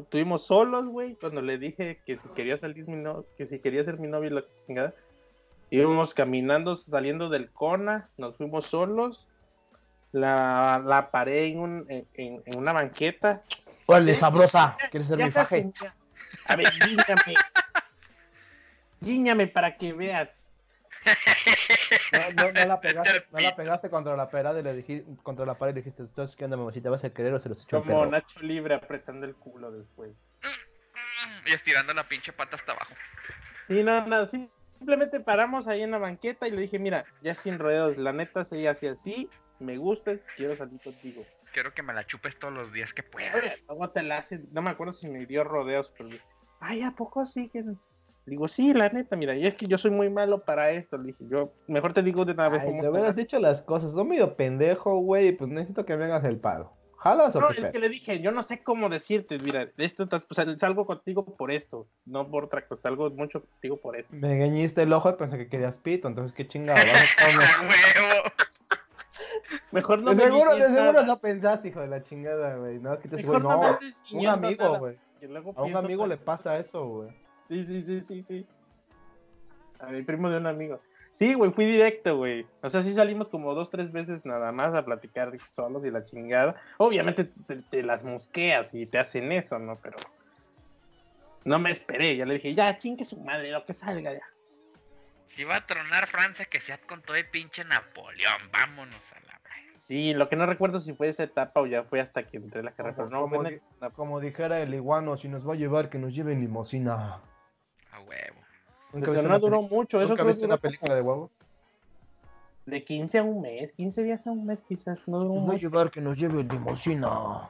estuvimos solos, güey, cuando le dije que si quería salir mi no, que si quería ser mi novio y la chingada. Íbamos caminando, saliendo del Cona, nos fuimos solos. La, la paré en, un, en una banqueta. Órale, sabrosa, ¿quieres ser mi faje? A ver, guíñame. guíñame para que veas. No, no, no la pegaste, no la pegaste contra la pared y le dijiste, contra la pared y le dijiste, entonces qué onda, mamacita, vas a querer o se los echó Como? Nacho Libre apretando el culo después. Y estirando la pinche pata hasta abajo. Sí, no, nada, sí, simplemente paramos ahí en la banqueta y le dije, mira, ya sin rodeos, la neta sería así así, me gusta, quiero salir contigo. Quiero que me la chupes todos los días que puedas. Oye, luego te la hace, no me acuerdo si me dio rodeos, pero ay, ¿a poco sí que Digo, sí, la neta, mira, y es que yo soy muy malo para esto, le dije, yo, mejor te digo de una vez Ay, cómo te hubieras dicho las cosas, no medio pendejo, güey, pues necesito que me hagas el paro. ¿Jalas o No, es que le dije, yo no sé cómo decirte, mira, esto pues, salgo contigo por esto, no por otra cosa, salgo mucho contigo por esto. Me engañiste el ojo y pensé que querías pito, entonces qué chingado. Vamos a comer. ¡A huevo! Mejor no de me seguro, de seguro nada. eso pensaste, hijo de la chingada, güey. No, es que te Mejor no Un amigo, güey. A un amigo le pasa eso, güey. Sí, sí, sí, sí, sí. A mi primo de un amigo. Sí, güey, fui directo, güey. O sea, sí salimos como dos, tres veces nada más a platicar solos y la chingada. Obviamente te, te las mosqueas y te hacen eso, ¿no? Pero no me esperé. Ya le dije, ya, chingue su madre, lo que salga ya. Si va a tronar Francia, que sea con todo el pinche Napoleón. Vámonos a. Sí, lo que no recuerdo si fue esa etapa o ya fue hasta que entré a la carrera, Como- pero no como el- dijera el iguano, si nos va a llevar, que nos lleve en limosina. A huevo. ¿Nunca sea, viste no una duró mucho, eso ¿Nunca creo viste una película de huevos? de 15 a un mes, 15 días a un mes quizás, no duró Nos va a mucho. llevar, que nos lleve en limosina.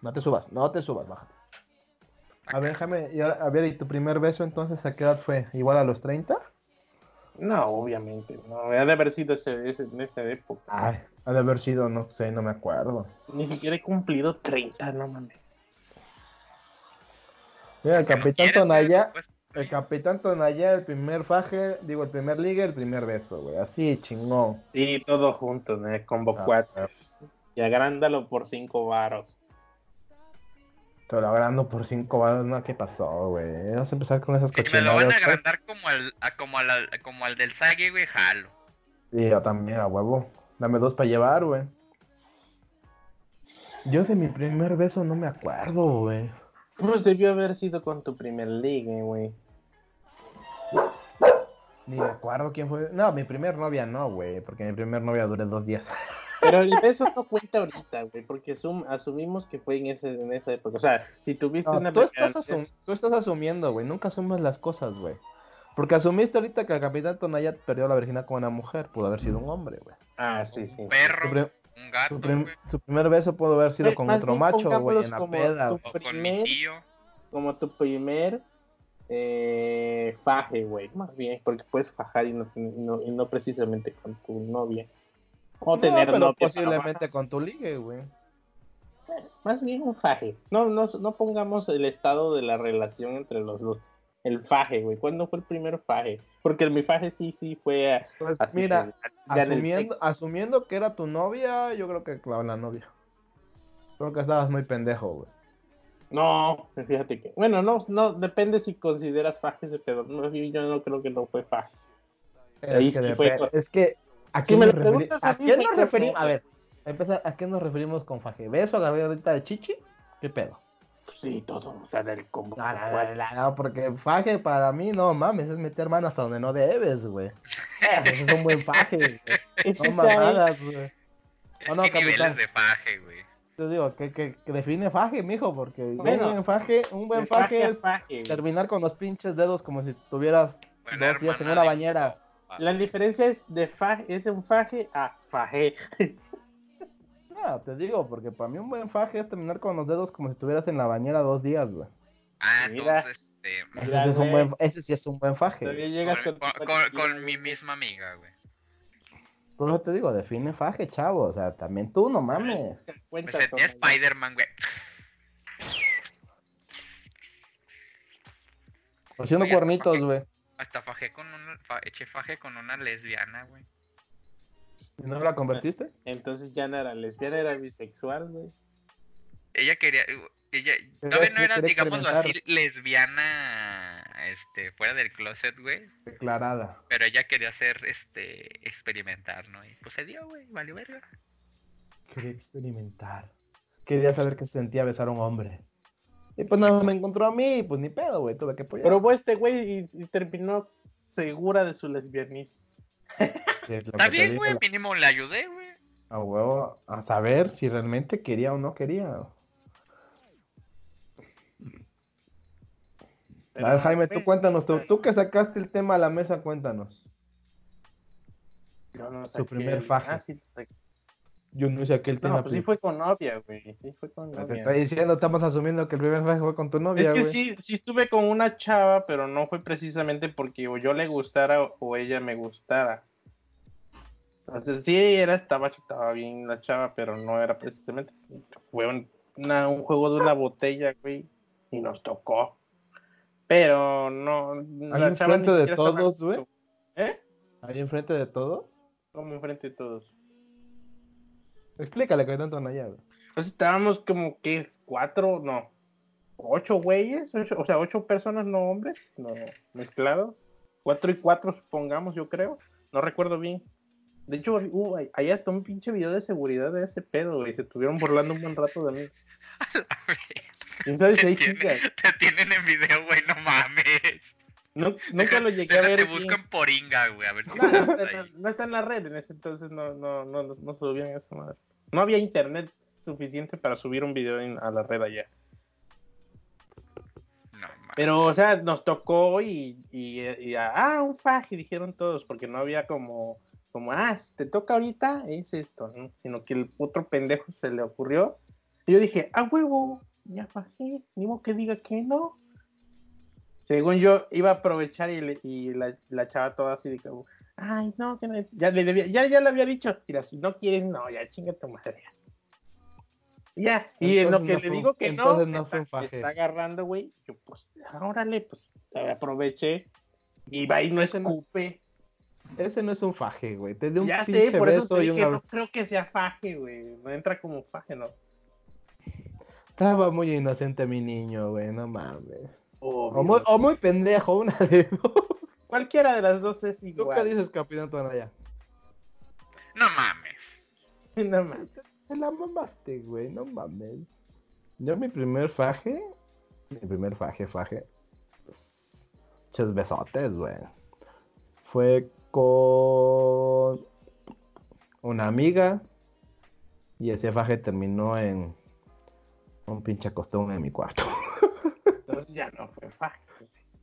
No te subas, no te subas, bájate. A ver, déjame, y ahora- a ver, ¿y tu primer beso entonces a qué edad fue? ¿Igual a los 30? No, obviamente, no, ha de haber sido ese, ese- en esa época. Ay, ha de haber sido, no sé, no me acuerdo. Ni siquiera he cumplido 30, no mames. Mira, el capitán quieres, Tonaya, pues, el capitán Tonaya, el primer faje, digo, el primer liga, el primer beso, güey, así, chingón. Sí, todo junto, ¿no? Combo Ah, cuates. Y agrándalo por 5 varos. Te lo agrando por cinco balas, no, ¿qué pasó, güey? Vamos a empezar con esas Si me lo van a cochinadas. agrandar como al, a- como al, como al del Sagi, güey, jalo. Y yo también, a huevo. Dame dos para llevar, güey. Yo de mi primer beso no me acuerdo, güey. Pues debió haber sido con tu primer ligue, güey. Ni me acuerdo quién fue. No, mi primer novia no, güey. Porque mi primer novia duré dos días. Pero el beso no cuenta ahorita, güey, porque asum- asumimos que fue en, ese, en esa época. O sea, si tuviste No, una tú, estás asum- tú estás asumiendo, güey. Nunca asumes las cosas, güey. Porque asumiste ahorita que el capitán Tonaya perdió la virginidad con una mujer. Pudo haber sido un hombre, güey. Ah, sí, sí. Un perro, un gato, su prim- güey. su primer beso pudo haber sido con otro bien macho, güey, en la como peda. tu- güey. O con mi primer- tío. Como tu primer eh, faje, güey. Más bien, porque puedes fajar y no, y no, y no precisamente con tu novia. O No, tener pero novia posiblemente con tu ligue, güey. fajar. Más bien un faje. No, no, no pongamos el estado de la relación entre los dos. El faje, güey. ¿Cuándo fue el primer faje? Porque el mi faje sí, sí fue eh, Pues así. mira, el asumiendo, asumiendo que era tu novia, yo creo que claro, la novia. Creo que estabas muy pendejo, güey. No, fíjate que. Bueno, no, no, depende si consideras faje ese pedo. No, yo no creo que no fue faje. Ahí que, sí fue es que ¿a Si qué, me nos, lo referi- preguntas a ¿a nos con referimos? A faje. ver, a empezar, ¿a qué nos referimos con faje? ¿Beso, agarradita de chichi? ¿Qué pedo? Sí, todo, o sea, del combo. No, no, no, no, no, porque faje para mí, no mames, es meter mano hasta donde no debes, güey. Eso es un buen faje, güey. No mamadas, güey. ¿O no, ¿Qué capitán? de faje, güey? Te digo, que, que, que define faje, mijo, porque Bueno, un buen faje, un buen faje es faje, terminar con los pinches dedos como si tuvieras Buena dos días en una bañera. La diferencia es de faje, es un faje a faje. No, te digo, porque para mí un buen faje es terminar con los dedos como si estuvieras en la bañera dos días, güey. Ah, Mira. entonces, este... Ese, Mira, sí es un buen, ese sí es un buen faje. Llegas Con, con, con- con- con mi misma amiga, güey. Por eso te digo, define faje, chavo. O sea, también tú, no mames. Me todo. Spider-Man, güey. Haciendo cuernitos, güey. Hasta fajé con una... fa- eché faje con una lesbiana, güey. ¿Y no la convertiste? Entonces ya no era lesbiana, era bisexual, güey. Ella quería... Ella Pero todavía no era, digámoslo así, lesbiana, este, fuera del closet, güey. Declarada. Pero ella quería hacer, este, experimentar, ¿no? Y pues se dio, güey, valió verga. Quería experimentar. Quería saber qué se sentía besar a un hombre. Y pues no, me encontró a mí, pues ni pedo, güey. Tuve que apoyar. Probó este güey y, y terminó segura de su lesbianismo. Está bien, güey, la- mínimo le ayudé, güey. A huevo, a saber si realmente quería o no quería. A ver, Jaime, tú cuéntanos, tú, tú que sacaste el tema a la mesa, cuéntanos. Yo no tu primer faje. Ah, sí. Yo no saqué el tema. No, pues sí fue con novia, güey. Sí fue con Te novia. estoy diciendo, estamos asumiendo que el primer faje fue con tu novia, Es que güey. sí, sí estuve con una chava, pero no fue precisamente porque o yo le gustara o- ella me gustara. Entonces sí, era, estaba, estaba bien la chava, pero no era precisamente. Fue un, una- un juego de una botella, güey, y nos tocó. Pero no. Ahí enfrente de todos, güey. ¿Eh? Ahí enfrente de todos. Como enfrente de todos. Explícale que tanto allá. Pues estábamos como que cuatro, no, ocho güeyes, ocho- o sea, ocho personas, no hombres, no mezclados. Cuatro y cuatro, supongamos, yo creo. No recuerdo bien. De hecho, hubo, ahí hasta un pinche video de seguridad de ese pedo, güey. Se estuvieron burlando un buen rato de mí. ¿Quién sabe si Te, sigue? te tienen en video, güey, no mames. No, nunca lo llegué a ver. busco en Poringa, güey, a ver si No, está está, no está en la red, en ese entonces no, no, no, no, no subían esa madre. No había internet suficiente para subir un video en- a la red allá. No. Pero, o sea, nos tocó y, y, y, ah, un faje, dijeron todos, porque no había como, como, ah, si te toca ahorita, es esto, ¿no? Sino que el otro pendejo se le ocurrió. Y yo dije, ah, huevo, ya fajé, ni modo que diga que no. Según yo, iba a aprovechar y, le- y la, la chava toda así de como, ay, no, que no, ya ya, ya le había dicho, mira, si no quieres, no, ya chinga tu madre. Ya, y en lo que no le digo que no, no está, fue un está agarrando, güey. Yo, pues, órale, pues, aproveché. Y va y no no- escupe. Ese no es un faje, güey. Te un Ya sé, por eso te dije, no abrazo. creo que sea faje, güey. No entra como faje, ¿no? Estaba muy inocente mi niño, güey, no mames. O muy, o muy pendejo, una de dos. Cualquiera de las dos es ¿Tú qué igual. dices, Capitán Tonaya? No mames. No mames. Te la mamaste, güey, no mames. Yo mi primer faje, mi primer faje, faje, pues, muchos besotes, güey. Fue con una amiga y ese faje terminó en un pinche acostón en mi cuarto. Entonces ya no fue faje.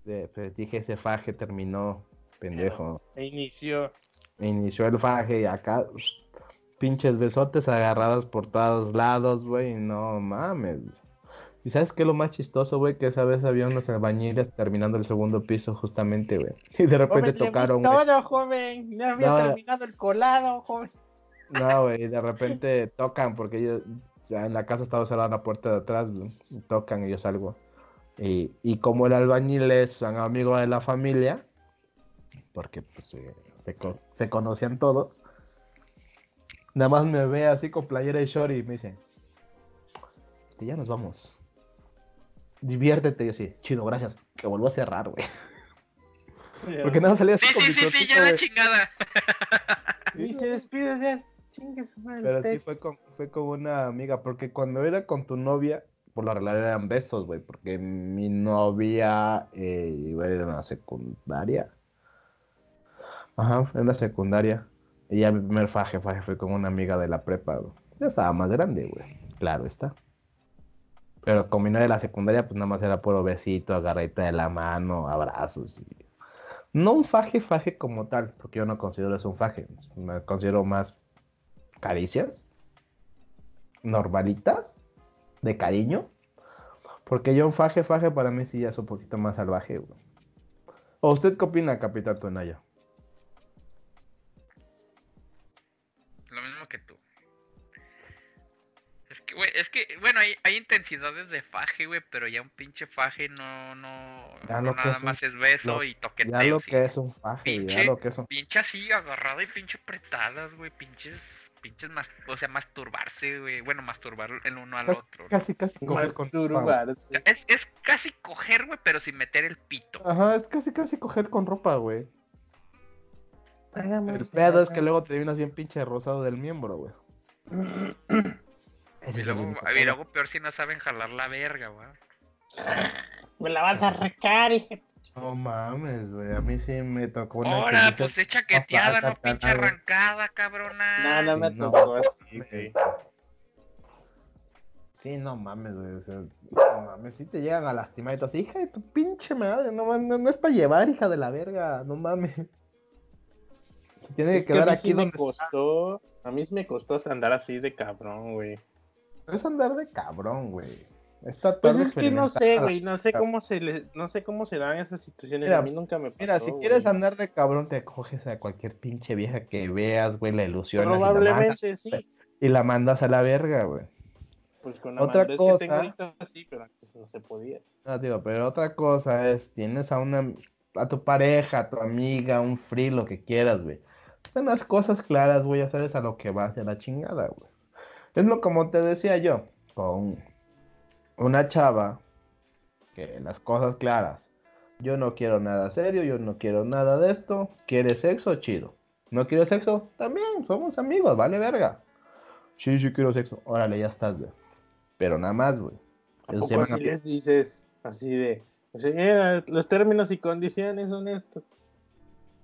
Pues, dije, ese faje terminó, pendejo. E inició. Inició el faje y acá, pinches besotes agarrados por todos lados, güey, no mames. ¿Y sabes qué es lo más chistoso, güey? Que esa vez había unos albañiles terminando el segundo piso justamente, güey. Y de repente Joven, tocaron, güey. todo, joven. Ya había No. terminado el colado, joven. No, güey, y de repente tocan porque ellos, o sea, en la casa estaba cerrada la puerta de atrás, güey, y tocan y yo salgo. Y, y como el albañil es un amigo de la familia, porque pues, eh, se, co- se conocían todos, nada más me ve así con playera y short y me dice, este, ya nos vamos. Diviértete, y yo sí, chido, gracias, que vuelvo a cerrar, güey. Porque nada salía así Sí, con sí, mi sí, sí, ya la chingada. Y se despide de él. Chingue su madre. Pero sí fue con, fue con una amiga, porque cuando era con tu novia, por la realidad eran besos, güey, porque mi novia eh, iba a ir en la secundaria. Ajá, en la secundaria. Y ya mi primer faje, faje fue con una amiga de la prepa. Ya estaba más grande, güey. Claro está. Pero con mi novia de la secundaria, pues nada más era puro besito, agarradita de la mano, abrazos. y- No un faje, faje como tal, porque yo no considero eso un faje. Me considero más caricias normalitas, de cariño. Porque yo un faje, faje para mí sí ya es un poquito más salvaje, güey. ¿O usted qué opina, Capitán Tonayo? Lo mismo que tú. Es que, güey, es que, bueno, hay, hay intensidades de faje, güey, pero ya un pinche faje no, no, Ya no lo nada es un- más es beso lo- y Ya toqueteo. lo sí. que es un faje, ya Pinche, lo que es un... pinche así, agarrada y pinche apretadas, güey, pinches, pinches, mas, o sea, masturbarse, güey, bueno, masturbar el uno al Casi, otro. ¿no? casi, casi coger con. Masturbarse. Es, es casi coger, güey, pero sin meter el pito. Ajá, es casi, casi coger con ropa, güey. El pedo es que luego te vienes bien pinche rosado del miembro, güey. Y luego, y luego peor si no saben jalar la verga, güey. Me la vas a arrancar, hija. No mames, güey. A mí sí me tocó una Ahora, pues es chaqueteada, no pinche arrancada, cabrona. No, no me Sí, no. tocó así, güey. Sí, no mames, güey. O sea, no mames, sí te llegan a lastimar y tú así, hija de tu pinche madre, no, mames, no, no es para llevar, hija de la verga, no mames. Se tiene que Es que quedar a mí aquí sí me donde costó. A mí sí me costó andar así de cabrón, güey. es andar de cabrón, güey. Está Pues es que no sé, güey, no sé cómo se le, no sé cómo se dan esas situaciones. Mira, a mí nunca me pasó. Mira, si quieres güey. andar de cabrón, te coges a cualquier pinche vieja que veas, güey, la ilusionas y la, mandas, Probablemente sí. y la mandas a la verga, güey. Pues con la Otra que tengo cosa- ahorita sí, pero antes no se podía. No, digo, pero otra cosa es, tienes a una, a tu pareja, a tu amiga, un free, lo que quieras, güey. Ten las cosas claras, güey, ya sabes a lo que vas a la chingada, güey. Es lo como te decía yo, con una chava, que las cosas claras. Yo no quiero nada serio, yo no quiero nada de esto. ¿Quieres sexo? Chido. ¿No quieres sexo? También, somos amigos, vale verga. Sí, sí quiero sexo. Órale, ya estás, güey. Pero nada más, güey. ¿A Eso se si les dices así de, eh, los términos y condiciones son estos?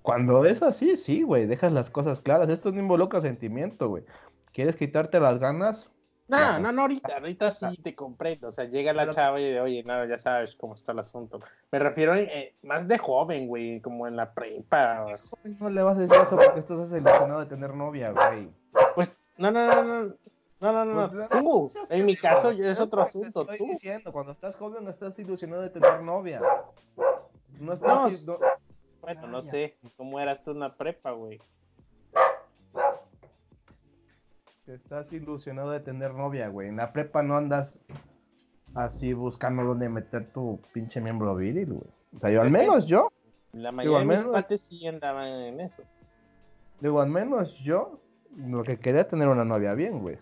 Cuando es así, sí, güey, dejas las cosas claras. Esto no involucra sentimiento, güey. ¿Quieres quitarte las ganas? No, no, no, ahorita, ahorita sí te comprendo. O sea, llega la chava y de, oye, no, ya sabes cómo está el asunto. Me refiero eh, más de joven, güey, como en la prepa. No le vas a decir eso porque estás ilusionado de tener novia, güey. Pues, no, no, no, no. No, no, no, Pues, no. Tú, seas en mi caso es Es otro asunto. estoy Tú. diciendo, cuando estás joven estás ilusionado de tener novia. No estás... No, no- Bueno, no sé cómo eras tú en la prepa, güey. Estás ilusionado de tener novia, güey. En la prepa no andas así buscando dónde meter tu pinche miembro viril, güey. O sea, yo al menos yo, La mayoría de mis cuates sí andaban en eso. digo, al menos yo, lo que quería tener una novia bien, güey.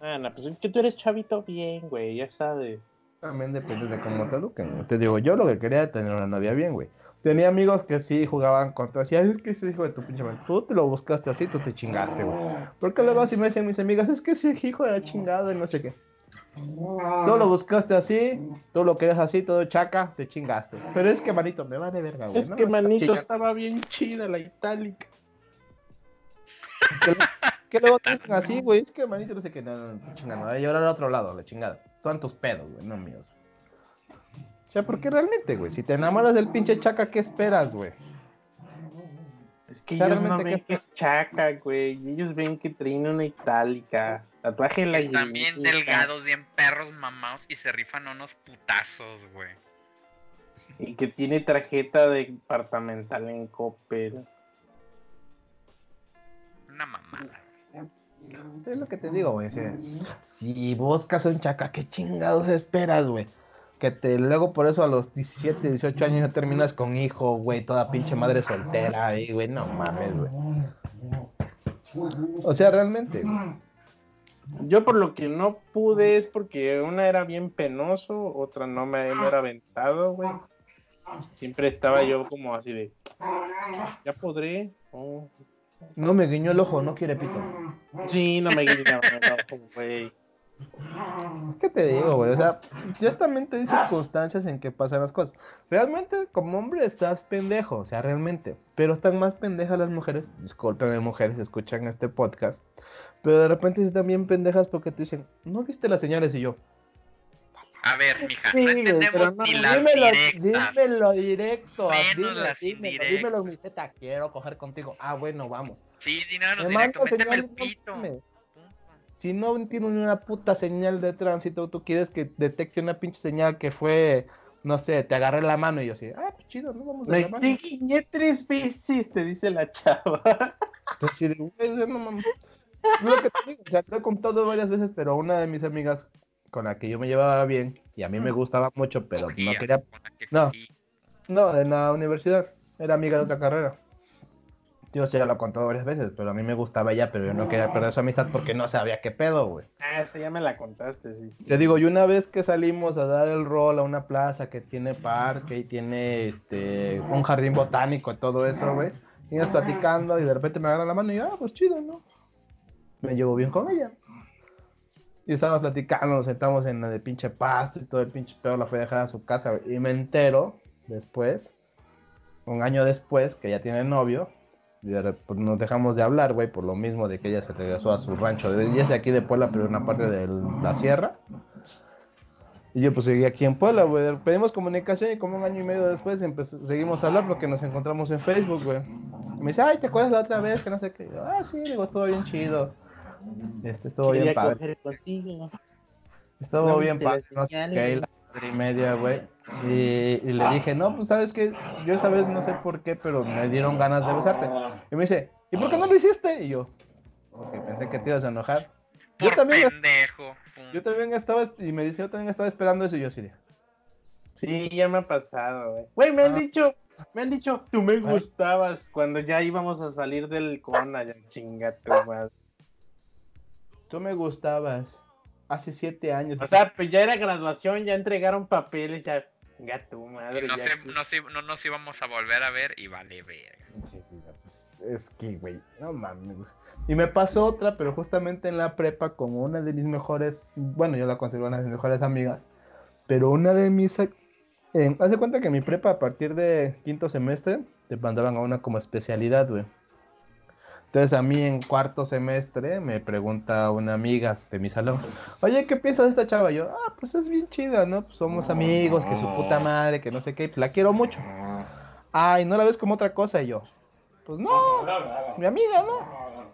Ah, no, pues es que tú eres chavito bien, güey, ya sabes. También depende de cómo te eduquen. Te digo, yo lo que quería era tener una novia bien, güey. Tenía amigos que sí jugaban contra. Decía, es que ese hijo de tu pinche madre. Tú te lo buscaste así, tú te chingaste, güey. Porque luego así me decían mis amigas, es que ese hijo era chingado y no sé qué. Tú lo buscaste así, tú lo querías así, todo chaca, te chingaste. Pero es que, manito, me va de verga, güey. Es no que manito estaba bien chida la itálica. Que, que luego te dicen así, güey, es que manito no sé qué, no, no, no, chingando. Voy a llorar al otro lado, la chingada. Son tus pedos, güey, no míos. O sea, porque realmente, güey, si te enamoras del pinche chaca, ¿qué esperas, güey? Es que O sea, ellos no ven ¿qué que es chaca, güey. Ellos ven que traen una itálica. Tatuaje en la Están bien delgados, bien perros mamados y se rifan unos putazos, güey. Y que tiene tarjeta departamental en Coppel. Una mamada. Es lo que te digo, güey. sea, si buscas un chaca, ¿qué chingados esperas, güey? Que te luego por eso a los 17, 18 años ya terminas con hijo, güey, toda pinche madre soltera ahí, güey, no mames, güey. O sea, realmente, güey. Yo por lo que no pude es porque una era bien penoso, otra no me era aventado, güey. Siempre estaba yo como así de, ya podré. Oh. no me guiñó el ojo, no quiere pito. Sí, no me guiñaba el ojo, güey. ¿Qué te digo, güey? O sea, ciertamente hay circunstancias en que pasan las cosas. Realmente, como hombre, estás pendejo, o sea, realmente. Pero están más pendejas las mujeres. Discúlpenme, mujeres, escuchan este podcast. Pero de repente están bien pendejas porque te dicen, ¿no viste las señales? Y yo, A ver, mija, Sí, no entendemos no, ni las dímelo, directas. dímelo directo, Menos dímelo, las dímelo, indirectas. dímelo, mi teta, quiero coger contigo. Ah, bueno, vamos. Sí, díganos Me directo, manda méteme el no pito. Si no entiendo ni una puta señal de tránsito, tú quieres que detecte una pinche señal que fue, no sé, te agarré la mano y yo así, ah, pues chido, no vamos a la mano. te guiñé tres veces, te dice la chava. Entonces, sí, digo, "Güey, no mames". Es lo que te digo, o sea, lo he contado varias veces, pero una de mis amigas con la que yo me llevaba bien y a mí me gustaba mucho, pero no quería no. No, en la universidad. Era amiga de otra carrera. Yo sí ya lo he contado varias veces, pero a mí me gustaba ella, pero yo no quería perder su amistad porque no sabía qué pedo, güey. Ah, esa ya me la contaste, sí. Te digo, y una vez que salimos a dar el rol a una plaza que tiene parque y tiene este un jardín botánico y todo eso, güey. Ibas platicando y de repente me agarra la mano y yo, ah, pues chido, ¿no? Me llevo bien con ella. Y estábamos platicando, nos sentamos en la de pinche pasto y todo el pinche pedo la fue a dejar a su casa, güey. Y me entero después, un año después, que ya tiene novio. Pues, nos dejamos de hablar, güey, por lo mismo de que ella se regresó a su rancho. Ella es de aquí de Puebla, pero en una parte de la sierra. Y yo pues seguí aquí en Puebla, güey. Pedimos comunicación y como un año y medio después seguimos a hablar porque nos encontramos en Facebook, güey. Me dice, ay, ¿te acuerdas la otra vez? Que no sé qué. Yo, ah, sí, digo, estuvo bien chido. Este, estuvo bien padre. contigo. Estuvo No, bien padre, no sé qué, la y media, güey. Y, y le dije, no, pues sabes que yo esa vez no sé por qué, pero me dieron ganas de besarte. Y me dice, ¿y por qué no lo hiciste? Y yo, porque pensé que te ibas a enojar. Yo también, pendejo. yo también estaba, y me dice, yo también estaba esperando eso, y yo sí. Sí, ya me ha pasado, güey. Güey, me han Ah. dicho, me han dicho, tú me gustabas cuando ya íbamos a salir del Cona, ya chinga tu madre. Tú me gustabas hace siete años. O sea, pues ya era graduación, ya entregaron papeles, ya, chinga tu madre. Y no, ya que- no, nos íbamos a volver a ver y vale verga. Pues, es que, güey, no mames. Y me pasó otra, pero justamente en la prepa, como una de mis mejores, bueno, yo la considero una de mis mejores amigas, pero una de mis... Eh, haz de cuenta que mi prepa a partir de quinto semestre te mandaban a una como especialidad, güey. Entonces a mí en cuarto semestre me pregunta una amiga de mi salón, oye, ¿qué piensas de esta chava? Y yo, ah, pues es bien chida, ¿no? Pues somos amigos, que su puta madre, que no sé qué, pues la quiero mucho. Ay, ¿no la ves como otra cosa? Y yo, pues no, mi amiga, ¿no?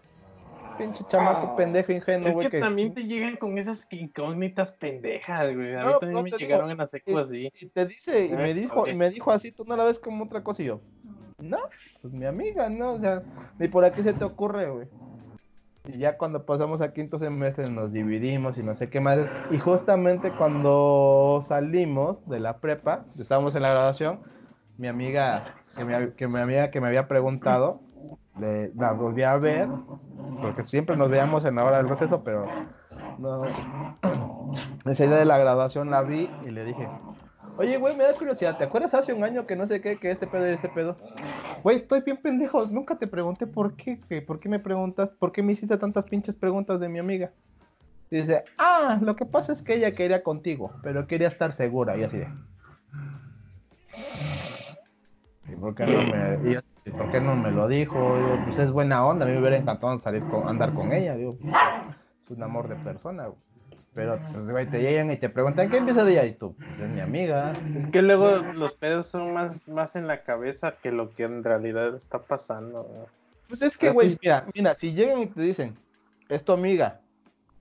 Pinche chamaco pendejo ingenuo, Es que también te llegan con esas incógnitas pendejas, güey. A mí No, también no me digo, llegaron en la secu así. Y te dice, y me dijo, y me dijo así, tú no la ves como otra cosa. Y yo, no, pues mi amiga, ¿no? O sea, ni por aquí se te ocurre, güey. Y ya cuando pasamos a quinto semestre nos dividimos y no sé qué más. Y justamente cuando salimos de la prepa, estábamos en la graduación, mi amiga, que me, que mi amiga que me había preguntado, le- la volví a ver, porque siempre nos veíamos en la hora del receso, pero no. Idea de la graduación la vi y le dije, oye, güey, me da curiosidad, ¿te acuerdas hace un año que no sé qué, que este pedo y este pedo? Güey, estoy bien pendejo, nunca te pregunté por qué, güey, ¿por qué me preguntas, por qué me hiciste tantas pinches preguntas de mi amiga? Y dice, ah, lo que pasa es que ella quería contigo, pero quería estar segura, y así de... ¿Y por qué no me, yo, "¿Y por qué no me lo dijo? Digo, pues es buena onda, a mí me hubiera encantado salir con, andar con ella, digo, es un amor de persona, güey. Pero, pues, güey, te llegan y te preguntan, ¿qué empieza de ella? Y tú, pues, es mi amiga. Es que luego los pedos son más, más en la cabeza que lo que en realidad está pasando. güey. Pues es que, güey, mira, mira, si llegan y te dicen, es tu amiga,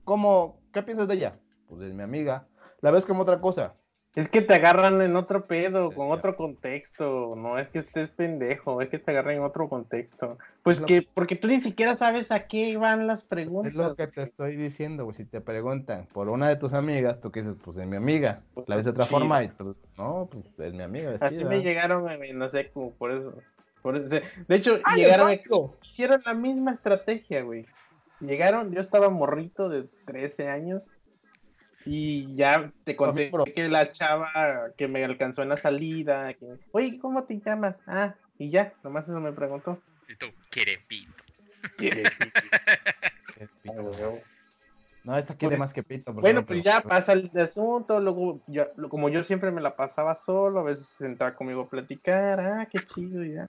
¿cómo, qué piensas de ella? Pues es mi amiga. ¿La ves como otra cosa? Es que te agarran en otro pedo, con otro contexto. No es que estés pendejo, es que te agarran en otro contexto. Pues Lo- que, porque tú ni siquiera sabes a qué van las preguntas. Es lo que te estoy diciendo, güey. Si te preguntan por una de tus amigas, tú qué dices, pues es mi amiga. Pues, La ves de otra chido. forma y pues, no, pues es mi amiga. Así me llegaron, güey, no sé, como por eso. Por eso. De hecho, ¡Ay, llegaron, hicieron la misma estrategia, güey. Llegaron, yo estaba morrito de 13 años y ya te conté que la chava que me alcanzó en la salida, que, oye, ¿cómo te llamas? Ah, y ya, nomás eso me preguntó. Y tú, quiere pito. ¿Quieres? No, esta quiere Pues, más que pito. por Bueno, pues ya pasa el asunto, luego yo, como yo siempre me la pasaba solo, a veces se sentaba conmigo a platicar, ah, qué chido, y ya.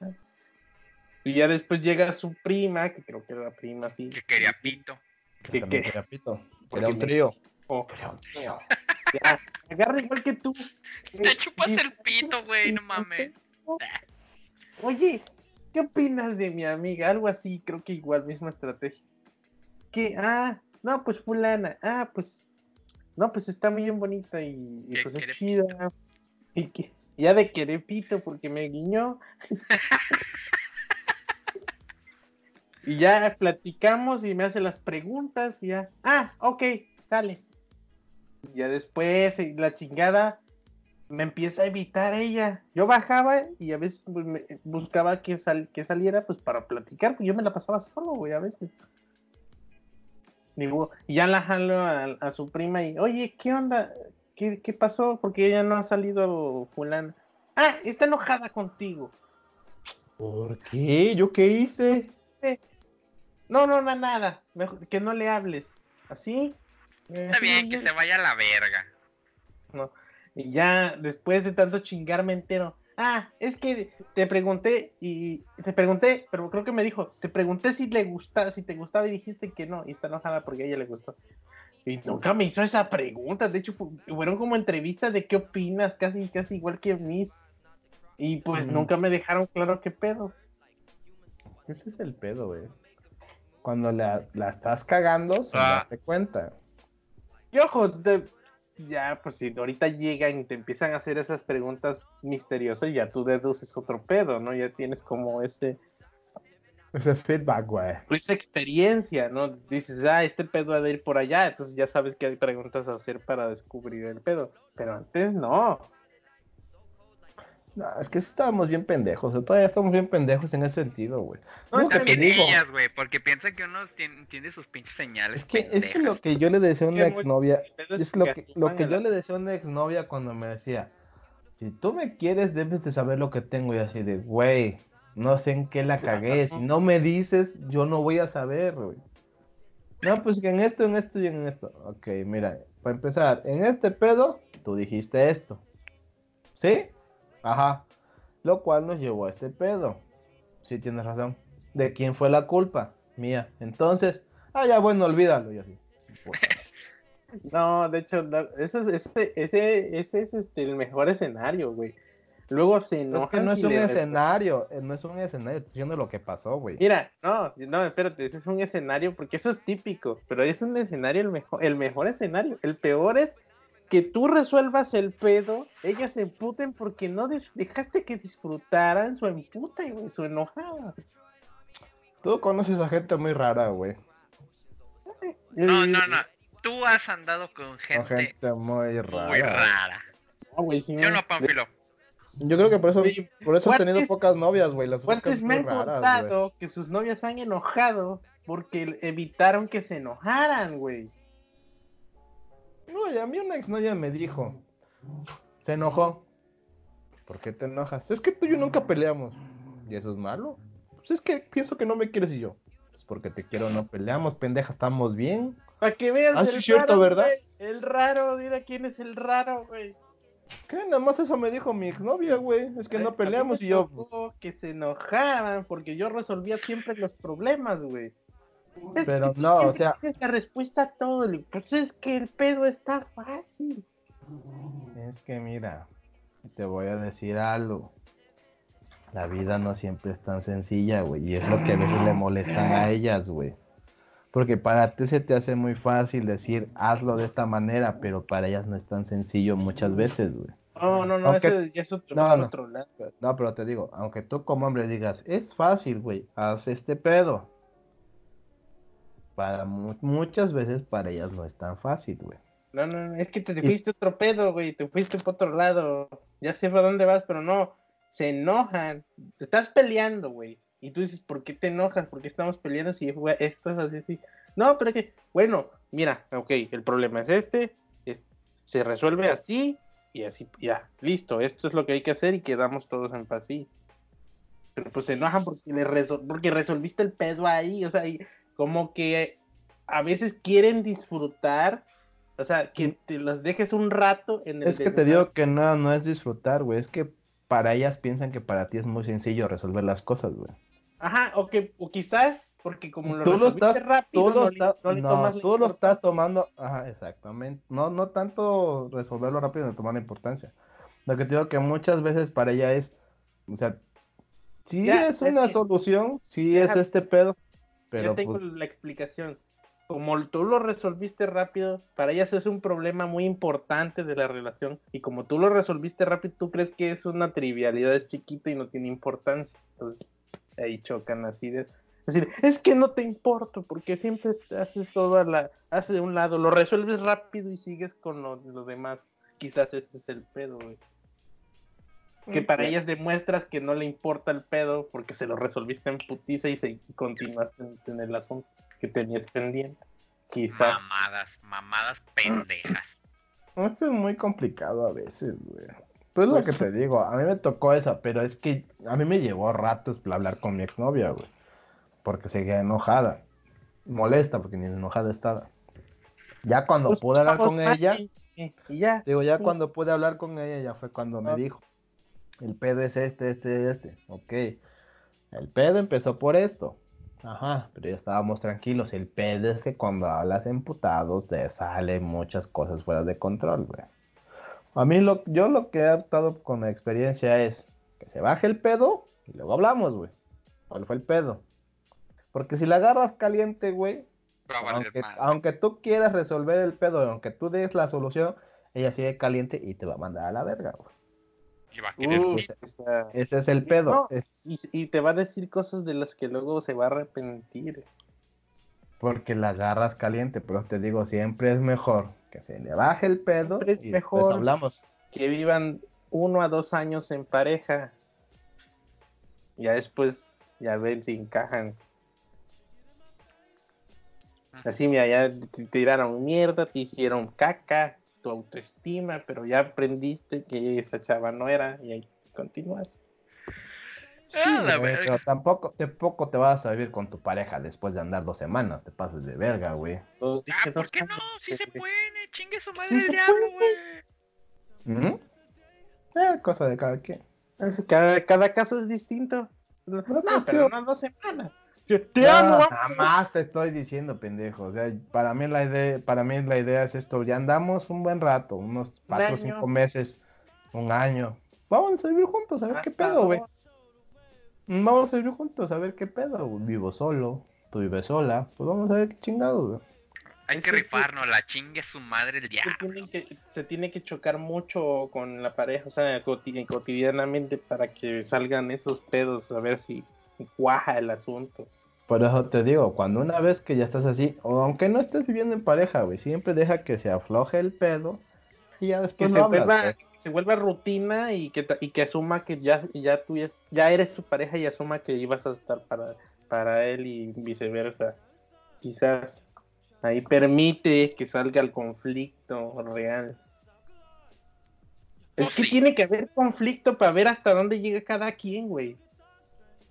Y ya después llega su prima, que creo que era la prima, sí. Que quería pito. que- que- quería pito. Era un me- trío. Oh, ya, agarra igual que tú. Te chupas Dice, el pito, güey, no mames. Oye, ¿qué opinas de mi amiga? Algo así, creo que igual, misma estrategia. Que, ah, no, pues fulana, ah, pues, no, pues está bien bonita y, pues es chida. Y que, ya de querer pito porque me guiñó. y ya platicamos y me hace las preguntas y ya, ah, ok, sale. Ya después, la chingada, me empieza a evitar ella. Yo bajaba y a veces pues, me- buscaba que, sal- que saliera pues para platicar, pues yo me la pasaba solo, güey, a veces. Digo, y ya la jalo a, a su prima y, oye, ¿qué onda? ¿Qué, qué pasó? Porque ella no ha salido fulana. Ah, está enojada contigo. ¿Por qué? ¿Yo qué hice? No, no, no, nada. Mejor que no le hables. ¿Así? Está bien, que se vaya a la verga. No. Y ya después de tanto chingar me entero. Ah, es que te pregunté y te pregunté, pero creo que me dijo, te pregunté si le gusta, si te gustaba y dijiste que no, y está enojada porque a ella le gustó. Y nunca me hizo esa pregunta, de hecho fu- fueron como entrevistas de qué opinas, casi casi igual que Miss. Y pues Mm. nunca me dejaron claro qué pedo. Ese es el pedo, güey. Cuando la, la estás cagando, sin Ah. cuenta. Y ojo, te- ya, pues si ahorita llegan y te empiezan a hacer esas preguntas misteriosas, ya tú deduces otro pedo, ¿no? Ya tienes como ese, Ese feedback, güey. esa experiencia, ¿no? Dices, ah, este pedo ha de ir por allá, entonces ya sabes qué preguntas hacer para descubrir el pedo. Pero antes no. No, es que estábamos bien pendejos. Todavía estamos bien pendejos en ese sentido, güey. No, te También ellas, güey, porque piensan que uno tiene, entiende sus pinches señales. Es que, es que lo que yo le decía a una exnovia, es es lo que lo que yo le decía a una exnovia cuando me decía, si tú me quieres, debes de saber lo que tengo. Y así de, güey, no sé en qué la cagué. Si no me dices, yo no voy a saber, güey. No, pues que en esto, en esto y en esto. Ok, mira, para empezar, en este pedo, tú dijiste esto. ¿Sí? Ajá. Lo cual nos llevó a este pedo. Sí, tienes razón. ¿De quién fue la culpa? Mía. Entonces, ah, ya bueno, olvídalo. Y así. Puta. No, de hecho, eso es, ese, ese, ese es este, el mejor escenario, güey. Luego se Es enojan que no es un escenario, eh, no es un escenario, estoy diciendo lo que pasó, güey. Mira, no, no, espérate, ese es un escenario, porque eso es típico, pero es un escenario el mejor, el mejor escenario. El peor es que tú resuelvas el pedo, ellas se emputen porque no des- dejaste que disfrutaran su emputa y su enojada. Tú conoces a gente muy rara, güey. No, no, no. Tú has andado con Con gente, gente muy rara. muy rara. No, güey, sí, ¿Sí o no, Pánfilo? Yo creo que por eso, por eso has tenido ¿cuántos- pocas novias, güey. Las ¿Cuántos buscas me han raras, contado que sus novias han enojado porque evitaron que se enojaran, güey? No, y a mí una exnovia me dijo, se enojó. ¿Por qué te enojas? Es que tú y yo nunca peleamos. ¿Y eso es malo? Pues es que pienso que no me quieres y yo. Pues porque te quiero, no peleamos, pendeja, estamos bien. Para que veas Ah, el sí, es cierto, raro, ¿verdad? güey, El raro, mira quién es el raro, güey. ¿Qué? Nada más eso me dijo mi exnovia, güey. Es que Ay, no peleamos y yo. Que se enojaran porque yo resolvía siempre los problemas, güey. Es Pero que no, o sea- la respuesta a todo. Pues es que el pedo está fácil. Es que mira, te voy a decir algo. La vida no siempre es tan sencilla, güey. Y es lo que a veces le molestan a ellas, güey. Porque para ti se te hace muy fácil decir, hazlo de esta manera, pero para ellas no es tan sencillo muchas veces, güey. No, no, no, Aunque- eso ya es otro, no, es no. otro lado. No, pero te digo, aunque tú como hombre digas, es fácil, güey, haz este pedo. Para mu- muchas veces para ellas no es tan fácil, güey. No, no, no, es que te fuiste otro pedo, güey. Te fuiste por otro lado. Ya sé para dónde vas, pero no. Se enojan. Te estás peleando, güey. Y tú dices, ¿por qué te enojas? ¿Por qué estamos peleando si güey, esto es así, así? No, pero que, bueno, mira, ok, el problema es este. es- se resuelve así y así, ya, listo. Esto es lo que hay que hacer y quedamos todos en paz, sí. Pero pues se enojan porque, le resol- porque resolviste el pedo ahí. O sea, y como que a veces quieren disfrutar, o sea, que te los dejes un rato en el Es que te digo que no, no es disfrutar, güey. Es que para ellas piensan que para ti es muy sencillo resolver las cosas, güey. Ajá, o que o quizás porque como lo Tú lo estás, rápido, tú lo, no, le- estás- no le no, tomas la tú lo estás tomando, ajá, exactamente. No, no tanto resolverlo rápido, no tomar importancia. Lo que te digo que muchas veces para ella es, o sea, sí Ya, es es una que- solución, sí es este pedo, Ya pero tengo pues, la explicación. Como tú lo resolviste rápido, para ellas es un problema muy importante de la relación. Y como tú lo resolviste rápido, tú crees que es una trivialidad, es chiquita y no tiene importancia. Entonces, ahí chocan así de... Es decir, es que no te importa porque siempre haces todo a la... Haces de un lado, lo resuelves rápido y sigues con lo, lo demás. Quizás ese es el pedo, güey. Que para ellas demuestras que no le importa el pedo porque se lo resolviste en putiza y se continuaste en, en el asunto que tenías pendiente. Quizás. Mamadas, mamadas pendejas. es que es muy complicado a veces, güey. Pues lo que te digo, a mí me tocó esa, pero es que a mí me llevó ratos hablar con mi exnovia, güey. Porque seguía enojada. Molesta porque ni enojada estaba. Ya cuando Pues, pude hablar con ella, y ya. digo, ya Sí. cuando pude hablar con ella, ya fue cuando me Ah. dijo, el pedo es este, este, este. Ok. El pedo empezó por esto. Ajá, pero ya estábamos tranquilos. El pedo es que cuando hablas emputado te salen muchas cosas fuera de control, güey. A mí lo, yo lo que he optado con la experiencia es que se baje el pedo y luego hablamos, güey. ¿Cuál fue el pedo? Porque si la agarras caliente, güey, aunque, aunque tú quieras resolver el pedo, aunque tú des la solución, ella sigue caliente y te va a mandar a la verga, güey. Y va a querer Uh, Ese es el pedo. No. es y, y te va a decir cosas de las que luego se va a arrepentir. porque la agarras caliente, pero te digo, siempre es mejor que se le baje el pedo Siempre es y después mejor. hablamos. Que vivan uno a dos años en pareja. Ya después, ya ven si encajan. Así, mira, ya te tiraron mierda, te hicieron caca, tu autoestima, pero ya aprendiste que esa chava no era y ahí continúas. Ah, la güey, pero tampoco, tampoco te vas a vivir con tu pareja después de andar dos semanas, te pases de verga, güey. Ah, ¿por qué no? Sí se puede, chingue su madre Sí diablo, güey. ¿Mm? Eh, cosa de cada quien. Cada, cada caso es distinto. No, pero- pero no dos semanas. Te No, amo. jamás te estoy diciendo, pendejo. O sea, para mí la idea, para mí la idea es esto. Ya andamos un buen rato, unos cuatro o cinco meses, un año. Vamos a vivir juntos, a ver qué Hasta pedo, güey. dos. Vamos a vivir juntos, a ver qué pedo. Vivo solo, tú vives sola. Pues vamos a ver qué chingados, güey. Hay que rifarnos, la chingue su madre el Se diablo. que, se tiene que chocar mucho con la pareja, o sea, coti- cotidianamente para que salgan esos pedos, a ver si cuaja el asunto. Por eso te digo, cuando una vez que ya estás así, o aunque no estés viviendo en pareja, güey, siempre deja que se afloje el pedo y ya Que después se, lo hablas, vuelva, que se rutina y que, y que asuma que ya, ya tú ya, ya eres su pareja y asuma que ibas a estar para, para él y viceversa. Quizás ahí permite que salga el conflicto real. Es Pues que sí. tiene que haber conflicto para ver hasta dónde llega cada quien, güey.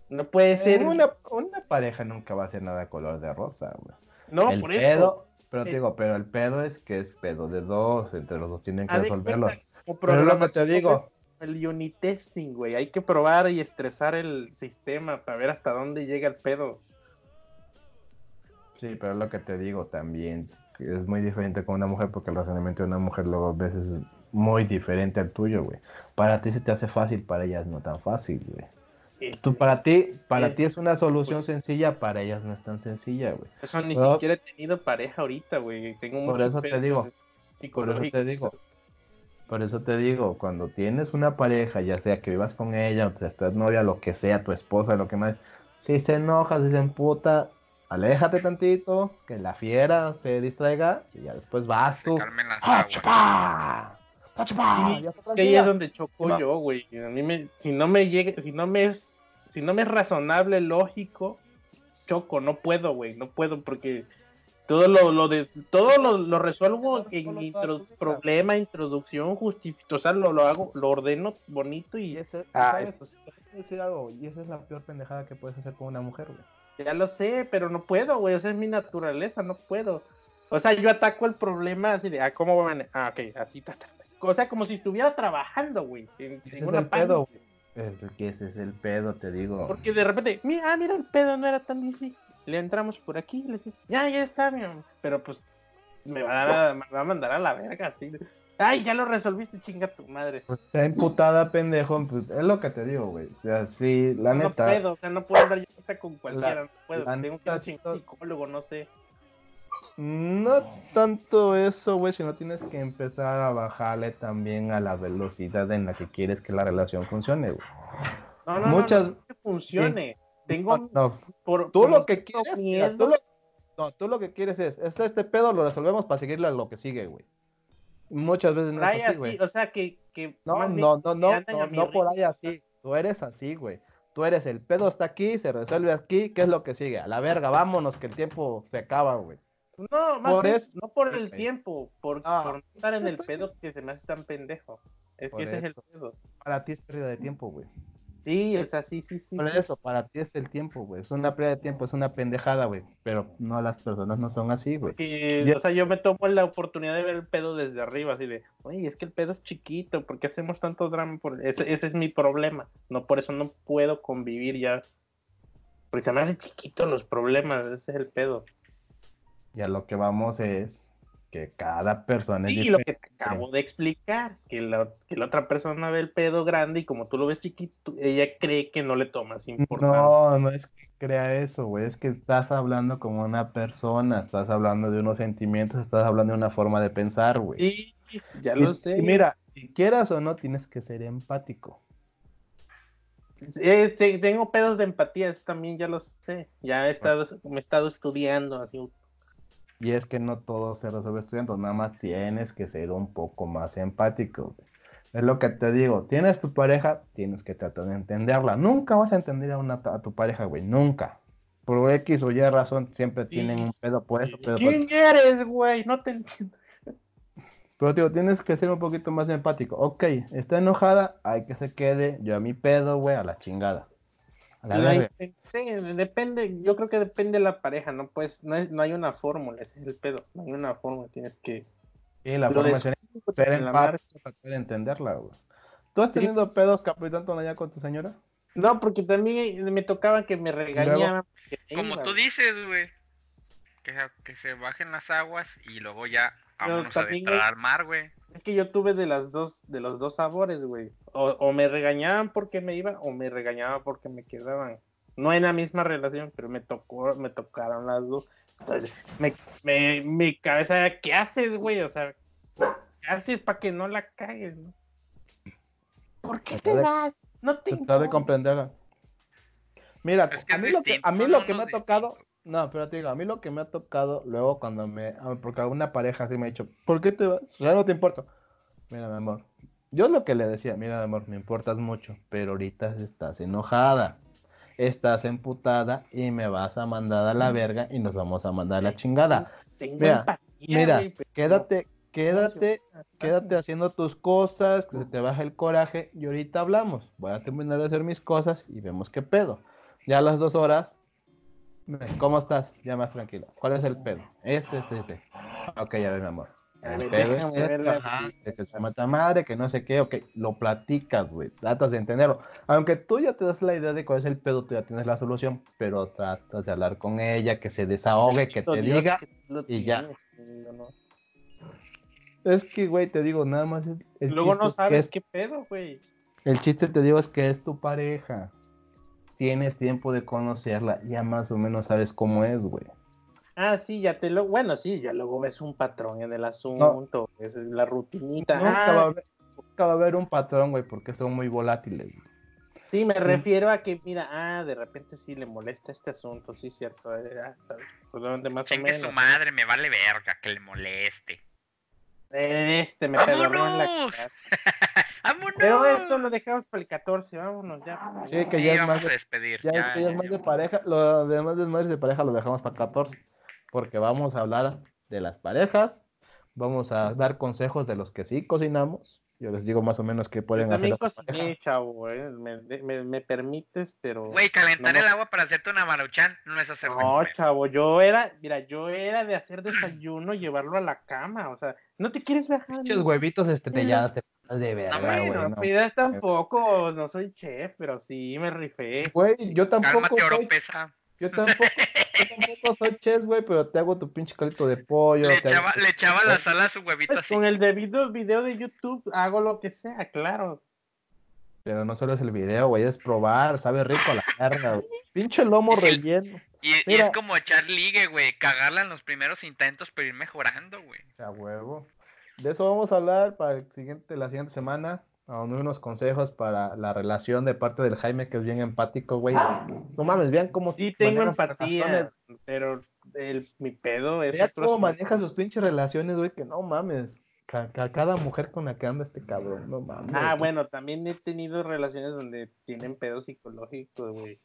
No puede ser. Eh, una, una pareja nunca va a ser nada color de rosa, güey. no, el por pedo, eso. pero te digo, pero el pedo es que es pedo de dos, entre los dos tienen que Haz de resolverlo. cuenta, como Pero es lo que te digo, El unit testing, güey. Hay que probar y estresar el sistema para ver hasta dónde llega el pedo. sí, pero es lo que te digo también, es muy diferente con una mujer porque el razonamiento de una mujer luego a veces es muy diferente al tuyo, güey. Para ti se te hace fácil, para ellas no tan fácil, güey. Tú, para ti, para Eh, ti es una solución pues- sencilla, para ellas no es tan sencilla, güey. Eso ni Pero- siquiera he tenido pareja ahorita, güey. Tengo Por eso te digo, Por eso te digo. Por eso te digo, cuando tienes una pareja, ya sea que vivas con ella, o estás novia, lo que sea, tu esposa, lo que más, si se enoja, si se emputa, aléjate tantito, que la fiera se distraiga, y ya después vas Se tú. calmen las ¡Ah, Es que ahí es donde choco yo, güey. A mí me, si no me llega, si no me es, si no me es razonable, lógico, choco, no puedo, güey, no puedo porque todo lo, lo de, todo lo, lo resuelvo en intro- problema, introducción, justificación, o sea, lo, lo hago, lo ordeno bonito Y y ese, Ah, algo, y esa es la peor pendejada que puedes hacer con una mujer, güey. Ya lo sé, pero no puedo, güey. Esa es mi naturaleza, no puedo. O sea, yo ataco el problema así de, ah, ¿cómo van? Ah, ok, así, ta, ta, ta. O sea, como si estuviera trabajando, güey. En, Ese en es el pedo, güey. Es que ese es el pedo, te digo. Porque de repente, mira, ah, mira, el pedo no era tan difícil. Le entramos por aquí, le decimos, ya, ya está, mi amor. Pero pues, me va, a me va a mandar a la verga, así. Ay, ya lo resolviste, chinga tu madre. Pues está imputada, pendejo. pues, es lo que te digo, güey. O sea, sí, la no neta. puedo, o sea, no puedo andar yo con cualquiera, no puedo. la Tengo que neta, ir a un psicólogo, no sé. No tanto eso, güey, sino tienes que empezar a bajarle también a la velocidad en la que quieres que la relación funcione, güey. No, no, Muchas- no, no, que funcione. Tengo No, por tú como lo que quieres, mira, tú lo, no, tú lo que quieres es, este, este pedo lo resolvemos para seguirle a lo que sigue, güey. Muchas veces no trae es así, así, güey. o sea, que, que No, más no, no, no, no, no por ahí así. Tú eres así, güey. Tú eres el pedo está aquí, se resuelve aquí, ¿qué es lo que sigue? A la verga, vámonos que el tiempo se acaba, güey. No, más Por bien, eso- no por el tiempo, por, Ah. por estar en el pedo que se me hace tan pendejo. Es Por que ese es el pedo. Para ti es pérdida de tiempo, güey. Sí, o sea, sí, sí, sí. Por eso, para ti es el tiempo, güey. Es una pérdida de tiempo, es una pendejada, güey. Pero no, las personas no son así, güey. O sea, yo me tomo la oportunidad de ver el pedo desde arriba, así de, oye, es que el pedo es chiquito, ¿por qué hacemos tanto drama? Por... Ese, ese es mi problema. No, por eso no puedo convivir ya. Porque se me hace chiquito los problemas, ese es el pedo. Y a lo que vamos es que cada persona es Sí, lo que diferente. te acabo de explicar, que la, que la otra persona ve el pedo grande y como tú lo ves chiquito, ella cree que no le tomas importancia. No, no es que crea eso, güey. Es que estás hablando como una persona, estás hablando de unos sentimientos, estás hablando de una forma de pensar, güey. Sí, ya Y- lo sé. y mira, si quieras o no, tienes que ser empático. Eh, te- tengo pedos de empatía, eso también ya lo sé. Ya he estado, me he estado estudiando así. Y es que no todo se resuelve estudiando, nada más tienes que ser un poco más empático. güey. Es lo que te digo, tienes tu pareja, tienes que tratar de entenderla. Nunca vas a entender a, una, a tu pareja, güey, nunca. Por X o Y razón, siempre Sí. tienen un pedo por eso, pedo por ¿Quién eres, güey? No te entiendo. Pero digo, tienes que ser un poquito más empático. Ok, está enojada, hay que se quede. Yo a mi pedo, güey, a la chingada. A la La verga. intenté, depende, yo creo que depende de la pareja, no pues, no, hay- no hay una fórmula, ese es el pedo, no hay una fórmula, tienes que Y la forma es de entenderla, güey. ¿Tú has Sí, tenido sí, sí. pedos, Capitán Tonaya, con tu señora? No, porque también me tocaba que me regañaban. Como iba, tú dices, güey. Que, se- que se bajen las aguas y luego ya vámonos a adentrar al mar, güey. Es que yo tuve de las dos, de los dos sabores, güey. O, o me regañaban porque me iba, o me regañaban porque me quedaban. No en la misma relación, pero me tocó, me tocaron las dos. Entonces, me, me, mi cabeza, ¿qué haces, güey? O sea, ¿qué haces para que no la cagues, no? ¿Por qué te de- vas? No te Tratar de comprenderla. Mira, Es que a mí lo que, distinto, a mí lo que me ha tocado, distintos. No, pero te digo, a mí lo que me ha tocado luego cuando me, ah, porque alguna pareja así me ha dicho, ¿por qué te vas? Ya no te importa. Mira, mi amor, yo lo que le decía, mira, mi amor, me importas mucho, pero ahorita estás enojada, estás emputada y me vas a mandar a la verga y nos vamos a mandar a la chingada. Tengo Mira, empatía, Mira, güey, pero quédate, quédate, quédate haciendo tus cosas, que se te baje el coraje y ahorita hablamos. Voy a terminar de hacer mis cosas y vemos qué pedo. Ya a las dos horas, ¿cómo estás? Ya más tranquilo. ¿Cuál es el pedo? Este, este, este. Ok, ya ves, mi amor. El pedo es este, ajá, que se mata madre, que no sé qué, ok, lo platicas, güey, tratas de entenderlo. Aunque tú ya te das la idea de cuál es el pedo, tú ya tienes la solución, pero tratas de hablar con ella, que se desahogue, que te Dios diga, que y ya. tienes, yo no. Es que, güey, te digo, nada más. El, el Luego no sabes es- qué pedo, güey. el chiste, te digo, es que es tu pareja. Tienes tiempo de conocerla, ya más o menos sabes cómo es, güey. Ah, sí, ya te lo. Bueno, sí, ya luego ves un patrón en el asunto. Esa es la rutinita. Nunca, Ah, va a haber, nunca va a haber un patrón, güey, porque son muy volátiles. güey. sí, me refiero a que, mira, ah, de repente sí le molesta este asunto, sí, cierto. eh, ah, ¿sabes? Pues, ¿dónde más o Chingue su menos. madre, me vale verga que le moleste. Este me pedorreó en la cara. ¡Vámonos! Pero esto lo dejamos para el 14, vámonos ya. Sí, que Sí, ya es vamos más de, despedir. ya es ya, que ya es más ya. de pareja. Lo demás desmadres de pareja lo dejamos para 14. Porque vamos a hablar de las parejas. Vamos a dar consejos de los que sí cocinamos. Yo les digo más o menos qué pueden también hacer. pareja. cociné, chavo, eh. me, me, me permites, pero... Güey, calentar no, el agua para hacerte una maruchan no es hacer de No, chavo, yo era, mira, yo era de hacer desayuno y llevarlo a la cama, o sea, ¿no te quieres viajar? Pinches huevitos estrellados te de verga, hombre, güey. Bueno, no. pidas tampoco, no soy chef, pero sí me rifé. Güey, yo tampoco Cálmate, soy, yo tampoco, yo tampoco soy chef, güey, pero te hago tu pinche calito de pollo. Le hago echaba, tu- le echaba la sal a su huevito Pues así. con el debido video de YouTube hago lo que sea, claro. Pero no solo es el video, güey, es probar, sabe rico a la carga, güey. Pinche lomo relleno. Y, y es como echar ligue, güey. Cagarla en los primeros intentos, pero ir mejorando, güey. O sea, huevo. De eso vamos a hablar para el siguiente, la siguiente semana. A unos consejos para la relación de parte del Jaime, que es bien empático, güey. No mames, vean cómo Sí tengo empatía, relaciones. pero el, mi pedo es Vean otro cómo maneja sus pinches relaciones, güey, que no mames. Ca- ca- cada mujer con la que anda este cabrón, no mames. Ah, bueno, también he tenido relaciones donde tienen pedos psicológicos, güey.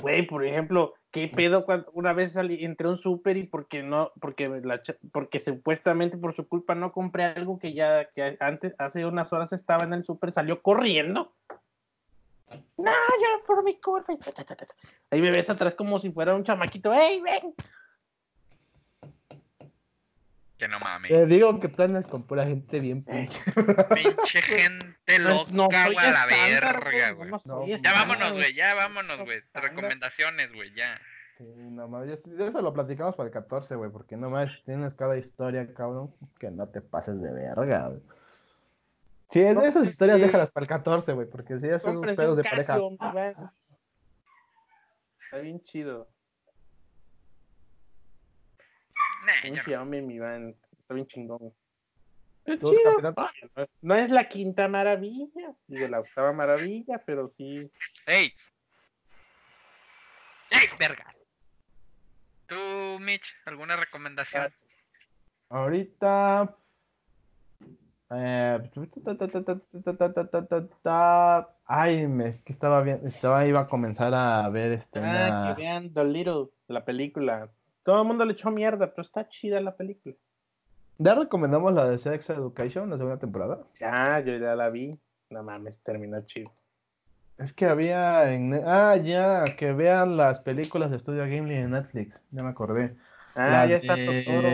Güey, por ejemplo, ¿qué pedo cuando una vez salí, entré a un súper y porque no, porque la porque supuestamente por su culpa no compré algo que ya, que antes, hace unas horas estaba en el súper, salió corriendo. No, yo por mi culpa. Ahí me ves atrás como si fuera un chamaquito. ¡Ey, ven! Que no mames. Te digo que tú andas con pura gente bien pinche. Pinche gente loca, Pues no güey, a la estándar, verga, güey, no Ya vámonos, güey, ya vámonos, güey. Recomendaciones, güey, ya. Sí, no mames, eso lo platicamos para el 14, güey, porque no mames, tienes cada historia, cabrón, que no te pases de verga, güey. Sí, es- No, esas pues historias sí. déjalas para el 14, güey, porque si esos Cómprense pedos de pareja. Está bien chido. No. Está bien chingón. No es la quinta maravilla, digo la octava maravilla, pero sí. ¡Ey! ¡Ey, verga! ¿Tú, Mitch, alguna recomendación? Ahorita. Eh, ay, es que estaba bien, estaba iba a comenzar a ver este. Ah, que vean The Little, la película. Todo el mundo le echó mierda, pero está chida la película. Ya recomendamos la de Sex Education, la segunda temporada. Ya, yo ya la vi. No mames, terminó chido. Es que había en... Ah, ya, que vean las películas de Studio Ghibli en Netflix, ya me acordé. Ah, La ya está Totoro.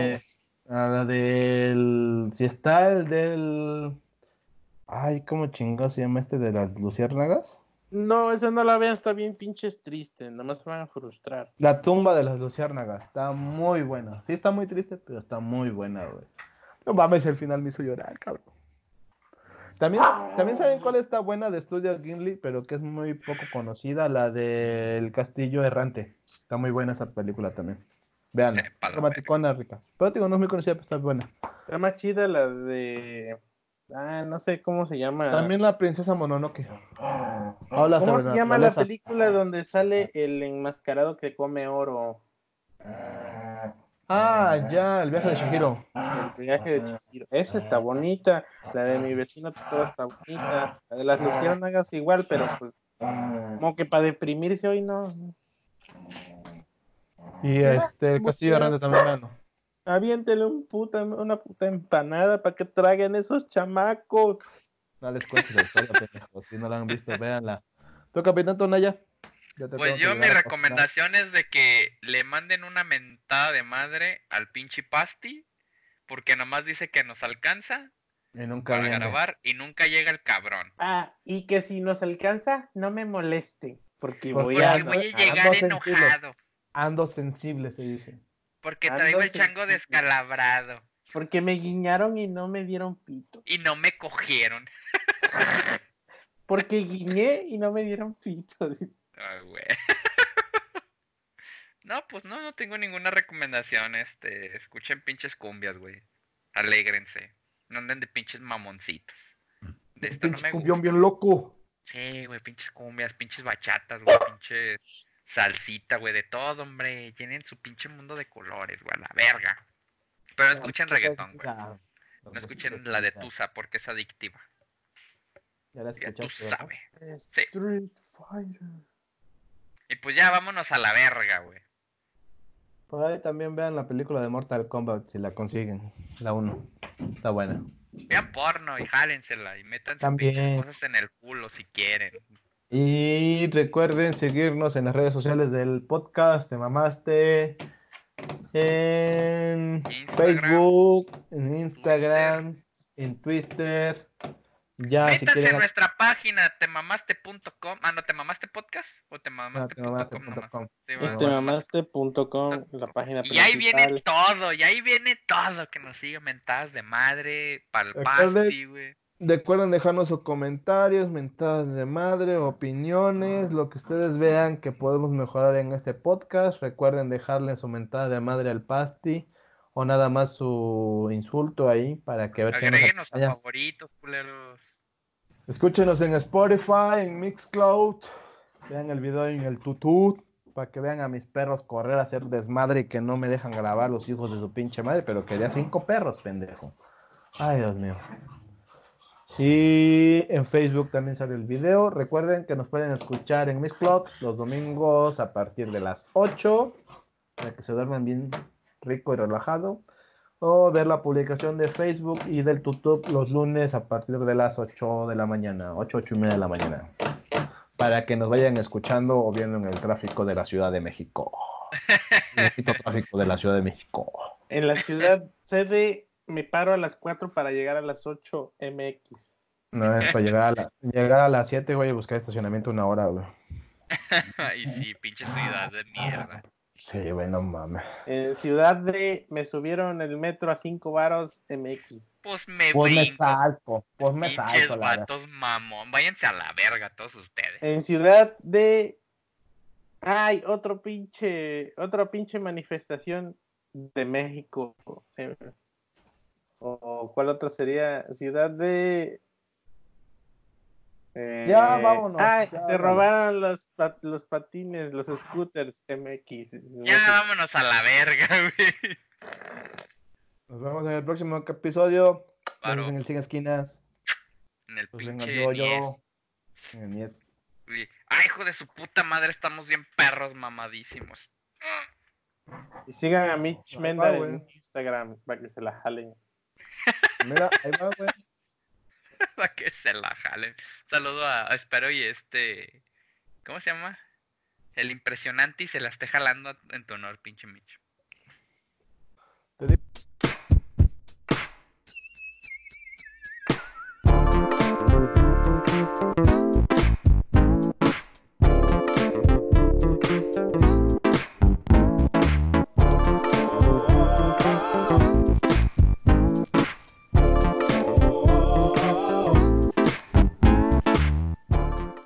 ah, La del... Si está el del... Ay, ¿cómo chingado se llama este de las luciérnagas? No, esa no la vean, está bien pinches triste, nada más se van a frustrar. La tumba de las luciérnagas, está muy buena. Sí está muy triste, pero está muy buena, güey. No mames, el final me hizo llorar, cabrón. También, también saben cuál está buena de Studio Ghibli, pero que es muy poco conocida, la del Castillo Errante. Está muy buena esa película también. La Romanticona, rica. Pero digo, no es muy conocida, pero está buena. Está más chida la de. Ah, no sé cómo se llama. También la princesa Mononoke. Habla ¿Cómo se llama la película donde sale el enmascarado que come oro? Ah, ya, el viaje de Shihiro. El viaje de Chihiro. Esa está bonita. La de mi vecino Totoro está bonita. La de las luciérnagas igual, pero pues. Como que para deprimirse hoy no. Y este, el Castillo Errante también, veanlo. Aviéntele un puta, una puta empanada para que traguen esos chamacos. No les cuentes la historia, pendejos. Si no la han visto, véanla. ¿Tu capitán Tonaya? Pues yo mi recomendación es de que le manden una mentada de madre al pinche Pasti, porque nomás dice que nos alcanza Y nunca para viene. grabar y nunca llega el cabrón. Ah, y que si nos alcanza, no me moleste. Porque Porque voy Porque a. ando- voy a ando llegar sensible. enojado, Ando sensible, se dice. Porque Ando traigo el chango descalabrado Porque me guiñaron y no me dieron pito. y no me cogieron. Porque guiñé y no me dieron pito. Ay, güey. No, pues no, no tengo ninguna recomendación. Este, escuchen pinches cumbias, güey. Alégrense. No anden de pinches mamoncitos. De esto no me cumbión gusta. bien loco. Sí, güey, pinches cumbias, pinches bachatas, güey, pinches salsita, güey, de todo, hombre. Tienen su pinche mundo de colores, güey, a la verga. Pero escuchen reggaetón, güey. No escuchen la de Tusa porque es adictiva. Ya la tú escuchaste, ¿verdad? sabes. Street Fighter. Y pues ya vámonos a la verga, güey. Por ahí también vean la película de Mortal Kombat si la consiguen. La 1. Está buena. Vean porno y jálensela y metan También. cosas en el culo si quieren. Y recuerden seguirnos en las redes sociales del podcast, te mamaste, en Instagram, Facebook, en Instagram, en Twitter. Ya, si Métanse quieren, en nuestra página temamaste.com. Ah, no, ¿temamaste podcast? ¿O temamaste.com nomás? temamaste.com. Sí, Este bueno, Este bueno. mamaste.com, la página Y ahí viene todo, y ahí viene todo. Que nos sigan mentadas de madre, para el Recuerden- pasti, güey. Recuerden dejarnos sus comentarios, mentadas de madre, opiniones, lo que ustedes vean que podemos mejorar en este podcast. Recuerden dejarle su mentada de madre al Pasti o nada más su insulto ahí para que a ver si nos Agréguenos a favoritos, culeros. Escúchenos en Spotify, en Mixcloud. Vean el video en el tutut para que vean a mis perros correr a hacer desmadre y que no me dejan grabar los hijos de su pinche madre, pero quería cinco perros, pendejo. Ay, Dios mío. Y en Facebook también sale el video. Recuerden que nos pueden escuchar en Mixcloud los domingos a partir de las 8 para que se duerman bien rico y relajado. O ver la publicación de Facebook y del YouTube los lunes a partir de las 8 de la mañana, 8, 8 y media de la mañana. Para que nos vayan escuchando o viendo en el tráfico de la Ciudad de México. El poquito tráfico de la Ciudad de México. En la ciudad sede me paro a las 4 para llegar a las 8 MX. No es para llegar a, la- llegar a las 7, voy a buscar estacionamiento una hora, güey. y sí, pinche ciudad de mierda. Sí, güey, no mames. En ciudad de me subieron el metro a 5 varos MX. Pues me Pues me salto, pues me Pinches salto, vatos mamón. Váyanse a la verga todos ustedes. En ciudad de ay, otro pinche otra pinche manifestación de México. Eh, O cuál otra sería ciudad de eh, Ya, vámonos, ay, ya, se vámonos. robaron los, pa- los patines, los scooters MX. Ya vámonos a la verga, güey. Nos vemos en el próximo episodio. Vemos en el 100 esquinas. En el Pues pinche yo, 10. yo. En el 10. güey. Ay, hijo de su puta madre, estamos bien perros mamadísimos. Y sigan a Mitch Menda en. Instagram para que se la jalen. Mira, ahí va, güey. Para que se la jalen. Saludo a, a Espero y este. ¿Cómo se llama? El impresionante y se la esté jalando en tu honor, pinche Mitch.